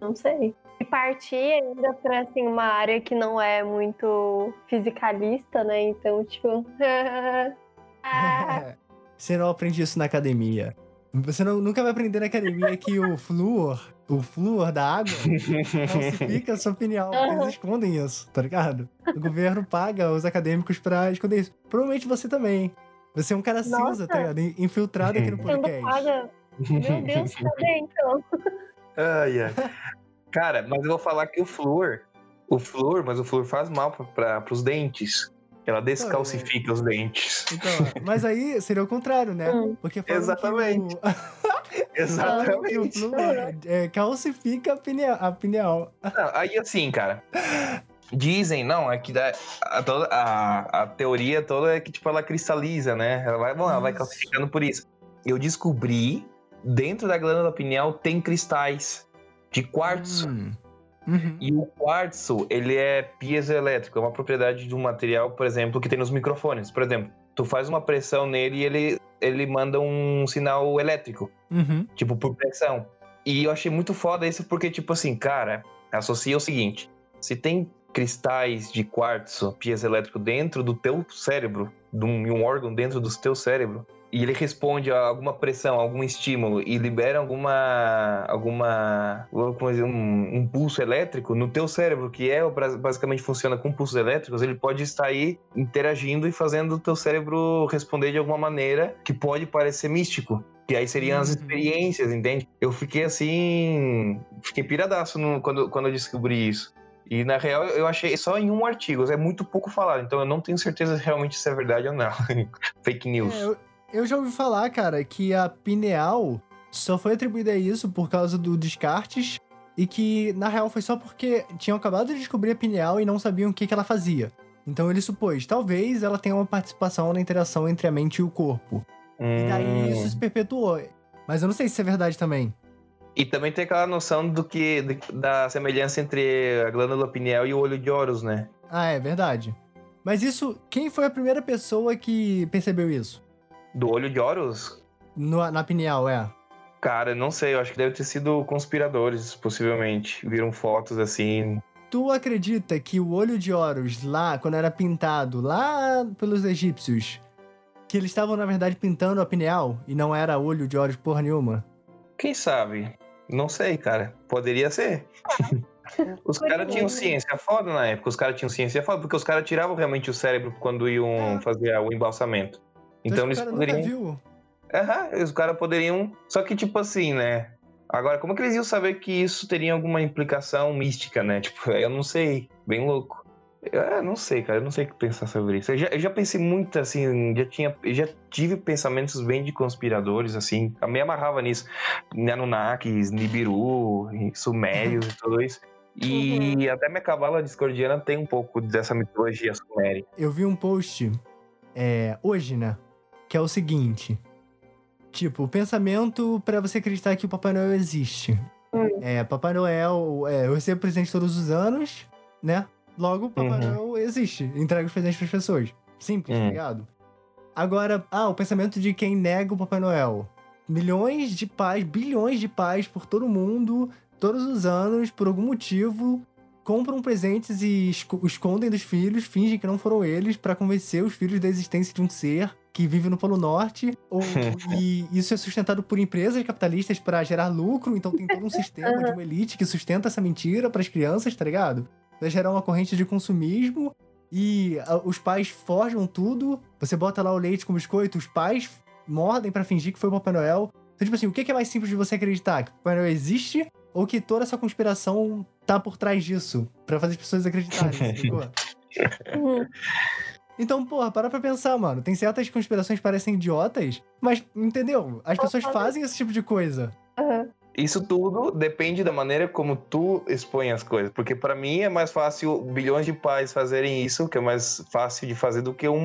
não sei. E parti ainda pra, assim, uma área que não é muito fisicalista, né, então, tipo... ah, Você não aprende isso na academia. Você não- nunca vai aprender na academia que o flúor, o flúor da água, falsifica a sua Aham. Eles escondem isso, tá ligado? O governo paga os acadêmicos pra esconder isso. Provavelmente você também. Você é um cara cinza, Nossa. tá ligado? Infiltrado aqui no podcast. paga... Meu Deus, cadê então? Ai, ai. Cara, mas eu vou falar que o flúor, o flúor, mas o flúor faz mal para os dentes. Ela descalcifica os dentes. Então, mas aí seria o contrário, né? Hum. Porque Exatamente. Que o, Exatamente. flúor é, calcifica a pineal. A pineal. Não, aí assim, cara. Dizem, não, é que a, toda, a, a teoria toda é que, tipo, ela cristaliza, né? Ela vai, bom, ela vai calcificando por isso. Eu descobri, dentro da glândula pineal tem cristais de quartzo. Hum. Uhum. E o quartzo, ele é piezoelétrico, é uma propriedade de um material, por exemplo, que tem nos microfones. Por exemplo, tu faz uma pressão nele e ele, ele manda um sinal elétrico, Uhum. tipo, por pressão. E eu achei muito foda isso porque, tipo assim, cara, associa o seguinte: se tem cristais de quartzo piezoelétrico dentro do teu cérebro, de um, um órgão dentro do teu cérebro, e ele responde a alguma pressão, algum estímulo e libera alguma alguma como dizer, um, um pulso elétrico no teu cérebro, que é basicamente funciona com pulsos elétricos, ele pode estar aí interagindo e fazendo o teu cérebro responder de alguma maneira que pode parecer místico. Que aí seriam as Uhum. experiências, entende? Eu fiquei assim. Fiquei piradaço no- quando, quando eu descobri isso. E na real eu achei só em um artigo, é muito pouco falado, então eu não tenho certeza realmente se é verdade ou não. Fake news. É, eu, eu já ouvi falar, cara, que a pineal só foi atribuída a isso por causa do Descartes e que, na real, foi só porque tinham acabado de descobrir a pineal e não sabiam o que, que ela fazia. Então ele supôs, talvez ela tenha uma participação na interação entre a mente e o corpo. E daí Hum. isso se perpetuou. Mas eu não sei se isso é verdade também. E também tem aquela noção do que de- da semelhança entre a glândula pineal e o olho de Horus, né? Ah, é verdade. Mas isso, quem foi a primeira pessoa que percebeu isso? Do olho de Horus? No- na pineal, é. Cara, não sei, eu acho que deve ter sido conspiradores, possivelmente. Viram fotos assim. Tu acredita que o olho de Horus lá, quando era pintado lá pelos egípcios, que eles estavam, na verdade, pintando a pineal e não era olho de Horus porra nenhuma? Quem sabe? Não sei, cara. Poderia ser. Os caras tinham ciência foda na época. Os caras tinham ciência foda, porque os caras tiravam realmente o cérebro quando iam É. fazer o embalsamento. Então acha eles poderiam. Aham, os caras poderiam. Só que, tipo assim, né? Agora, como que eles iam saber que isso teria alguma implicação mística, né? Tipo, eu não sei. Bem louco. Eu não sei, cara. Eu não sei o que pensar sobre isso. Eu já, eu já pensei muito, assim, já tinha. Eu já tive pensamentos bem de conspiradores, assim. Eu me amarrava nisso. Anunnakis, Nibiru, Sumérios e tudo isso. E até minha cavala discordiana tem um pouco dessa mitologia suméria. Eu vi um post é, hoje, né? Que é o seguinte. Tipo, o pensamento pra você acreditar que o Papai Noel existe. Hum. É, Papai Noel, é, eu recebo presente todos os anos, né? Logo, Papai Uhum. Noel existe. Entrega os presentes pras pessoas. Simples, tá Hum. ligado? Agora, ah, o pensamento de quem nega o Papai Noel. Milhões de pais, bilhões de pais por todo mundo, todos os anos, por algum motivo, compram presentes e esco- escondem dos filhos, fingem que não foram eles, pra convencer os filhos da existência de um ser que vive no Polo Norte. Ou, e isso é sustentado por empresas capitalistas pra gerar lucro, então tem todo um sistema de uma elite que sustenta essa mentira pras crianças, tá ligado? Vai gerar uma corrente de consumismo e ah, os pais forjam tudo. Você bota lá o leite com biscoito, os pais mordem pra fingir que foi o Papai Noel. Então, tipo assim, o que que é mais simples de você acreditar? Que o Papai Noel existe ou que toda essa conspiração tá por trás disso? Pra fazer as pessoas acreditarem? Uhum. Então, porra, para pra pensar, mano. Tem certas conspirações que parecem idiotas, mas, entendeu? As pessoas fazem esse tipo de coisa. Uhum. Isso tudo depende da maneira como tu expõe as coisas. Porque pra mim é mais fácil bilhões de pais fazerem isso, que é mais fácil de fazer do que um,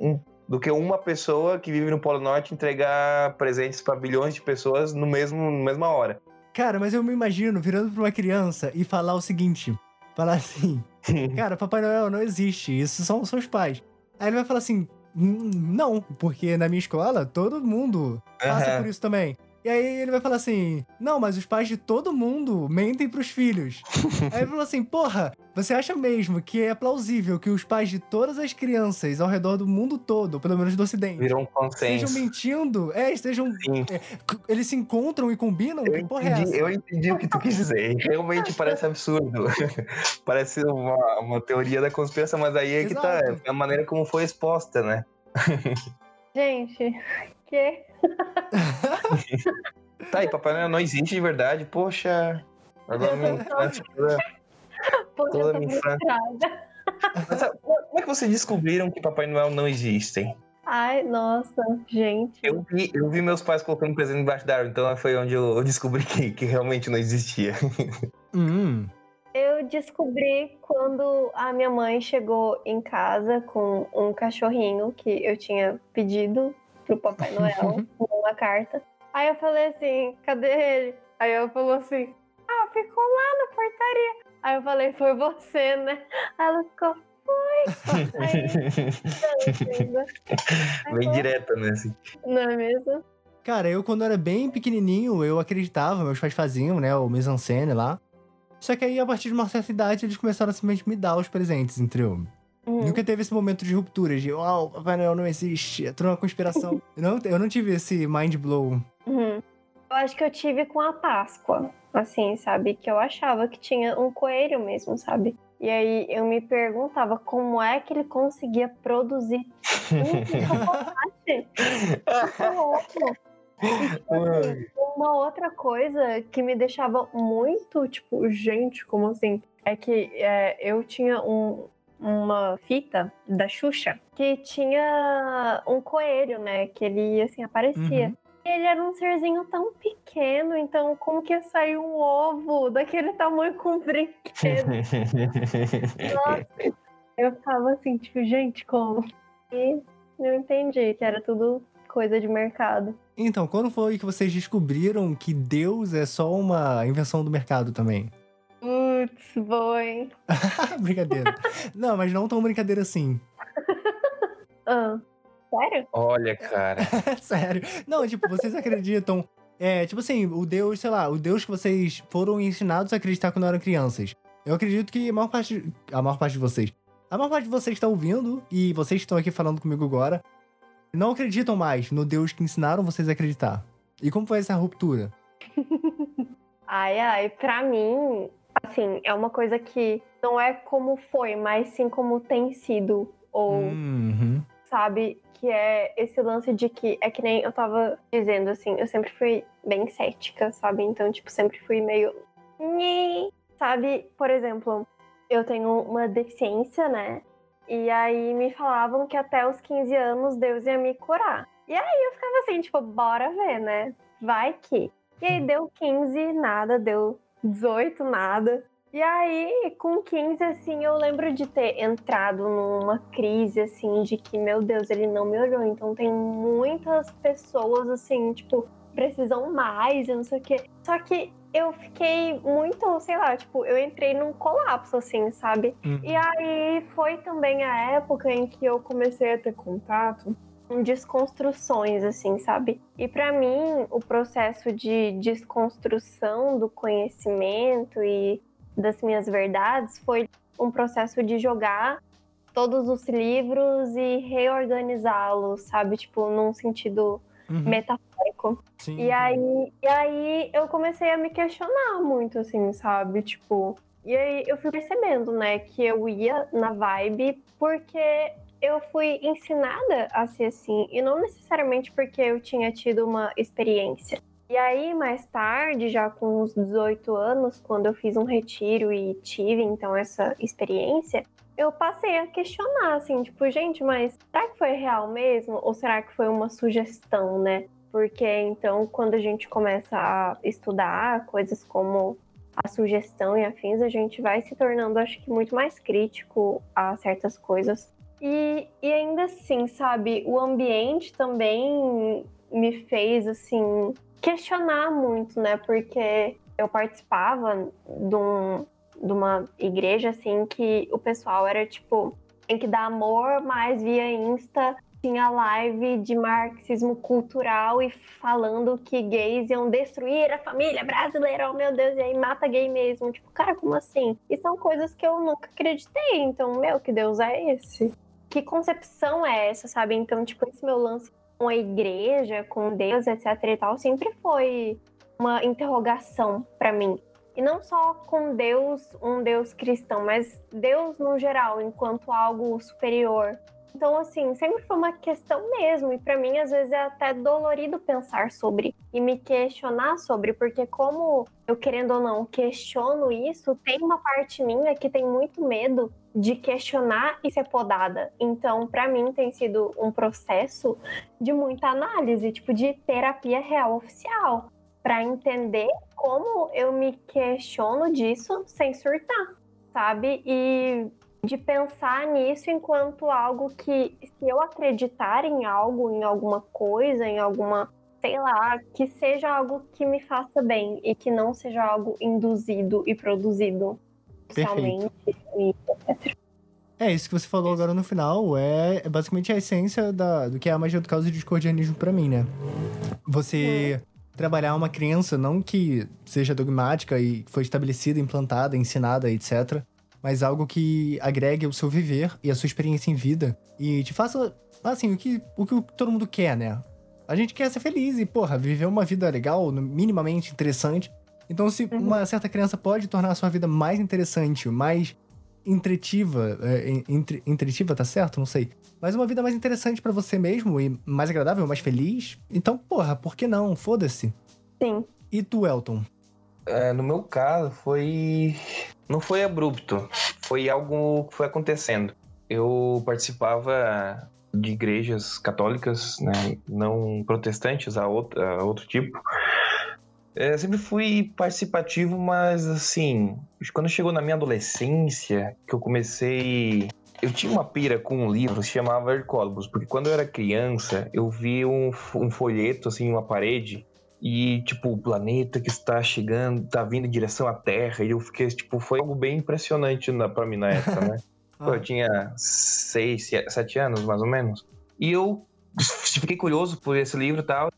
um- do que uma pessoa que vive no Polo Norte entregar presentes pra bilhões de pessoas no mesmo na mesma hora. Cara, mas eu me imagino virando pra uma criança e falar o seguinte: falar assim, cara, Papai Noel não existe, isso são seus pais. Aí ele vai falar assim: "Hum, não, porque na minha escola todo mundo passa Aham. por isso também. E aí ele vai falar assim: não, mas os pais de todo mundo mentem pros filhos. aí ele falou assim: porra, você acha mesmo que é plausível que os pais de todas as crianças ao redor do mundo todo, pelo menos do ocidente, Virou um estejam mentindo? É, estejam. É, eles se encontram e combinam? Eu que porra é essa? entendi, eu entendi o que tu quis dizer. Realmente parece absurdo. parece uma, uma teoria da conspiração, mas aí é que tá. Exato. É a maneira como foi exposta, né? Gente, que? Tá, e Papai Noel não existe de verdade. Poxa. Agora minha infância toda- Poxa, Toda tô minha infância. Mas, sabe, como é que vocês descobriram que Papai Noel não existem? Ai, nossa, gente. Eu vi, eu vi meus pais colocando presente embaixo da árvore, então foi onde eu eu descobri que, que realmente não existia. Hum. Eu descobri quando a minha mãe chegou em casa com um cachorrinho que eu tinha pedido pro Papai Noel, uma carta. Aí eu falei assim, cadê ele? Aí ela falou assim, ah, ficou lá na portaria. Aí eu falei, foi você, né? Aí ela ficou, foi. Aí, entenda. Bem direta, né? assim. Não é mesmo? Cara, eu quando era bem pequenininho, eu acreditava, meus pais faziam, né, o mise-en-scène lá. Só que aí, a partir de uma certa idade, eles começaram a simplesmente me dar os presentes, entendeu? Uhum. Nunca teve esse momento de ruptura, de, uau, oh, Papai Noel não existe, entrou uma conspiração. eu, não, eu não tive esse mind blow. Uhum. Eu acho que eu tive com a Páscoa, assim, sabe? Que eu achava que tinha um coelho mesmo, sabe? E aí eu me perguntava como é que ele conseguia produzir chocolate. Muito louco. E, tipo, assim, uma outra coisa que me deixava muito, tipo, gente, como assim? É que é, eu tinha um, uma fita da Xuxa que tinha um coelho, né? Que ele, assim, aparecia. Uhum. E ele era um serzinho tão pequeno, então como que ia sair um ovo daquele tamanho com brinquedo? Nossa, eu ficava assim, tipo, gente, como? E eu entendi que era tudo coisa de mercado. Então, quando foi que vocês descobriram que Deus é só uma invenção do mercado também? Putz, boa, hein? brincadeira. não, mas não tão brincadeira assim. Ah, sério? Olha, cara. Sério. Não, tipo, vocês acreditam. É, tipo assim, o Deus, sei lá, o Deus que vocês foram ensinados a acreditar quando eram crianças. Eu acredito que a maior parte. A maior parte de vocês. A maior parte de vocês está ouvindo, e vocês que estão aqui falando comigo agora, não acreditam mais no Deus que ensinaram vocês a acreditar. E como foi essa ruptura? Ai, ai, pra mim, assim, é uma coisa que não é como foi, mas sim como tem sido. Ou Uhum. sabe? que é esse lance de que é que nem eu tava dizendo assim, eu sempre fui bem cética, sabe? Então, tipo, sempre fui meio sabe? Por exemplo, eu tenho uma deficiência, né? E aí me falavam que até os 15 anos Deus ia me curar. E aí eu ficava assim, tipo, bora ver, né? Vai que. E aí deu 15, nada, deu 18, nada. E aí, com 15, assim, eu lembro de ter entrado numa crise, assim, de que, meu Deus, ele não me olhou. Então tem muitas pessoas, assim, tipo, precisam mais, eu não sei o quê. Só que eu fiquei muito, sei lá, tipo, eu entrei num colapso, assim, sabe? Uhum. E aí foi também a época em que eu comecei a ter contato desconstruções, assim, sabe? E para mim, o processo de desconstrução do conhecimento e das minhas verdades foi um processo de jogar todos os livros e reorganizá-los, sabe? Tipo, num sentido uhum. metafórico. Sim. E aí, e aí eu comecei a me questionar muito, assim, sabe? Tipo, e aí eu fui percebendo, né, que eu ia na vibe porque eu fui ensinada a ser assim, e não necessariamente porque eu tinha tido uma experiência. E aí, mais tarde, já com uns 18 anos, quando eu fiz um retiro e tive então essa experiência, eu passei a questionar, assim, tipo, gente, mas será que foi real mesmo? Ou será que foi uma sugestão, né? Porque então, quando a gente começa a estudar coisas como a sugestão e afins, a gente vai se tornando, acho que, muito mais crítico a certas coisas. E, e ainda assim, sabe, o ambiente também me fez, assim, questionar muito, né? Porque eu participava de, um, de uma igreja, assim, que o pessoal era tipo, tem que dar amor, mas via Insta tinha live de marxismo cultural e falando que gays iam destruir a família brasileira, oh meu Deus, e aí mata gay mesmo. Tipo, cara, como assim? E são coisas que eu nunca acreditei. Então, meu, que Deus é esse? Que concepção é essa, sabe? Então, tipo, esse meu lance com a igreja, com Deus, etc e tal, sempre foi uma interrogação para mim. E não só com Deus, um Deus cristão, mas Deus no geral, enquanto algo superior. Então, assim, sempre foi uma questão mesmo. E para mim, às vezes, é até dolorido pensar sobre e me questionar sobre, porque, como eu querendo ou não questiono isso, tem uma parte minha que tem muito medo de questionar e ser podada. Então, para mim, tem sido um processo de muita análise, tipo, de terapia real oficial, para entender como eu me questiono disso sem surtar, sabe? E de pensar nisso enquanto algo que, se eu acreditar em algo, em alguma coisa, em alguma, sei lá, que seja algo que me faça bem e que não seja algo induzido e produzido socialmente e etc. É, isso que você falou agora no final é, é basicamente a essência da, do que é a magia do caos e discordianismo para mim, né? Você trabalhar uma crença, não que seja dogmática e foi estabelecida, implantada, ensinada, etc., mas algo que agregue o seu viver e a sua experiência em vida e te faça, assim, o que, o que todo mundo quer, né? A gente quer ser feliz e, porra, viver uma vida legal, minimamente interessante. Então, se uhum. uma certa crença pode tornar a sua vida mais interessante, mais entretiva, é, entre, entretiva, tá certo? Não sei. Mas uma vida mais interessante para você mesmo e mais agradável, mais feliz. Então, porra, por que não? Foda-se. Sim. E tu, Elton? É, no meu caso, foi. Não foi abrupto. Foi algo que foi acontecendo. Eu participava de igrejas católicas, né, não protestantes, a outro, a outro tipo. É, sempre fui participativo, mas assim, quando chegou na minha adolescência, que eu comecei. Eu tinha uma pira com um livro que se chamava Hercólogos, porque quando eu era criança, eu vi um, um folheto, assim, uma parede, e, tipo, o planeta que está chegando, está vindo em direção à Terra, e eu fiquei, tipo, foi algo bem impressionante na, pra mim na época, né? Pô, eu tinha seis, sete anos, mais ou menos. E eu fiquei curioso por esse livro e tal.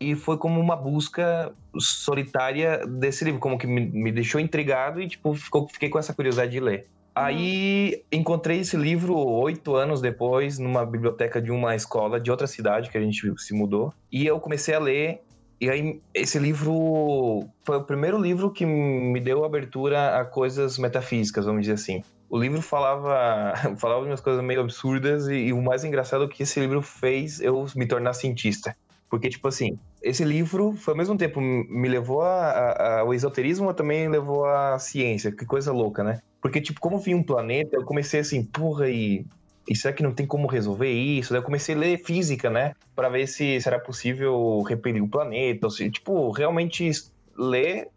E foi como uma busca solitária desse livro, como que me, me deixou intrigado e, tipo, ficou, fiquei com essa curiosidade de ler. Aí encontrei esse livro oito anos depois numa biblioteca de uma escola de outra cidade que a gente se mudou. E eu comecei a ler. E aí esse livro foi o primeiro livro que me deu abertura a coisas metafísicas, vamos dizer assim. o livro falava, falava umas coisas meio absurdas e, e, o mais engraçado é que esse livro fez eu me tornar cientista. Porque, tipo assim, esse livro, foi ao mesmo tempo, me levou ao esoterismo, mas também levou à ciência. Que coisa louca, né? Porque, tipo, como vi um planeta, eu comecei assim, porra, e, e será que não tem como resolver isso? Daí eu comecei a ler física, né? Para ver se será possível repelir o planeta. Ou se, tipo, realmente ler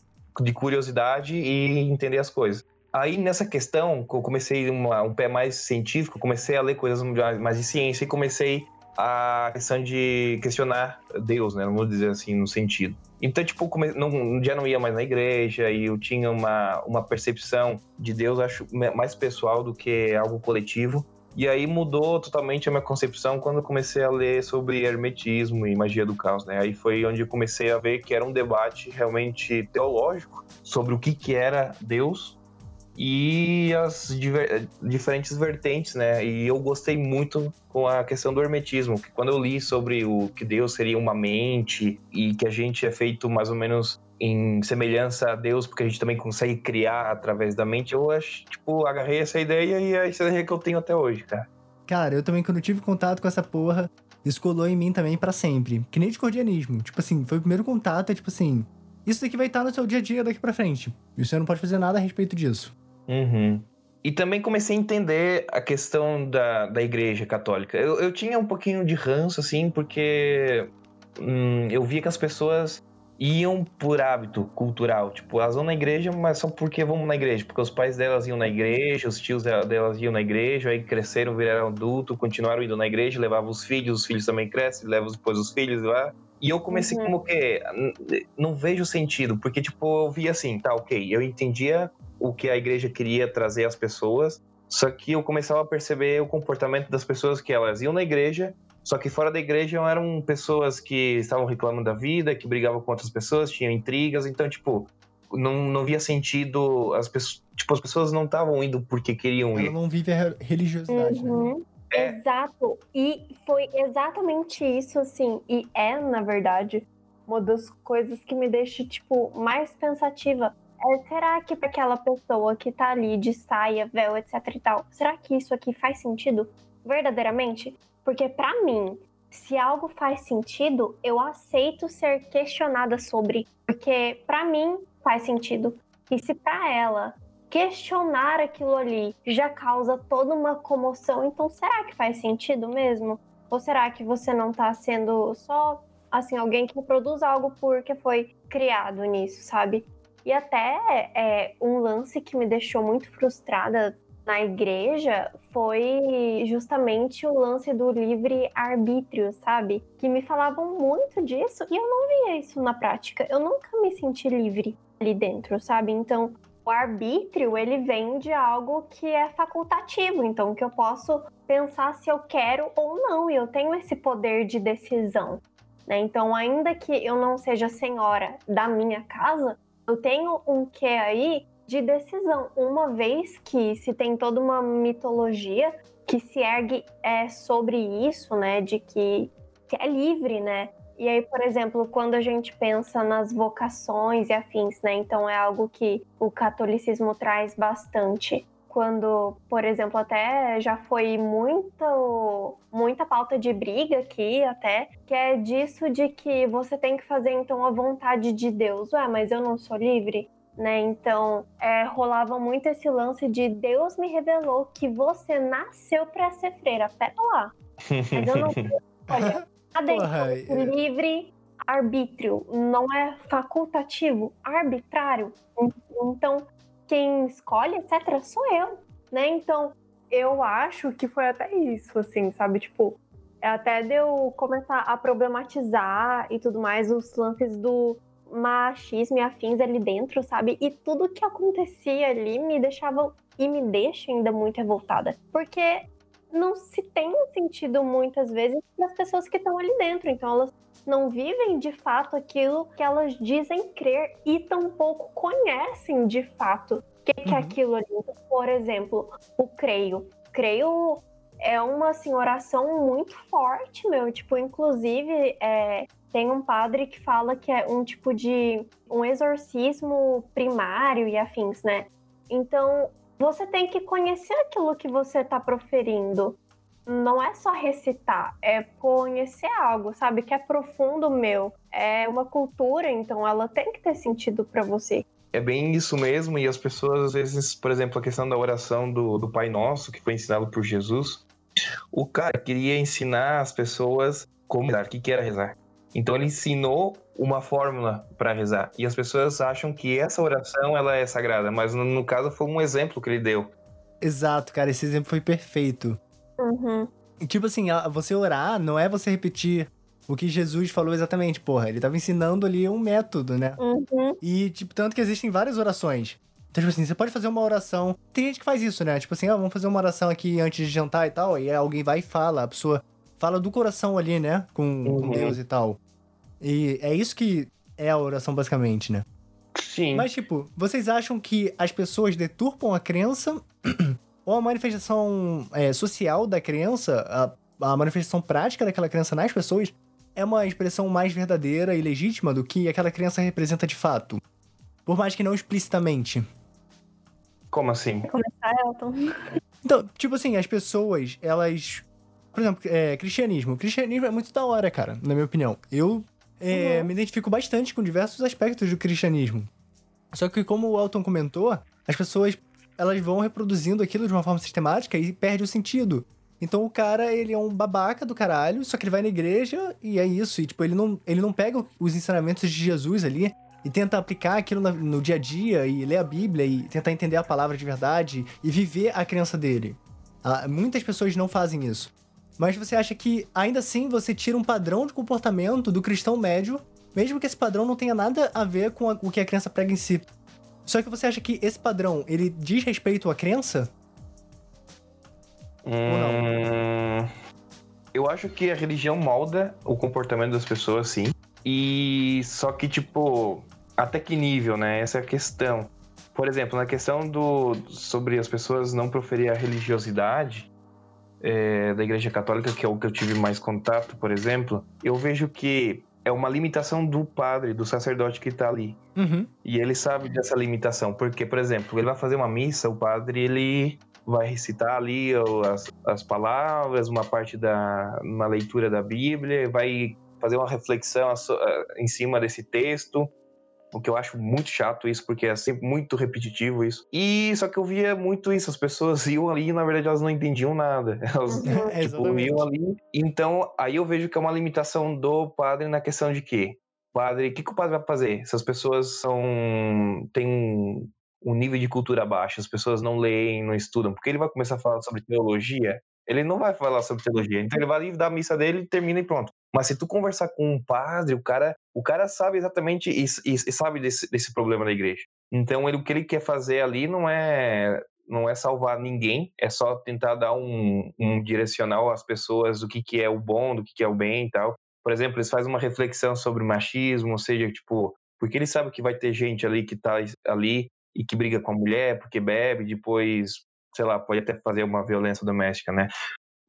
de curiosidade e entender as coisas. Aí nessa questão, eu comecei uma, um pé mais científico, comecei a ler coisas mais de ciência e comecei a questão de questionar Deus, né? Não dizer assim no sentido. Então, tipo, come... não, já não ia mais na igreja e eu tinha uma, uma percepção de Deus, acho, mais pessoal do que algo coletivo. E aí mudou totalmente a minha concepção quando eu comecei a ler sobre hermetismo e magia do caos, né? Aí foi onde eu comecei a ver que era um debate realmente teológico sobre o que que era Deus e as diver diferentes vertentes, né? E eu gostei muito com a questão do hermetismo, que quando eu li sobre o que Deus seria uma mente e que a gente é feito mais ou menos em semelhança a Deus, porque a gente também consegue criar através da mente, eu acho, tipo, agarrei essa ideia e é essa ideia que eu tenho até hoje, cara. Cara, eu também, quando tive contato com essa porra, isso colou em mim também para sempre. Que nem discordianismo. Tipo assim, foi o primeiro contato, é tipo assim, isso daqui vai estar no seu dia a dia daqui pra frente. E você não pode fazer nada a respeito disso. Uhum. E também comecei a entender a questão da, da igreja católica. Eu, eu tinha um pouquinho de ranço, assim, porque hum, eu via que as pessoas iam por hábito cultural. Tipo, elas vão na igreja, mas só porque vão na igreja. Porque os pais delas iam na igreja, os tios delas iam na igreja, aí cresceram, viraram adulto, continuaram indo na igreja, levavam os filhos, os filhos também crescem, levam depois os filhos lá. E eu comecei uhum. como que não vejo sentido, porque tipo, eu via assim, tá, OK, eu entendia o que a igreja queria trazer às pessoas. Só que eu começava a perceber o comportamento das pessoas que elas iam na igreja, só que fora da igreja eram pessoas que estavam reclamando da vida, que brigavam com outras pessoas, tinham intrigas, então, tipo, não, não via sentido. As pessoas, tipo, as pessoas não estavam indo porque queriam ir. Ela não vive a religiosidade, né? uhum. né? É. Exato. E foi exatamente isso, assim. E é, na verdade, uma das coisas que me deixa, tipo, mais pensativa. É, será que para aquela pessoa que tá ali de saia, véu, etc e tal, será que isso aqui faz sentido verdadeiramente? Porque para mim, se algo faz sentido, eu aceito ser questionada sobre, porque para mim faz sentido. E se para ela questionar aquilo ali já causa toda uma comoção, então será que faz sentido mesmo? Ou será que você não tá sendo só assim alguém que produz algo porque foi criado nisso, sabe? E até é, um lance que me deixou muito frustrada na igreja foi justamente o lance do livre arbítrio, sabe? Que me falavam muito disso e eu não via isso na prática. Eu nunca me senti livre ali dentro, sabe? Então, o arbítrio, ele vem de algo que é facultativo, então que eu posso pensar se eu quero ou não, e eu tenho esse poder de decisão. Né? Então, ainda que eu não seja senhora da minha casa, eu tenho um que aí de decisão, uma vez que se tem toda uma mitologia que se ergue é, sobre isso, né, de que, que é livre, né? E aí, por exemplo, quando a gente pensa nas vocações e afins, né? Então é algo que o catolicismo traz bastante. Quando, por exemplo, até já foi muito, muita pauta de briga aqui, até, que é disso de que você tem que fazer então a vontade de Deus. Ué, mas eu não sou livre? Né? Então, é, rolava muito esse lance de Deus me revelou que você nasceu para ser freira. Pera lá. Mas eu não. Olha, cadê? É... Livre arbítrio, não é facultativo, arbitrário. Então, quem escolhe, etc., sou eu, né? Então, eu acho que foi até isso, assim, sabe? Tipo, até deu começar a problematizar e tudo mais os lances do machismo e afins ali dentro, sabe? E tudo que acontecia ali me deixava e me deixa ainda muito revoltada. Porque não se tem sentido muitas vezes para as pessoas que estão ali dentro. Então elas não vivem de fato aquilo que elas dizem crer e tampouco conhecem de fato o que, uhum. que é uhum. aquilo ali. Por exemplo, o creio. Creio é uma assim, oração muito forte, meu. Tipo, inclusive, é, tem um padre que fala que é um tipo de um exorcismo primário e afins, né? Então, você tem que conhecer aquilo que você está proferindo. Não é só recitar, é conhecer algo, sabe? Que é profundo meu. É uma cultura, então ela tem que ter sentido para você. É bem isso mesmo, e as pessoas, às vezes, por exemplo, a questão da oração do, do Pai Nosso, que foi ensinado por Jesus, o cara queria ensinar as pessoas como rezar, o que, que era rezar. Então ele ensinou uma fórmula para rezar. E as pessoas acham que essa oração ela é sagrada, mas no, no, caso foi um exemplo que ele deu. Exato, cara, esse exemplo foi perfeito. Uhum. Tipo assim, você orar não é você repetir o que Jesus falou exatamente, porra. Ele tava ensinando ali um método, né? Uhum. E, tipo, tanto que existem várias orações. Então, tipo assim, você pode fazer uma oração. Tem gente que faz isso, né? Tipo assim, ah, vamos fazer uma oração aqui antes de jantar e tal. E aí alguém vai e fala, a pessoa fala do coração ali, né? Com, uhum. com Deus e tal. E é isso que é a oração, basicamente, né? Sim. Mas, tipo, vocês acham que as pessoas deturpam a crença? ou a manifestação é, social da crença, a, a manifestação prática daquela crença nas pessoas, é uma expressão mais verdadeira e legítima do que aquela crença representa de fato. Por mais que não explicitamente. Como assim? Começar, Elton. Então, tipo assim, as pessoas, elas. Por exemplo, é, cristianismo. cristianismo é muito da hora, cara, na minha opinião. Eu é, uhum. me identifico bastante com diversos aspectos do cristianismo. Só que, como o Elton comentou, as pessoas elas vão reproduzindo aquilo de uma forma sistemática e perde o sentido. Então o cara, ele é um babaca do caralho, só que ele vai na igreja e é isso. E, tipo, ele não, ele não pega os ensinamentos de Jesus ali e tenta aplicar aquilo no, no dia a dia e ler a Bíblia e tentar entender a palavra de verdade e viver a crença dele. Ah, muitas pessoas não fazem isso. Mas você acha que ainda assim você tira um padrão de comportamento do cristão médio, mesmo que esse padrão não tenha nada a ver com a, o que a crença prega em si. Só que você acha que esse padrão, ele diz respeito à crença? Hum, Ou não? Hum, eu acho que a religião molda o comportamento das pessoas, sim. E só que, tipo, até que nível, né? Essa é a questão. Por exemplo, na questão do sobre as pessoas não proferir a religiosidade é, da Igreja Católica, que é o que eu tive mais contato, por exemplo, eu vejo que é uma limitação do padre, do sacerdote que está ali. Uhum. E ele sabe dessa limitação, porque, por exemplo, ele vai fazer uma missa, o padre ele vai recitar ali as, as palavras, uma parte da uma leitura da Bíblia, vai fazer uma reflexão em cima desse texto o que eu acho muito chato isso, porque é sempre muito repetitivo isso. E só que eu via muito isso, as pessoas iam ali e na verdade elas não entendiam nada. Elas uhum. tipo, iam ali. Então, aí eu vejo que é uma limitação do padre na questão de que padre, o que, que o padre vai fazer? Se as pessoas são têm um nível de cultura baixo, as pessoas não leem, não estudam, porque ele vai começar a falar sobre teologia, ele não vai falar sobre teologia. Então ele vai dar a missa dele, termina e pronto. Mas se tu conversar com um padre, o cara, o cara sabe exatamente e, e, sabe desse, desse problema da igreja. Então ele, o que ele quer fazer ali não é não é salvar ninguém, é só tentar dar um, um direcional às pessoas do que, que é o bom, do que, que é o bem e tal. Por exemplo, eles fazem uma reflexão sobre machismo, ou seja, tipo, porque eles sabem que vai ter gente ali que tá ali e que briga com a mulher porque bebe, depois, sei lá, pode até fazer uma violência doméstica, né?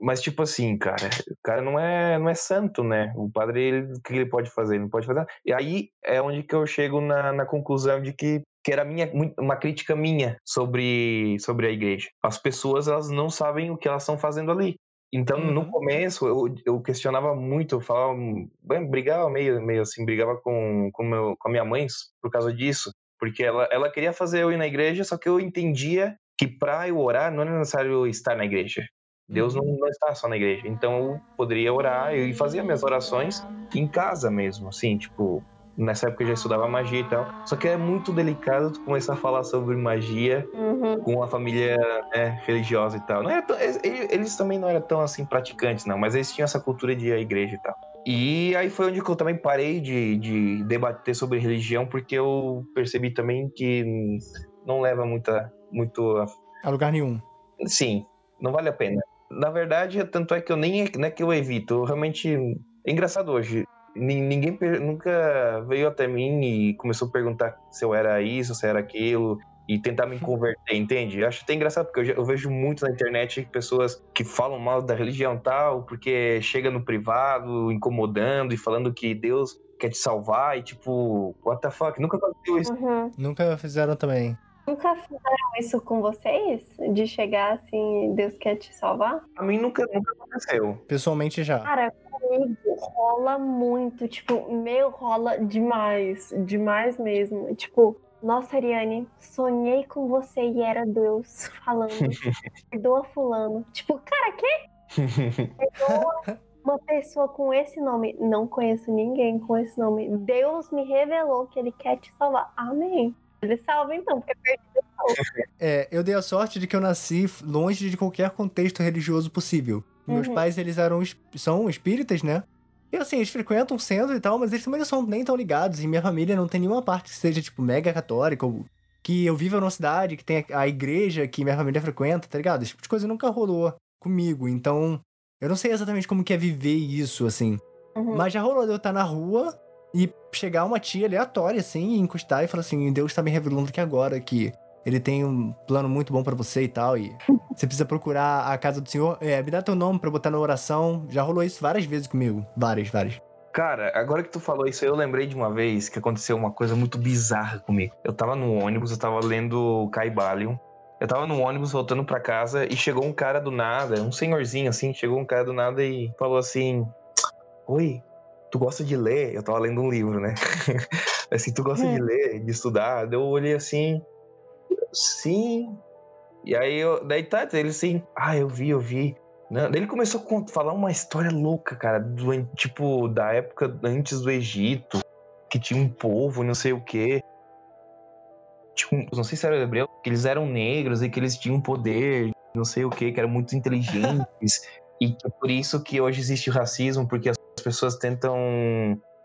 Mas, tipo assim, cara, o cara não é, não é santo, né? O padre, ele, o que ele pode fazer? Ele não pode fazer. E aí é onde que eu chego na, na conclusão de que, que era minha, uma crítica minha sobre, sobre a igreja. As pessoas, elas não sabem o que elas estão fazendo ali. Então, uhum. no começo, eu, eu questionava muito, eu falava, bem, brigava meio, meio assim, brigava com, com, meu, com a minha mãe por causa disso. Porque ela, ela queria fazer eu ir na igreja, só que eu entendia que para eu orar não era necessário estar na igreja. Deus não, uhum. não está só na igreja. Então eu poderia orar e fazia minhas orações em casa mesmo, assim, tipo, nessa época eu já estudava magia e tal. Só que é muito delicado tu começar a falar sobre magia uhum. com a família né, religiosa e tal. Não é tão, eles também não eram tão assim praticantes, não, mas eles tinham essa cultura de ir à igreja e tal. E aí foi onde eu também parei de, de debater sobre religião, porque eu percebi também que não leva muita, muito a... lugar nenhum. Sim, não vale a pena. Na verdade, tanto é que eu nem não é que eu evito, eu realmente. É engraçado hoje. Ninguém nunca veio até mim e começou a perguntar se eu era isso, se era aquilo, e tentar me converter, entende? Eu acho até engraçado, porque eu, eu, vejo muito na internet pessoas que falam mal da religião tal, porque chega no privado, incomodando e falando que Deus quer te salvar, e tipo, what the fuck? Nunca aconteceu isso. Uhum. Nunca fizeram também. Nunca fizeram isso com vocês? De chegar assim, Deus quer te salvar? A mim nunca, nunca aconteceu. Pessoalmente já. Cara, comigo rola muito. Tipo, meu, rola demais. Demais mesmo. Tipo, nossa, Ariane, sonhei com você e era Deus falando. Perdoa fulano. Tipo, cara, que? Perdoa uma pessoa com esse nome. Não conheço ninguém com esse nome. Deus me revelou que ele quer te salvar. Amém. Ele salva então, porque perdido salva. É, eu dei a sorte de que eu nasci longe de qualquer contexto religioso possível. Meus Uhum. pais, eles eram são espíritas, né? E assim, eles frequentam o centro e tal, mas eles também não são nem tão ligados. E minha família não tem nenhuma parte que seja, tipo, mega católica, ou que eu vivo numa cidade que tem a a igreja que minha família frequenta, tá ligado? Esse tipo de coisa nunca rolou comigo. Então, eu não sei exatamente como que é viver isso, assim. Uhum. Mas já rolou de eu estar na rua e chegar uma tia aleatória, assim, e encostar e falar assim: Deus tá me revelando aqui agora que ele tem um plano muito bom pra você e tal. E você precisa procurar a casa do Senhor. É, me dá teu nome pra eu botar na oração. Já rolou isso várias vezes comigo. Várias, várias. Cara, agora que tu falou isso, eu lembrei de uma vez que aconteceu uma coisa muito bizarra comigo. Eu tava no ônibus, eu tava lendo Caibalion. Eu tava no ônibus voltando pra casa e chegou um cara do nada, um senhorzinho assim, chegou um cara do nada e falou assim: Oi, tu gosta de ler? Eu tava lendo um livro, né? assim, tu gosta de ler, de estudar? Eu olhei assim, sim. E aí, eu, daí tá, ele assim, ah, eu vi, eu vi. Né? Daí ele começou a falar uma história louca, cara, do, tipo, da época antes do Egito, que tinha um povo, não sei o quê. Tipo, não sei se era hebreu, que eles eram negros e que eles tinham poder, não sei o quê, que eram muito inteligentes. e que é por isso que hoje existe o racismo, porque as pessoas tentam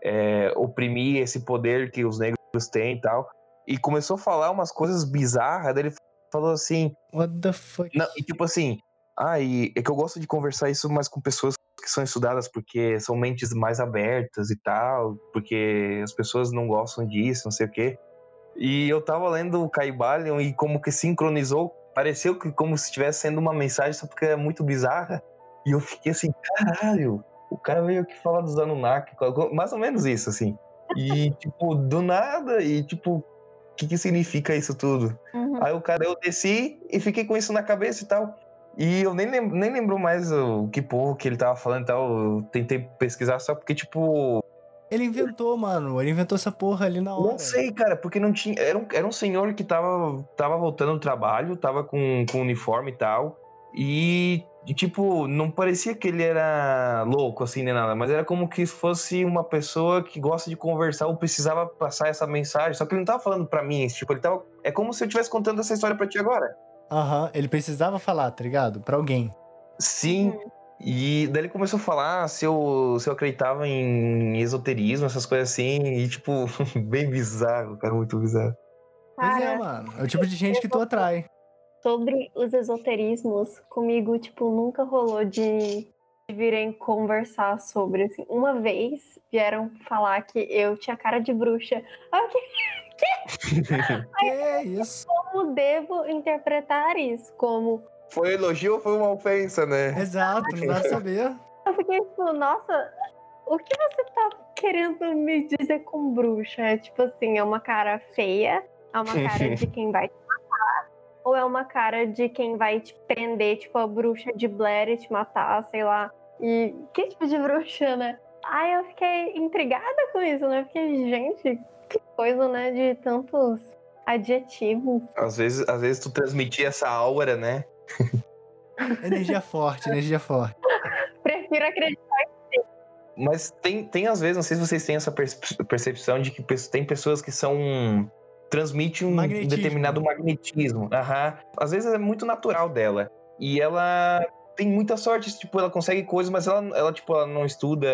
é, oprimir esse poder que os negros têm e tal. E começou a falar umas coisas bizarras, daí ele falou assim, What the fuck? não, e tipo assim, ah, e é que eu gosto de conversar isso mais com pessoas que são estudadas, porque são mentes mais abertas e tal, porque as pessoas não gostam disso, não sei o quê. E eu tava lendo o Caibalion e como que sincronizou, pareceu que como se estivesse sendo uma mensagem, só porque é muito bizarra. E eu fiquei assim, caralho, o cara veio aqui falar dos Anunnaki, mais ou menos isso, assim. E, tipo, do nada, e tipo, o que que significa isso tudo? Uhum. Aí o cara, eu desci e fiquei com isso na cabeça e tal. E eu nem, lem nem lembro mais o que povo que ele tava falando e tal. Eu tentei pesquisar só porque, tipo. Ele inventou, mano. Ele inventou essa porra ali na hora. Não sei, cara, porque não tinha. Era um, era um senhor que tava, tava voltando do trabalho, tava com, com uniforme e tal. E, e, tipo, não parecia que ele era louco, assim, nem nada, mas era como que fosse uma pessoa que gosta de conversar ou precisava passar essa mensagem. Só que ele não tava falando pra mim, tipo, ele tava. É como se eu estivesse contando essa história pra ti agora. Aham, ele precisava falar, tá ligado? Pra alguém. Sim. E daí ele começou a falar se eu, se eu acreditava em esoterismo, essas coisas assim, e tipo, bem bizarro, cara, muito bizarro. Pois é, Cara, mano. É o tipo de gente que tu atrai. Sobre os esoterismos, comigo, tipo, nunca rolou de virem conversar sobre, assim. Uma vez vieram falar que eu tinha cara de bruxa. Ah, que- Que é isso? Como devo interpretar isso? Como Foi elogio ou foi uma ofensa, né? Exato, não dá pra saber. Eu fiquei tipo, nossa, o que você tá querendo me dizer com bruxa? É tipo assim, é uma cara feia, é uma cara de quem vai ou é uma cara de quem vai te prender, tipo a bruxa de Blair e te matar, sei lá. E que tipo de bruxa, né? Aí eu fiquei intrigada com isso, né? Porque, gente, que coisa, né? De tantos adjetivos. Às vezes, às vezes tu transmitia essa aura, né? Energia forte, energia forte. Prefiro acreditar. Mas tem, tem às vezes, não sei se vocês têm essa perce- percepção de que tem pessoas que são. Transmitem um Magnetismo. determinado magnetismo. Aham. Às vezes é muito natural dela. E ela tem muita sorte, tipo, ela consegue coisas, mas ela, ela, tipo, ela não estuda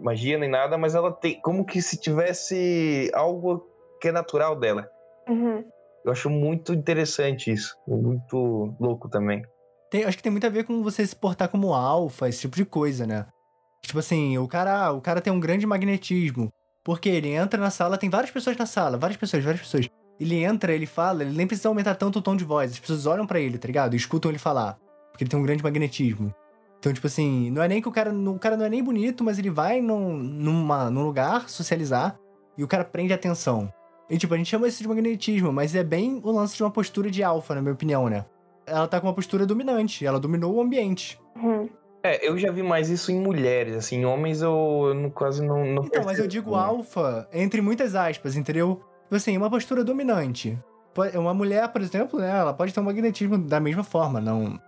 magia nem nada, mas ela tem como que se tivesse algo que é natural dela. Uhum. Eu acho muito interessante isso. Muito louco também. Tem- acho que tem muito a ver com você se portar como alfa, esse tipo de coisa, né? Tipo assim, o cara, o cara tem um grande magnetismo. Porque ele entra na sala, tem várias pessoas na sala, várias pessoas, várias pessoas. Ele entra, ele fala, ele nem precisa aumentar tanto o tom de voz. As pessoas olham pra ele, tá ligado? E escutam ele falar. Porque ele tem um grande magnetismo. Então, tipo assim, não é nem que o cara. O cara não é nem bonito, mas ele vai num, numa, num lugar socializar e o cara prende atenção. E, tipo, a gente chama isso de magnetismo, mas é bem o lance de uma postura de alfa, na minha opinião, né? Ela tá com uma postura dominante, ela dominou o ambiente. Uhum. É, eu já vi mais isso em mulheres, assim, em homens eu, eu não- quase não, não Então, mas eu digo alfa entre muitas aspas, entendeu? Tipo assim, uma postura dominante. Uma mulher, por exemplo, né, ela pode ter um magnetismo da mesma forma, não...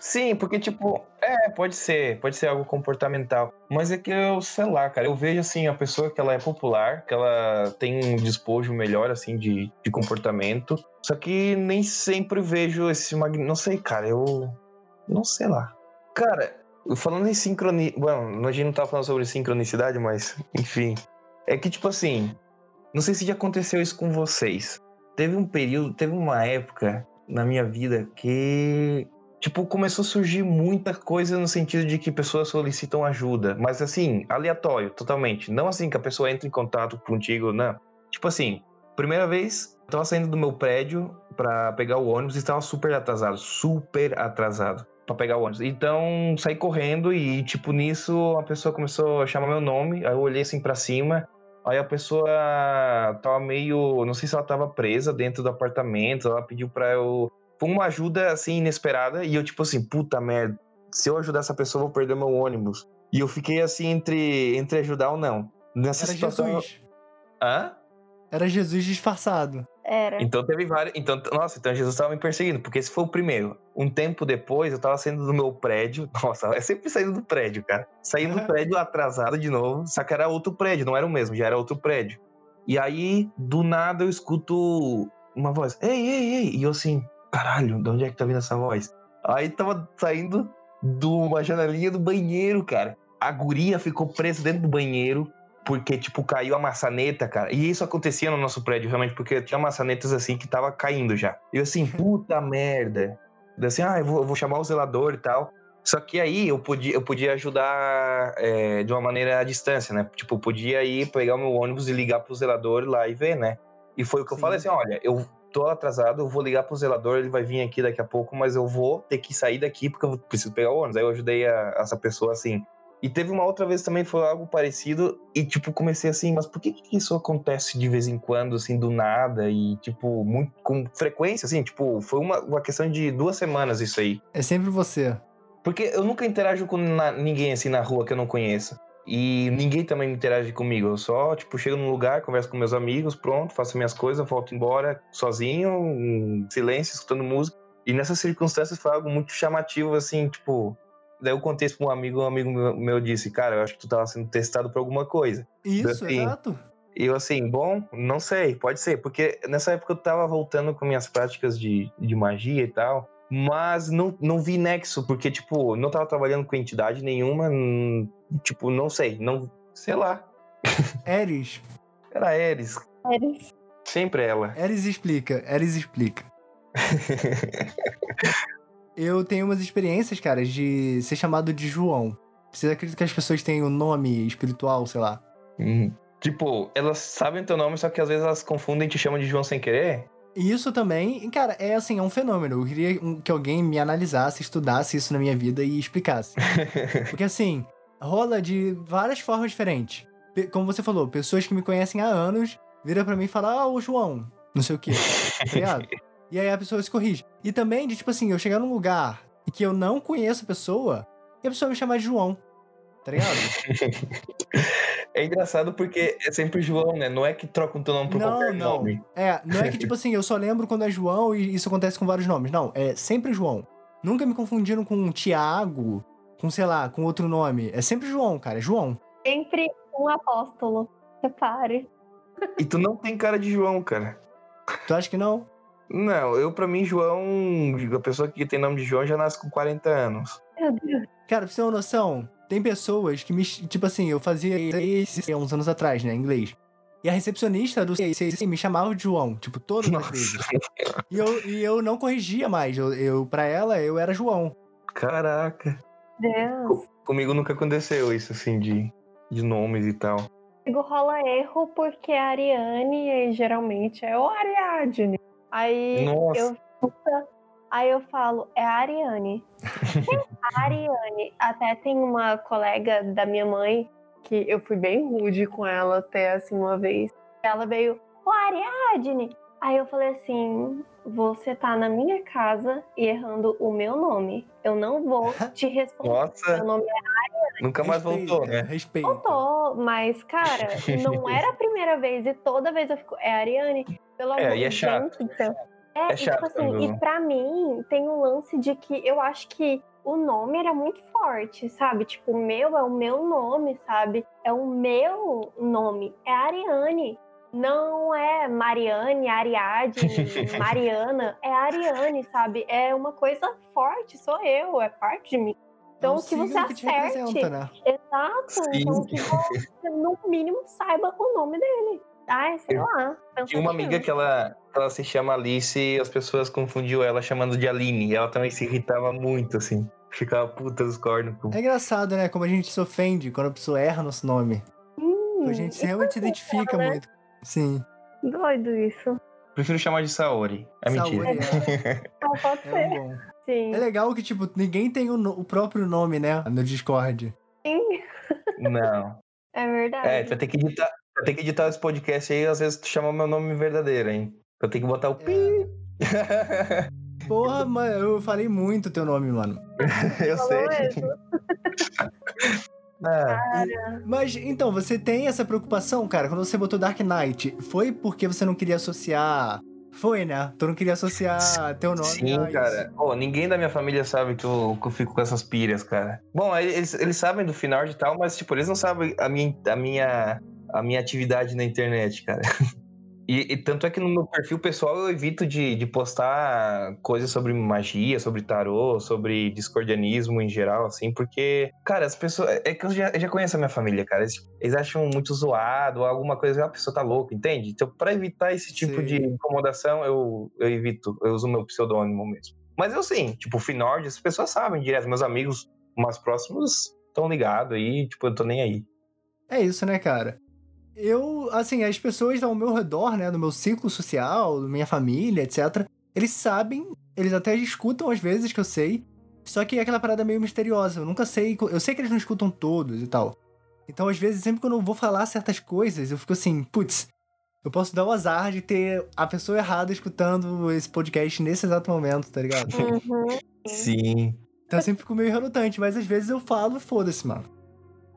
Sim, porque, tipo, é, pode ser, pode ser algo comportamental. Mas é que eu, sei lá, cara, eu vejo, assim, a pessoa que ela é popular, que ela tem um despojo melhor, assim, de, de comportamento. Só que nem sempre vejo esse mag... Não sei, cara, eu. Não sei lá. Cara, falando em sincronicidade. Bom, a gente não tá falando sobre sincronicidade, mas, enfim. É que, tipo assim, não sei se já aconteceu isso com vocês. Teve um período, teve uma época na minha vida que tipo, começou a surgir muita coisa no sentido de que pessoas solicitam ajuda, mas assim, aleatório, totalmente. Não assim que a pessoa entra em contato contigo, não. Tipo assim, primeira vez, eu tava saindo do meu prédio pra pegar o ônibus e estava super atrasado, super atrasado pra pegar o ônibus. Então, saí correndo e, tipo, nisso a pessoa começou a chamar meu nome, aí eu olhei assim pra cima, aí a pessoa tava meio, não sei se ela tava presa dentro do apartamento, ela pediu pra eu foi uma ajuda assim inesperada e eu tipo assim, puta merda, se eu ajudar essa pessoa eu vou perder meu ônibus. E eu fiquei assim entre entre ajudar ou não. Nessa Era situação. Jesus. Hã? Era Jesus disfarçado. Era. Então teve vários, então, nossa, então Jesus tava me perseguindo, porque esse foi o primeiro. Um tempo depois eu tava saindo do meu prédio, nossa, é sempre saindo do prédio, cara. Saindo do prédio atrasado de novo, só que era outro prédio, não era o mesmo, já era outro prédio. E aí, do nada eu escuto uma voz: "Ei, ei, ei". E eu assim, caralho, de onde é que tá vindo essa voz? Aí tava saindo de uma janelinha do banheiro, cara. A guria ficou presa dentro do banheiro, porque, tipo, caiu a maçaneta, cara. E isso acontecia no nosso prédio, realmente, porque tinha maçanetas assim que tava caindo já. E eu assim, puta merda. Eu assim, ah, eu vou, eu vou chamar o zelador e tal. Só que aí eu podia, eu podia ajudar é, de uma maneira à distância, né? Tipo, eu podia ir pegar o meu ônibus e ligar pro zelador lá e ver, né? E foi o que eu Sim. falei assim: olha, eu tô atrasado, eu vou ligar pro zelador, ele vai vir aqui daqui a pouco, mas eu vou ter que sair daqui porque eu preciso pegar o ônibus. Aí eu ajudei a- essa pessoa assim. E teve uma outra vez também, foi algo parecido, e tipo, comecei assim, mas por que, que isso acontece de vez em quando, assim, do nada, e tipo, muito, com frequência, assim, tipo, foi uma, uma questão de duas semanas isso aí. É sempre você. Porque eu nunca interajo com na- ninguém assim na rua que eu não conheço. E ninguém também interage comigo. Eu só, tipo, chego num lugar, converso com meus amigos, pronto, faço minhas coisas, volto embora sozinho, em silêncio, escutando música. E nessas circunstâncias foi algo muito chamativo, assim, tipo. Daí eu contei isso pra um amigo, um amigo meu, meu disse, cara, eu acho que tu tava sendo testado por alguma coisa. Isso, Assim, exato. E eu assim, bom, não sei, pode ser, porque nessa época eu tava voltando com minhas práticas de, de magia e tal, mas não, não vi nexo, porque, tipo, não tava trabalhando com entidade nenhuma, hum, tipo, não sei, não, sei lá, Eris. era Eris, Eres. sempre ela. Eris explica. Eris explica. Eu tenho umas experiências, cara, de ser chamado de João. Você acredita que as pessoas têm um nome espiritual, sei lá? Hum, tipo, elas sabem teu nome, só que às vezes elas confundem e te chamam de João sem querer. E isso também, e, cara, é assim, é um fenômeno. Eu queria que alguém me analisasse, estudasse isso na minha vida e explicasse. Porque assim, rola de várias formas diferentes. Como você falou, pessoas que me conhecem há anos viram pra mim e falam, ah, o João, não sei o quê, tá ligado? E aí a pessoa se corrige. E também de, tipo assim, eu chegar num lugar e que eu não conheço a pessoa e a pessoa me chamar de João, tá ligado? É engraçado porque é sempre João, né? Não é que trocam teu nome por Não, qualquer não. nome. É, não é que tipo assim, eu só lembro quando é João e isso acontece com vários nomes. Não, é sempre João. Nunca me confundiram com Tiago, com, sei lá, com outro nome. É sempre João, cara, é João. Sempre um apóstolo. Repare. E tu não tem cara de João, cara. Tu acha que não? Não, eu pra mim, João, a pessoa que tem nome de João já nasce com 40 anos. Meu Deus. Cara, pra você ter uma noção, tem pessoas que me. Tipo assim, eu fazia isso há uns anos atrás, né, inglês. E a recepcionista do CIC me chamava de João, tipo, todas as Nossa, vezes. E eu, e eu não corrigia mais. Eu, eu, pra ela, eu era João. caraca. Deus. Comigo nunca aconteceu isso, assim, de, de nomes e tal. Comigo rola erro porque é Ariane e geralmente é o Ariadne. Aí Nossa. eu aí eu falo, é a Ariane. a Ariane. Até tem uma colega da minha mãe que eu fui bem rude com ela até assim uma vez. Ela veio, Ô, Ariadne! Aí eu falei assim: você tá na minha casa e errando o meu nome. Eu não vou te responder. Nossa, Meu nome é nunca mais Respeita, voltou, né? Respeita. Voltou, mas, cara, não era a primeira vez e toda vez eu fico. É a Ariane? Pelo É, amor e é de chato. É, É e, chato tipo assim, quando- e pra mim tem um lance de que eu acho que o nome era muito forte, sabe? Tipo, o meu é o meu nome, sabe? É o meu nome. É Ariane. Não é Mariane, Ariadne, Mariana. É Ariane, sabe? É uma coisa forte, sou eu, é parte de mim. Então, É um que você que te acerte. né? Exato. Sim. Então, que você, no mínimo, saiba o nome dele. Ai, sei lá. Tinha uma amiga que ela, ela se chama Alice e as pessoas confundiam ela chamando de Aline. E ela também se irritava muito, assim. Ficava puta dos cornos. É engraçado, né? Como a gente se ofende quando a pessoa erra nosso nome. Hum, a gente realmente se identifica né? muito. Sim. Doido isso. Prefiro chamar de Saori. É mentira. Saúde é, Ah, pode é ser. um bom. Sim. É legal que, tipo, ninguém tem o, no- o próprio nome, né? No Discord. Sim, Não. é verdade. É, tu vai ter que editar, vai ter que editar esse podcast aí, às vezes tu chama meu nome verdadeiro, hein? Eu tenho que botar o pi. É. Porra, mas eu falei muito teu nome, mano. eu Falou sei. Ah, Mas, então, você tem essa preocupação, cara, quando você botou Dark Knight, foi porque você não queria associar... Foi, né? Tu não queria associar teu nome Sim, cara. Pô, ninguém da minha família sabe que eu, que eu fico com essas pilhas, cara. Bom, eles, eles sabem do final e tal, mas, tipo, eles não sabem a minha, a minha, a minha atividade na internet, cara. E, e tanto é que no meu perfil pessoal eu evito de, de postar coisas sobre magia, sobre tarô, sobre discordianismo em geral, assim, porque, cara, as pessoas. É que eu já, eu já conheço a minha família, cara. Eles, eles acham muito zoado, alguma coisa, a pessoa tá louca, entende? Então, pra evitar esse tipo Sim. de incomodação, eu, eu evito, eu uso meu pseudônimo mesmo. Mas eu sim, tipo, Finord, as pessoas sabem direto, meus amigos mais próximos estão ligados aí, tipo, eu tô nem aí. É isso, né, cara? Eu, assim, as pessoas ao meu redor, né, no meu círculo social, minha família, etc., eles sabem, eles até escutam às vezes, que eu sei, só que é aquela parada meio misteriosa. Eu nunca sei, eu sei que eles não escutam todos e tal. Então, às vezes, sempre que eu não vou falar certas coisas, eu fico assim, putz, eu posso dar o azar de ter a pessoa errada escutando esse podcast nesse exato momento, tá ligado? Uhum. Sim. Então eu sempre fico meio relutante, mas às vezes eu falo e foda-se, mano.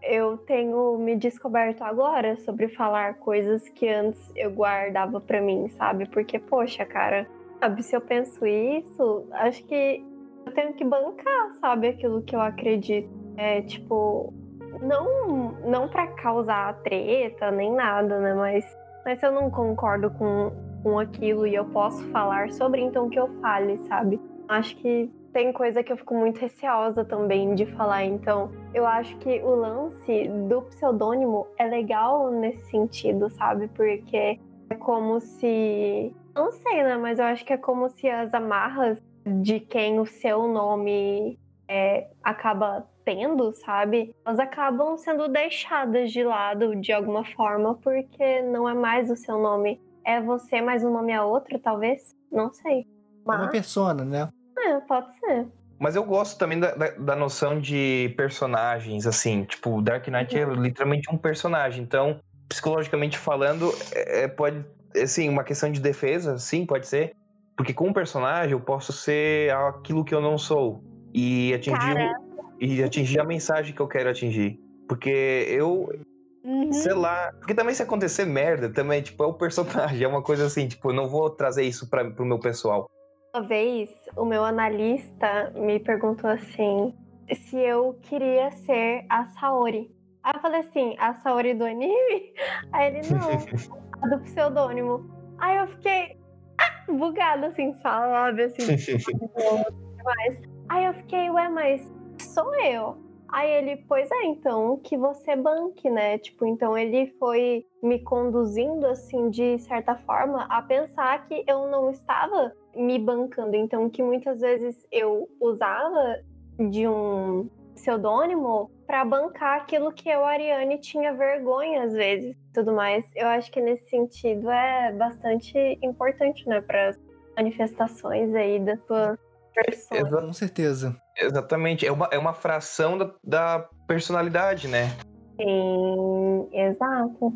Eu tenho me descoberto agora sobre falar coisas que antes eu guardava pra mim, sabe? Porque, poxa, cara, sabe, se eu penso isso, acho que eu tenho que bancar, sabe, aquilo que eu acredito. É tipo, não, não para causar treta nem nada, né? Mas, mas se eu não concordo com, com aquilo e eu posso falar sobre, então que eu fale, sabe? Acho que tem coisa que eu fico muito receosa também de falar, então eu acho que o lance do pseudônimo é legal nesse sentido, sabe? Porque é como se. Não sei, né? Mas eu acho que é como se as amarras de quem o seu nome é, acaba tendo, sabe? Elas acabam sendo deixadas de lado de alguma forma, porque não é mais o seu nome. É você, mas o nome é outro, talvez? Não sei. É uma Mas, persona, né? É, pode ser. Mas eu gosto também da, da, da noção de personagens, assim. Tipo, o Dark Knight é literalmente um personagem. Então, psicologicamente falando, é, pode. Assim, uma questão de defesa, sim, pode ser. Porque com um personagem eu posso ser aquilo que eu não sou. E atingir, o- e atingir a mensagem que eu quero atingir. Porque eu, Uhum. sei lá. Porque também se acontecer merda, também, tipo, é o personagem. É uma coisa assim, tipo, eu não vou trazer isso pra, pro meu pessoal. Uma vez, o meu analista me perguntou assim se eu queria ser a Saori. Aí eu falei assim, a Saori do anime? Aí ele, não, a do pseudônimo. Aí eu fiquei ah, bugada, assim, sabe? Assim, demais. Aí eu fiquei, ué, mas sou eu. Aí ele, pois é, então que você banque, né? Tipo, então ele foi me conduzindo, assim, de certa forma, a pensar que eu não estava me bancando. Então, que muitas vezes eu usava de um pseudônimo para bancar aquilo que eu, Ariane, tinha vergonha às vezes, tudo mais. Eu acho que nesse sentido é bastante importante, né, para as manifestações aí da sua persona. Exa- Com certeza. Exatamente. É uma, é uma fração da, da personalidade, né? Sim, exato.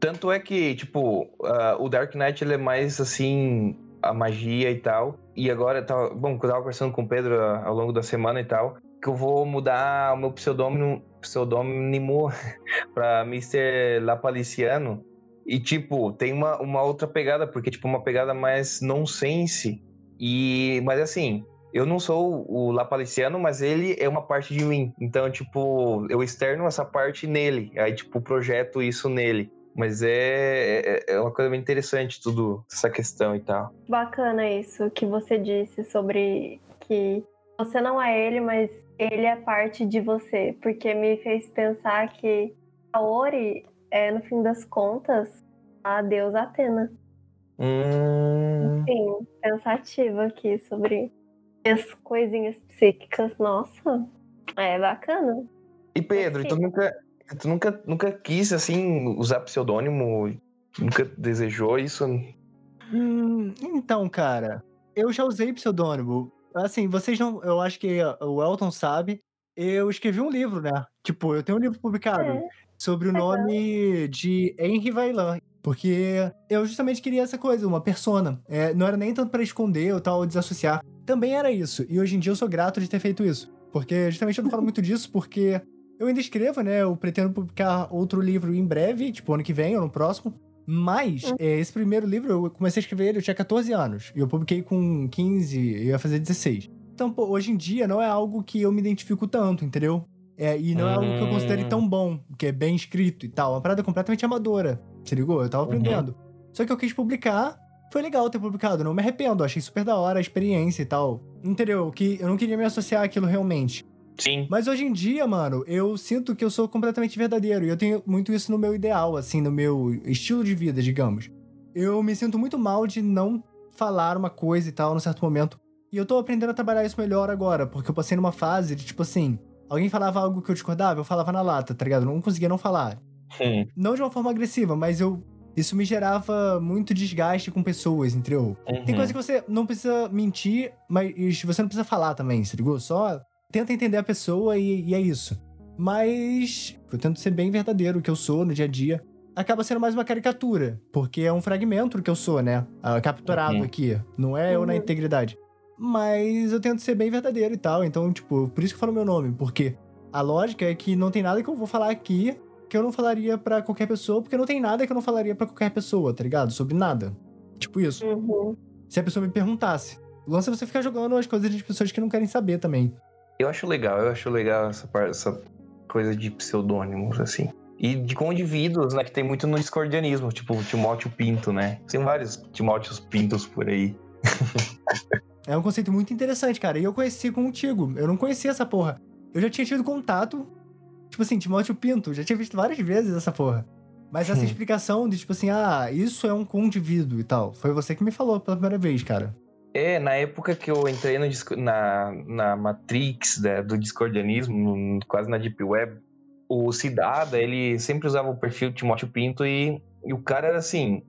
Tanto é que, tipo, uh, o Dark Knight ele é mais assim, a magia e tal. E agora, tava, bom, eu tava conversando com o Pedro ao longo da semana e tal, que eu vou mudar o meu pseudônimo, pseudônimo pra Mr. Lapaliciano. E, tipo, tem uma, uma outra pegada, porque, tipo, uma pegada mais nonsense. E, mas assim, eu não sou o Lapaliciano, mas ele é uma parte de mim. Então, tipo, eu externo essa parte nele. Aí, tipo, projeto isso nele. Mas é, é, é uma coisa bem interessante tudo, essa questão e tal. Bacana isso que você disse sobre que você não é ele, mas ele é parte de você. Porque me fez pensar que a Ori é, no fim das contas, a deusa Atena. Hum... Sim, pensativa aqui sobre as coisinhas psíquicas. Nossa, é bacana. E Pedro, tu nunca, tu nunca, nunca quis, assim, usar pseudônimo? Nunca desejou isso? Hum, então, cara, eu já usei pseudônimo. Assim, vocês não. Eu acho que o Elton sabe. Eu escrevi um livro, né? Tipo, eu tenho um livro publicado É, sobre o legal. nome de Henry Vailan. Porque eu justamente queria essa coisa, uma persona. É, não era nem tanto pra esconder ou tal, ou desassociar. Também era isso. E hoje em dia eu sou grato de ter feito isso. Porque justamente eu não falo muito disso, porque eu ainda escrevo, né? Eu pretendo publicar outro livro em breve, tipo ano que vem ou no próximo. Mas é, esse primeiro livro eu comecei a escrever ele, eu tinha 14 anos. E eu publiquei com 15, eu ia fazer 16. Então, pô, hoje em dia não é algo que eu me identifico tanto, entendeu? É, e não é algo que eu considere Hum. tão bom, que é bem escrito e tal. É uma parada completamente amadora. Se ligou? Eu tava Uhum. aprendendo. Só que eu quis publicar. Foi legal ter publicado, não me arrependo. Achei super da hora a experiência e tal. Entendeu? Que eu não queria me associar àquilo realmente. Sim. Mas hoje em dia, mano, eu sinto que eu sou completamente verdadeiro. E eu tenho muito isso no meu ideal, assim, no meu estilo de vida, digamos. Eu me sinto muito mal de não falar uma coisa e tal num certo momento. E eu tô aprendendo a trabalhar isso melhor agora, porque eu passei numa fase de tipo assim. Alguém falava algo que eu discordava, eu falava na lata, tá ligado? Eu não conseguia não falar. Hum. Não de uma forma agressiva, mas eu. Isso me gerava muito desgaste com pessoas, entendeu? Tem Uhum. coisa que você não precisa mentir, mas você não precisa falar também, se ligou? Só tenta entender a pessoa e, e é isso. Mas eu tento ser bem verdadeiro o que eu sou no dia a dia. Acaba sendo mais uma caricatura, porque é um fragmento do que eu sou, né? Ah, capturado Uhum. aqui. Não é eu na Uhum. integridade. Mas eu tento ser bem verdadeiro e tal. Então, tipo, por isso que eu falo meu nome. Porque a lógica é que não tem nada que eu vou falar aqui que eu não falaria pra qualquer pessoa, porque não tem nada que eu não falaria pra qualquer pessoa, tá ligado? Sobre nada. Tipo isso Uhum. se a pessoa me perguntasse. O lance é você ficar jogando as coisas de pessoas que não querem saber também. Eu acho legal, eu acho legal essa, par- essa coisa de pseudônimos, assim. E de com indivíduos, né? Que tem muito no discordianismo, tipo o Timóteo Pinto, né? Tem vários Timóteos Pintos por aí. É um conceito muito interessante, cara. E eu conheci contigo. Eu não conhecia essa porra. Eu já tinha tido contato. Tipo assim, Timóteo Pinto. Já tinha visto várias vezes essa porra. Mas essa Hum. explicação de, tipo assim, ah, isso é um condivíduo e tal. Foi você que me falou pela primeira vez, cara. É, na época que eu entrei no na, na Matrix né, do discordianismo, quase na Deep Web, o Cidada, ele sempre usava o perfil Timóteo Pinto e, e o cara era assim.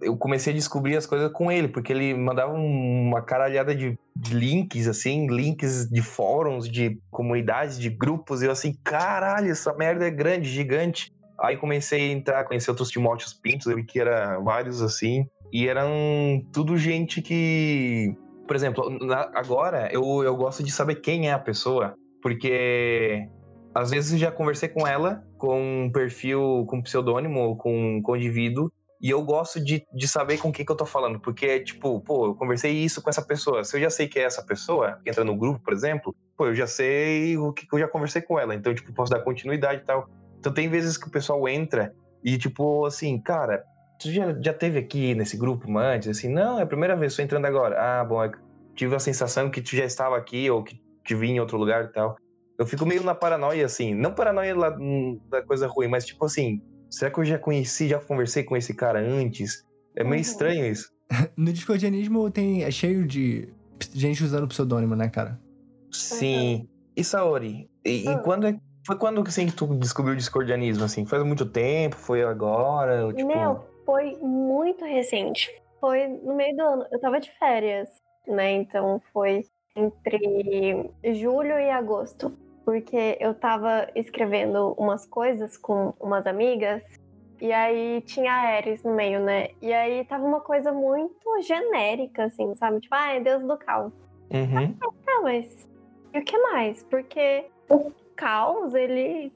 Eu comecei a descobrir as coisas com ele, porque ele mandava um- uma caralhada de, de links, assim, links de fóruns, de comunidades, de grupos, e eu assim, caralho, essa merda é grande, gigante. Aí comecei a entrar, conhecer outros Timóteos Pintos, eu vi que era vários assim, e eram tudo gente que. Por exemplo, na- agora eu, eu gosto de saber quem é a pessoa, porque às vezes já conversei com ela, com um perfil, com pseudônimo, ou com, com indivíduo, e eu gosto de, de saber com quem que eu tô falando, porque, tipo, pô, eu conversei isso com essa pessoa. Se eu já sei que é essa pessoa, que entra no grupo, por exemplo, pô, eu já sei o que que eu já conversei com ela, então, tipo, posso dar continuidade e tal. Então tem vezes que o pessoal entra e, tipo, assim, cara, tu já, já teve aqui nesse grupo antes? Assim, não, é a primeira vez, tô entrando agora. Ah, bom, eu tive a sensação que tu já estava aqui ou que te vi em outro lugar e tal. Eu fico meio na paranoia, assim, não paranoia hum, da coisa ruim, mas tipo assim, será que eu já conheci, já conversei com esse cara antes? É meio Uhum. estranho isso. No discordianismo tem, é cheio de gente usando pseudônimo, né, cara? Sim. E Saori, e, e Ah. quando é, foi quando assim, que tu descobriu o discordianismo, assim? Faz muito tempo? Foi agora? Ou, tipo... Meu, foi muito recente. Foi no meio do ano. Eu tava de férias, né? Então foi entre julho e agosto. Porque eu tava escrevendo umas coisas com umas amigas E aí tinha Ares no meio, né? E aí tava uma coisa muito genérica, assim, sabe? Tipo, ah, é Deus do caos. Uhum. Tá, mas e o que mais? Porque o caos, ele,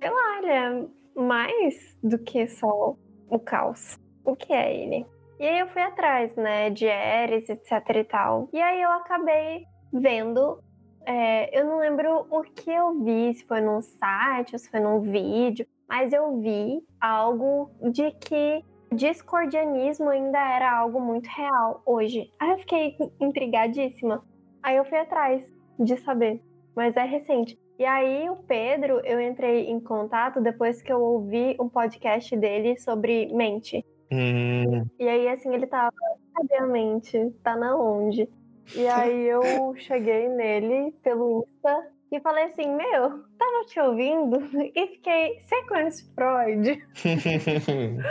sei lá, ele é mais do que só o caos. O que é ele? E aí eu fui atrás, né, de Ares, etc e tal. E aí eu acabei vendo. É, eu não lembro o que eu vi, se foi num site ou se foi num vídeo, mas eu vi algo de que discordianismo ainda era algo muito real hoje. Aí eu fiquei intrigadíssima. Aí eu fui atrás de saber, mas é recente. E aí o Pedro, eu entrei em contato depois que eu ouvi um podcast dele sobre mente. Hum, E aí, assim, ele tava, cadê a mente? Tá na onde? E aí eu cheguei nele pelo Insta e falei assim, meu, tava te ouvindo e fiquei, você conhece Freud?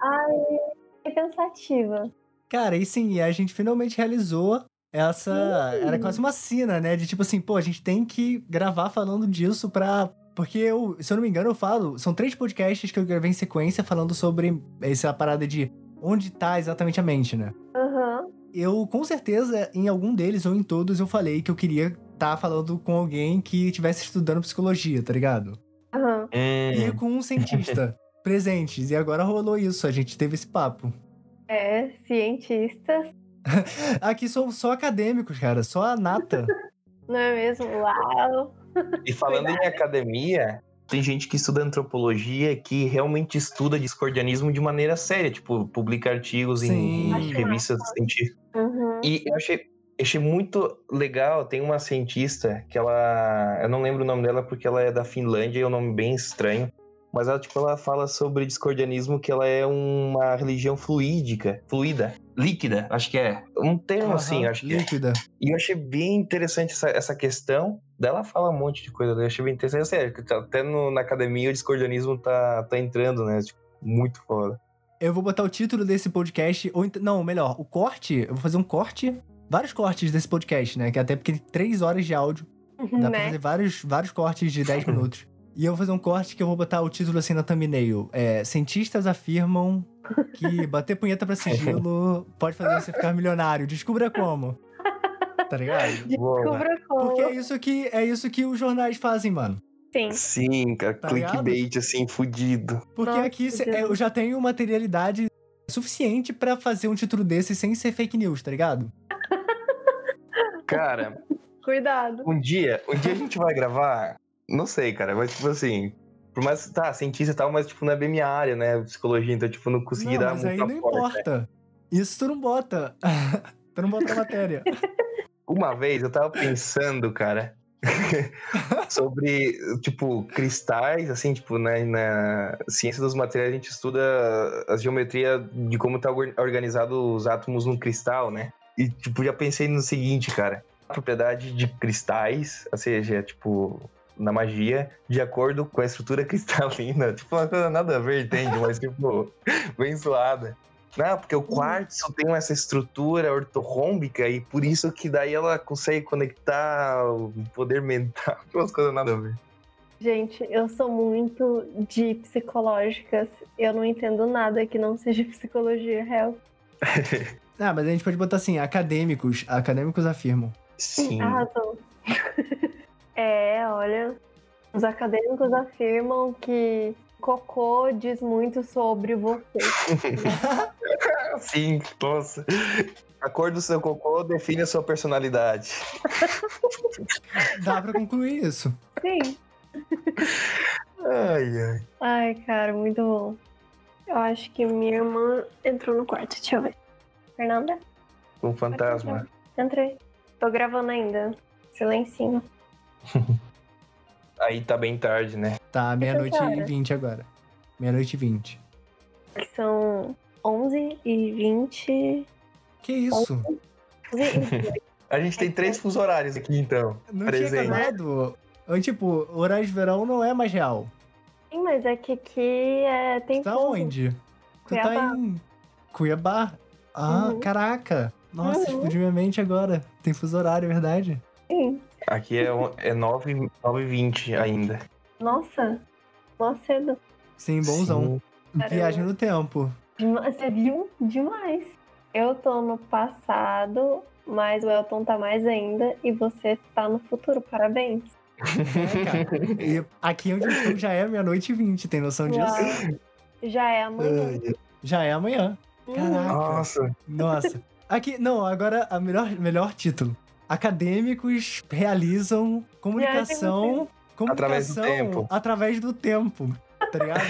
Ai, fiquei pensativa. Cara, e sim, a gente finalmente realizou essa. Sim. Era quase uma cena, né? De tipo assim, pô, a gente tem que gravar falando disso pra. Porque eu, se eu não me engano, eu falo. São três podcasts que eu gravei em sequência falando sobre essa parada de onde tá exatamente a mente, né? Aham. Eu, com certeza, em algum deles ou em todos, eu falei que eu queria estar falando com alguém que estivesse estudando psicologia, tá ligado? Aham. E com um cientista presentes. E agora rolou isso, a gente teve esse papo. É, cientistas, Aqui são só acadêmicos, cara, só a nata. não é mesmo? Uau! E falando em academia, tem gente que estuda antropologia que realmente estuda discordianismo de maneira séria, tipo, publica artigos em, Sim. em Acho revistas científicas. Uhum. E eu achei, achei muito legal, tem uma cientista que ela. Eu não lembro o nome dela porque ela é da Finlândia e é um nome bem estranho. Mas ela, tipo, ela fala sobre discordianismo que ela é uma religião fluídica, fluida, líquida, acho que é. Um termo assim, Aham, acho que é. Líquida. E eu achei bem interessante essa, essa questão. Dela fala um monte de coisa, eu achei bem interessante. Sério, que até no- na academia o discordianismo tá, tá entrando, né? Tipo, muito foda. Eu vou botar o título desse podcast, ou não, melhor, o corte, eu vou fazer um corte, vários cortes desse podcast, né? Que até porque tem três horas de áudio, dá pra né? fazer vários, vários cortes de 10 minutos. E eu vou fazer um corte que eu vou botar o título assim na thumbnail. É, cientistas afirmam que bater punheta pra sigilo pode fazer você ficar milionário. Descubra como. Tá ligado? Descubra como. Porque é isso que, é isso que os jornais fazem, mano. Sim. Sim, cara, Tá clickbait, assim, fudido. Porque Nossa, aqui cê- eu já tenho materialidade suficiente pra fazer um título desse sem ser fake news, tá ligado? Cara, Cuidado. um dia, um dia a gente vai gravar, não sei, cara, mas tipo assim, por mais, tá, cientista e tal, mas tipo, não é bem minha área, né, psicologia, então tipo, não consegui não, dar mas muito aí não aporte. importa. Isso tu não bota. tu não bota na matéria. Uma vez eu tava pensando, cara, sobre, tipo, cristais, assim, tipo, né, na ciência dos materiais a gente estuda a geometria de como tá or- organizado os átomos num cristal, né? E, tipo, já pensei no seguinte, cara, a propriedade de cristais, ou seja, tipo, na magia, de acordo com a estrutura cristalina, tipo, uma coisa nada a ver, entende? Mas, tipo, bem zoada. Não, porque o quartzo tem essa estrutura ortorrômbica e por isso que daí ela consegue conectar o poder mental. Umas coisas nada a ver. Gente, eu sou muito de psicológicas. Eu não entendo nada que não seja psicologia real. Ah, mas a gente pode botar assim, acadêmicos. Acadêmicos afirmam. Sim. Arrasou. é, olha, os acadêmicos afirmam que cocô diz muito sobre você. Sim, nossa. A cor do seu cocô define a sua personalidade. Dá pra concluir isso. Sim. Ai, ai. Ai, cara, muito bom. Eu acho que minha irmã entrou no quarto. Deixa eu ver. Fernanda? Um fantasma. Entrei. Tô gravando ainda. Silencinho. Aí tá bem tarde, né? Tá, meia-noite e? 20 agora. Meia-noite e 20. Que são 11 e 20. Que isso? 11 e 20. A gente tem três fuso horários aqui, então. Não Presente. tinha acabado. Eu, Tipo, horário de verão não é mais real. Sim, mas é que aqui é, tem Tu tá fuso. onde? Tu tá Cuiabá. em Cuiabá. Ah, Uhum. caraca. Nossa, Uhum. explodiu minha mente agora. Tem fuso horário, é verdade? Sim. Aqui é, é 9 h 20 ainda. Nossa. Mó cedo. Sim, bonzão. Viagem no tempo. Você viu? Demais. Eu tô no passado, mas o Elton tá mais ainda e você tá no futuro. Parabéns. É, cara. E aqui onde eu estou já é meia-noite e vinte, tem noção disso? Uau. Já é amanhã. Já é amanhã. Caraca. Nossa. Nossa. Aqui, não, agora a melhor, melhor título. Acadêmicos realizam comunicação, Através do comunicação tempo. através do tempo. Tá ligado?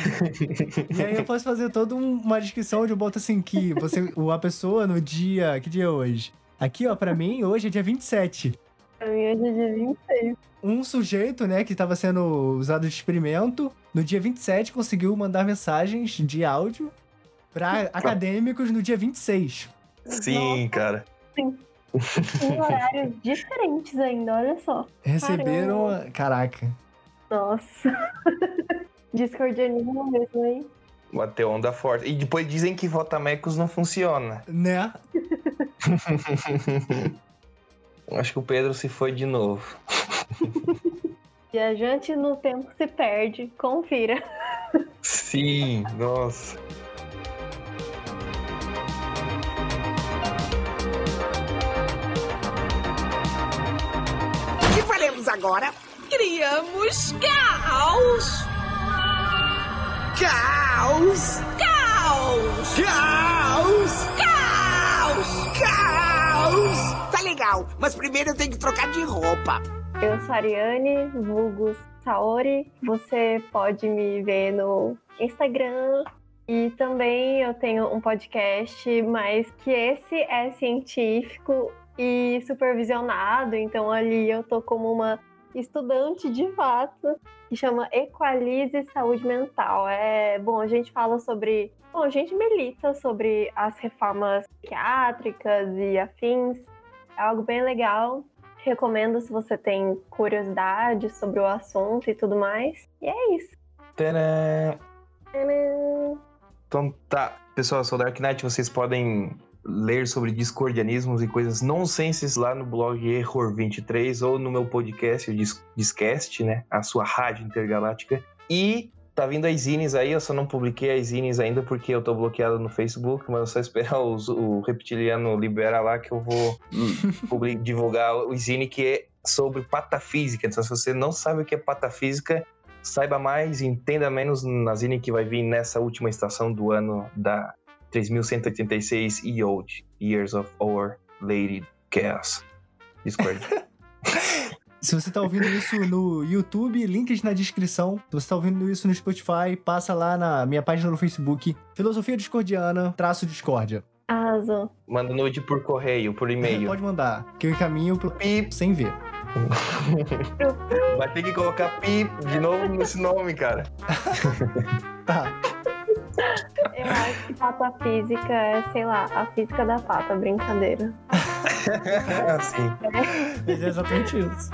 e aí eu posso fazer toda um- uma descrição onde eu boto assim que você, a pessoa no dia. Que dia é hoje? Aqui, ó, pra mim, hoje é dia 27. Pra mim hoje é dia 26. Um sujeito, né, que estava sendo usado de experimento, no dia 27 conseguiu mandar mensagens de áudio pra acadêmicos no dia 26. Sim, cara. Em horários diferentes ainda, olha só. Receberam. Caraca. Nossa. Discordianismo mesmo, hein? Bateu onda forte. E depois dizem que Votamecos não funciona. Né? Acho que o Pedro se foi de novo. Viajante no tempo se perde. Confira. Sim, nossa. Faremos agora? Criamos caos! Caos! Caos! Caos! Caos! Caos! Tá legal, mas primeiro eu tenho que trocar de roupa. Eu sou a Ariane, vulgo Saori. Você pode me ver no Instagram. E também eu tenho um podcast, mas que esse é científico e supervisionado. Então ali eu tô como uma estudante de fato, que chama Equalize Saúde Mental. É, bom, a gente fala sobre, bom, a gente milita sobre as reformas psiquiátricas e afins. É algo bem legal. Recomendo se você tem curiosidade sobre o assunto e tudo mais. E é isso. Tcharam! Tcharam! Então tá, pessoal, eu sou Dark Knight, vocês podem ler sobre discordianismos e coisas nonsenses lá no blog Error23 ou no meu podcast, o Dis- Discast, né? A sua rádio intergaláctica. E tá vindo as zines aí, eu só não publiquei as zines ainda porque eu tô bloqueado no Facebook, mas é só esperar os- o Reptiliano liberar lá que eu vou divulgar o zine que é sobre patafísica. Então se você não sabe o que é patafísica, saiba mais, entenda menos na zine que vai vir nessa última estação do ano da 3186 Yod, Years of Our Lady Chaos. Discord. Se você tá ouvindo isso no YouTube, links na descrição. Se você tá ouvindo isso no Spotify, passa lá na minha página no Facebook. Filosofia Discordiana, traço discórdia. Arrasou. Manda nude por correio, por e-mail. Pode mandar, que eu encaminho pro Pip, sem ver. vai ter que colocar pip de novo nesse nome, cara. Tá. Eu acho que pata física é, sei lá, a física da pata, brincadeira. assim. Mas é exatamente isso.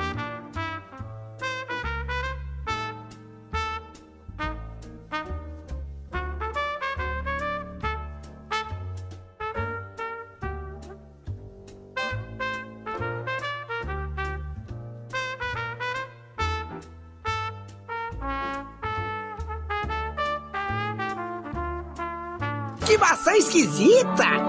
Esquisita!